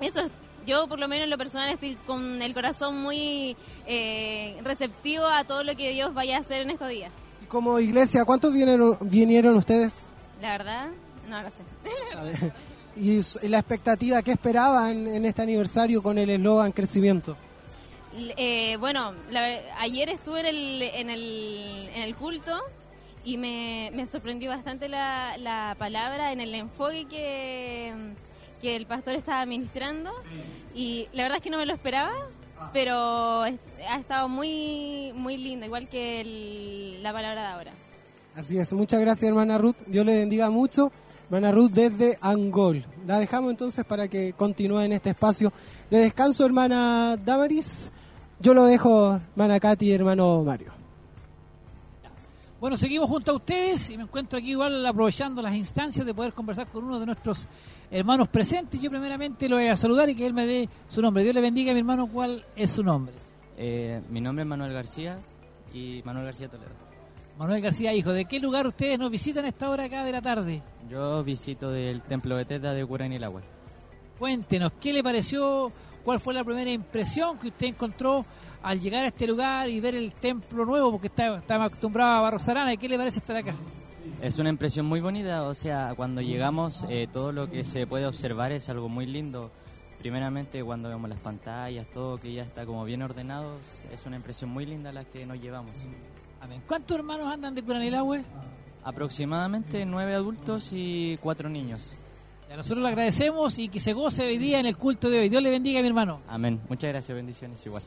eso, yo por lo menos en lo personal estoy con el corazón muy eh, receptivo a todo lo que Dios vaya a hacer en estos días. Como iglesia, ¿cuántos vinieron, vinieron ustedes? La verdad, no lo sé. Y la expectativa, ¿qué esperaban en este aniversario con el eslogan crecimiento? Eh, bueno, la- ayer estuve en el, en el, en el culto y me, me sorprendió bastante la, la palabra en el enfoque que, que el pastor estaba ministrando y la verdad es que no me lo esperaba, pero es- ha estado muy, muy lindo, igual que el- la palabra de ahora. Así es, muchas gracias hermana Ruth, Dios le bendiga mucho. Hermana Ruth desde Angol. La dejamos entonces para que continúe en este espacio de descanso, hermana Damaris. Yo lo dejo, hermana Katy y hermano Mario. Bueno, seguimos junto a ustedes y me encuentro aquí igual aprovechando las instancias de poder conversar con uno de nuestros hermanos presentes. Yo primeramente lo voy a saludar y que él me dé su nombre. Dios le bendiga, mi hermano, ¿cuál es su nombre? Eh, mi nombre es Manuel García y Manuel García Toledo. Manuel García, hijo, ¿de qué lugar ustedes nos visitan a esta hora acá de la tarde? Yo visito del templo de Teta de Curanilagüe. Cuéntenos, ¿qué le pareció? ¿Cuál fue la primera impresión que usted encontró al llegar a este lugar y ver el templo nuevo? Porque está, estaba acostumbrado a Barros Arana. ¿Qué le parece estar acá? Es una impresión muy bonita, o sea, cuando llegamos eh, todo lo que se puede observar es algo muy lindo. Primeramente cuando vemos las pantallas, todo que ya está como bien ordenado, es una impresión muy linda la que nos llevamos. Amén. ¿Cuántos hermanos andan de Curanilagüe? Aproximadamente nueve adultos y cuatro niños. Y a nosotros le agradecemos y que se goce hoy día en el culto de hoy. Dios le bendiga, mi hermano. Amén. Muchas gracias, bendiciones igual.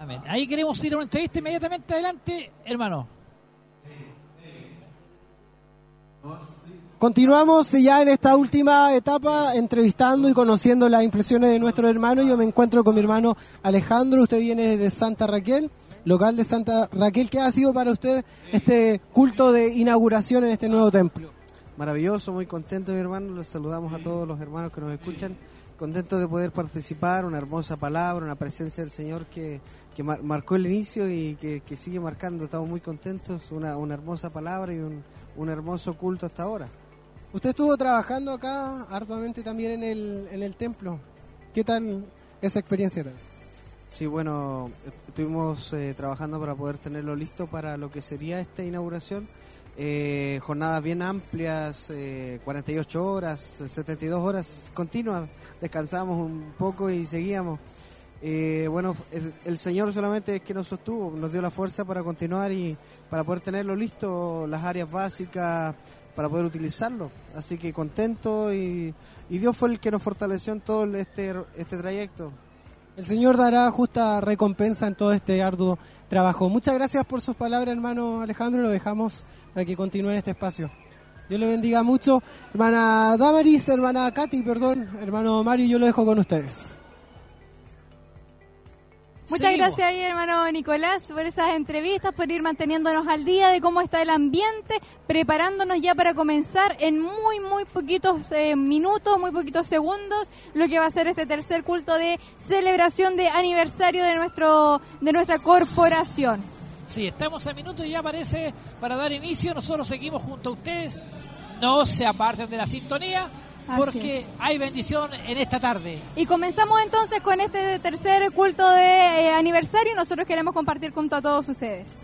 Amén. Ahí queremos ir a una entrevista inmediatamente adelante, hermano. Continuamos ya en esta última etapa entrevistando y conociendo las impresiones de nuestro hermano. Yo me encuentro con mi hermano Alejandro. Usted viene desde Santa Raquel, local de Santa Raquel. ¿Qué ha sido para usted este culto de inauguración en este nuevo templo? Maravilloso, muy contento mi hermano, les saludamos a todos los hermanos que nos escuchan, contento de poder participar, una hermosa palabra, una presencia del Señor que, que mar- marcó el inicio y que, que sigue marcando, estamos muy contentos, una, una hermosa palabra y un, un hermoso culto hasta ahora. Usted estuvo trabajando acá arduamente también en el, en el templo. ¿Qué tal esa experiencia también? Sí, bueno, estuvimos eh, trabajando para poder tenerlo listo para lo que sería esta inauguración. Eh, jornadas bien amplias, eh, 48 horas, 72 horas continuas. Descansamos un poco y seguíamos. Eh, bueno, el, Señor solamente es que nos sostuvo, nos dio la fuerza para continuar y para poder tenerlo listo, las áreas básicas, para poder utilizarlo. Así que contento y, y Dios fue el que nos fortaleció en todo este, este trayecto. El Señor dará justa recompensa en todo este arduo trabajo. Muchas gracias por sus palabras, hermano Alejandro. Lo dejamos para que continúe en este espacio. Dios le bendiga mucho. Hermana Damaris, hermana Katy, perdón, hermano Mario, yo lo dejo con ustedes. Muchas Seguimos. gracias ahí, hermano Nicolás, por esas entrevistas, por ir manteniéndonos al día de cómo está el ambiente, preparándonos ya para comenzar en muy, muy poquitos eh, minutos, muy poquitos segundos, lo que va a ser este tercer culto de celebración de aniversario de nuestro de nuestra corporación. Sí, estamos a minutos ya parece para dar inicio. Nosotros seguimos junto a ustedes. No se aparten de la sintonía porque hay bendición en esta tarde. Y comenzamos entonces con este tercer culto de eh, aniversario y nosotros queremos compartir junto a todos ustedes.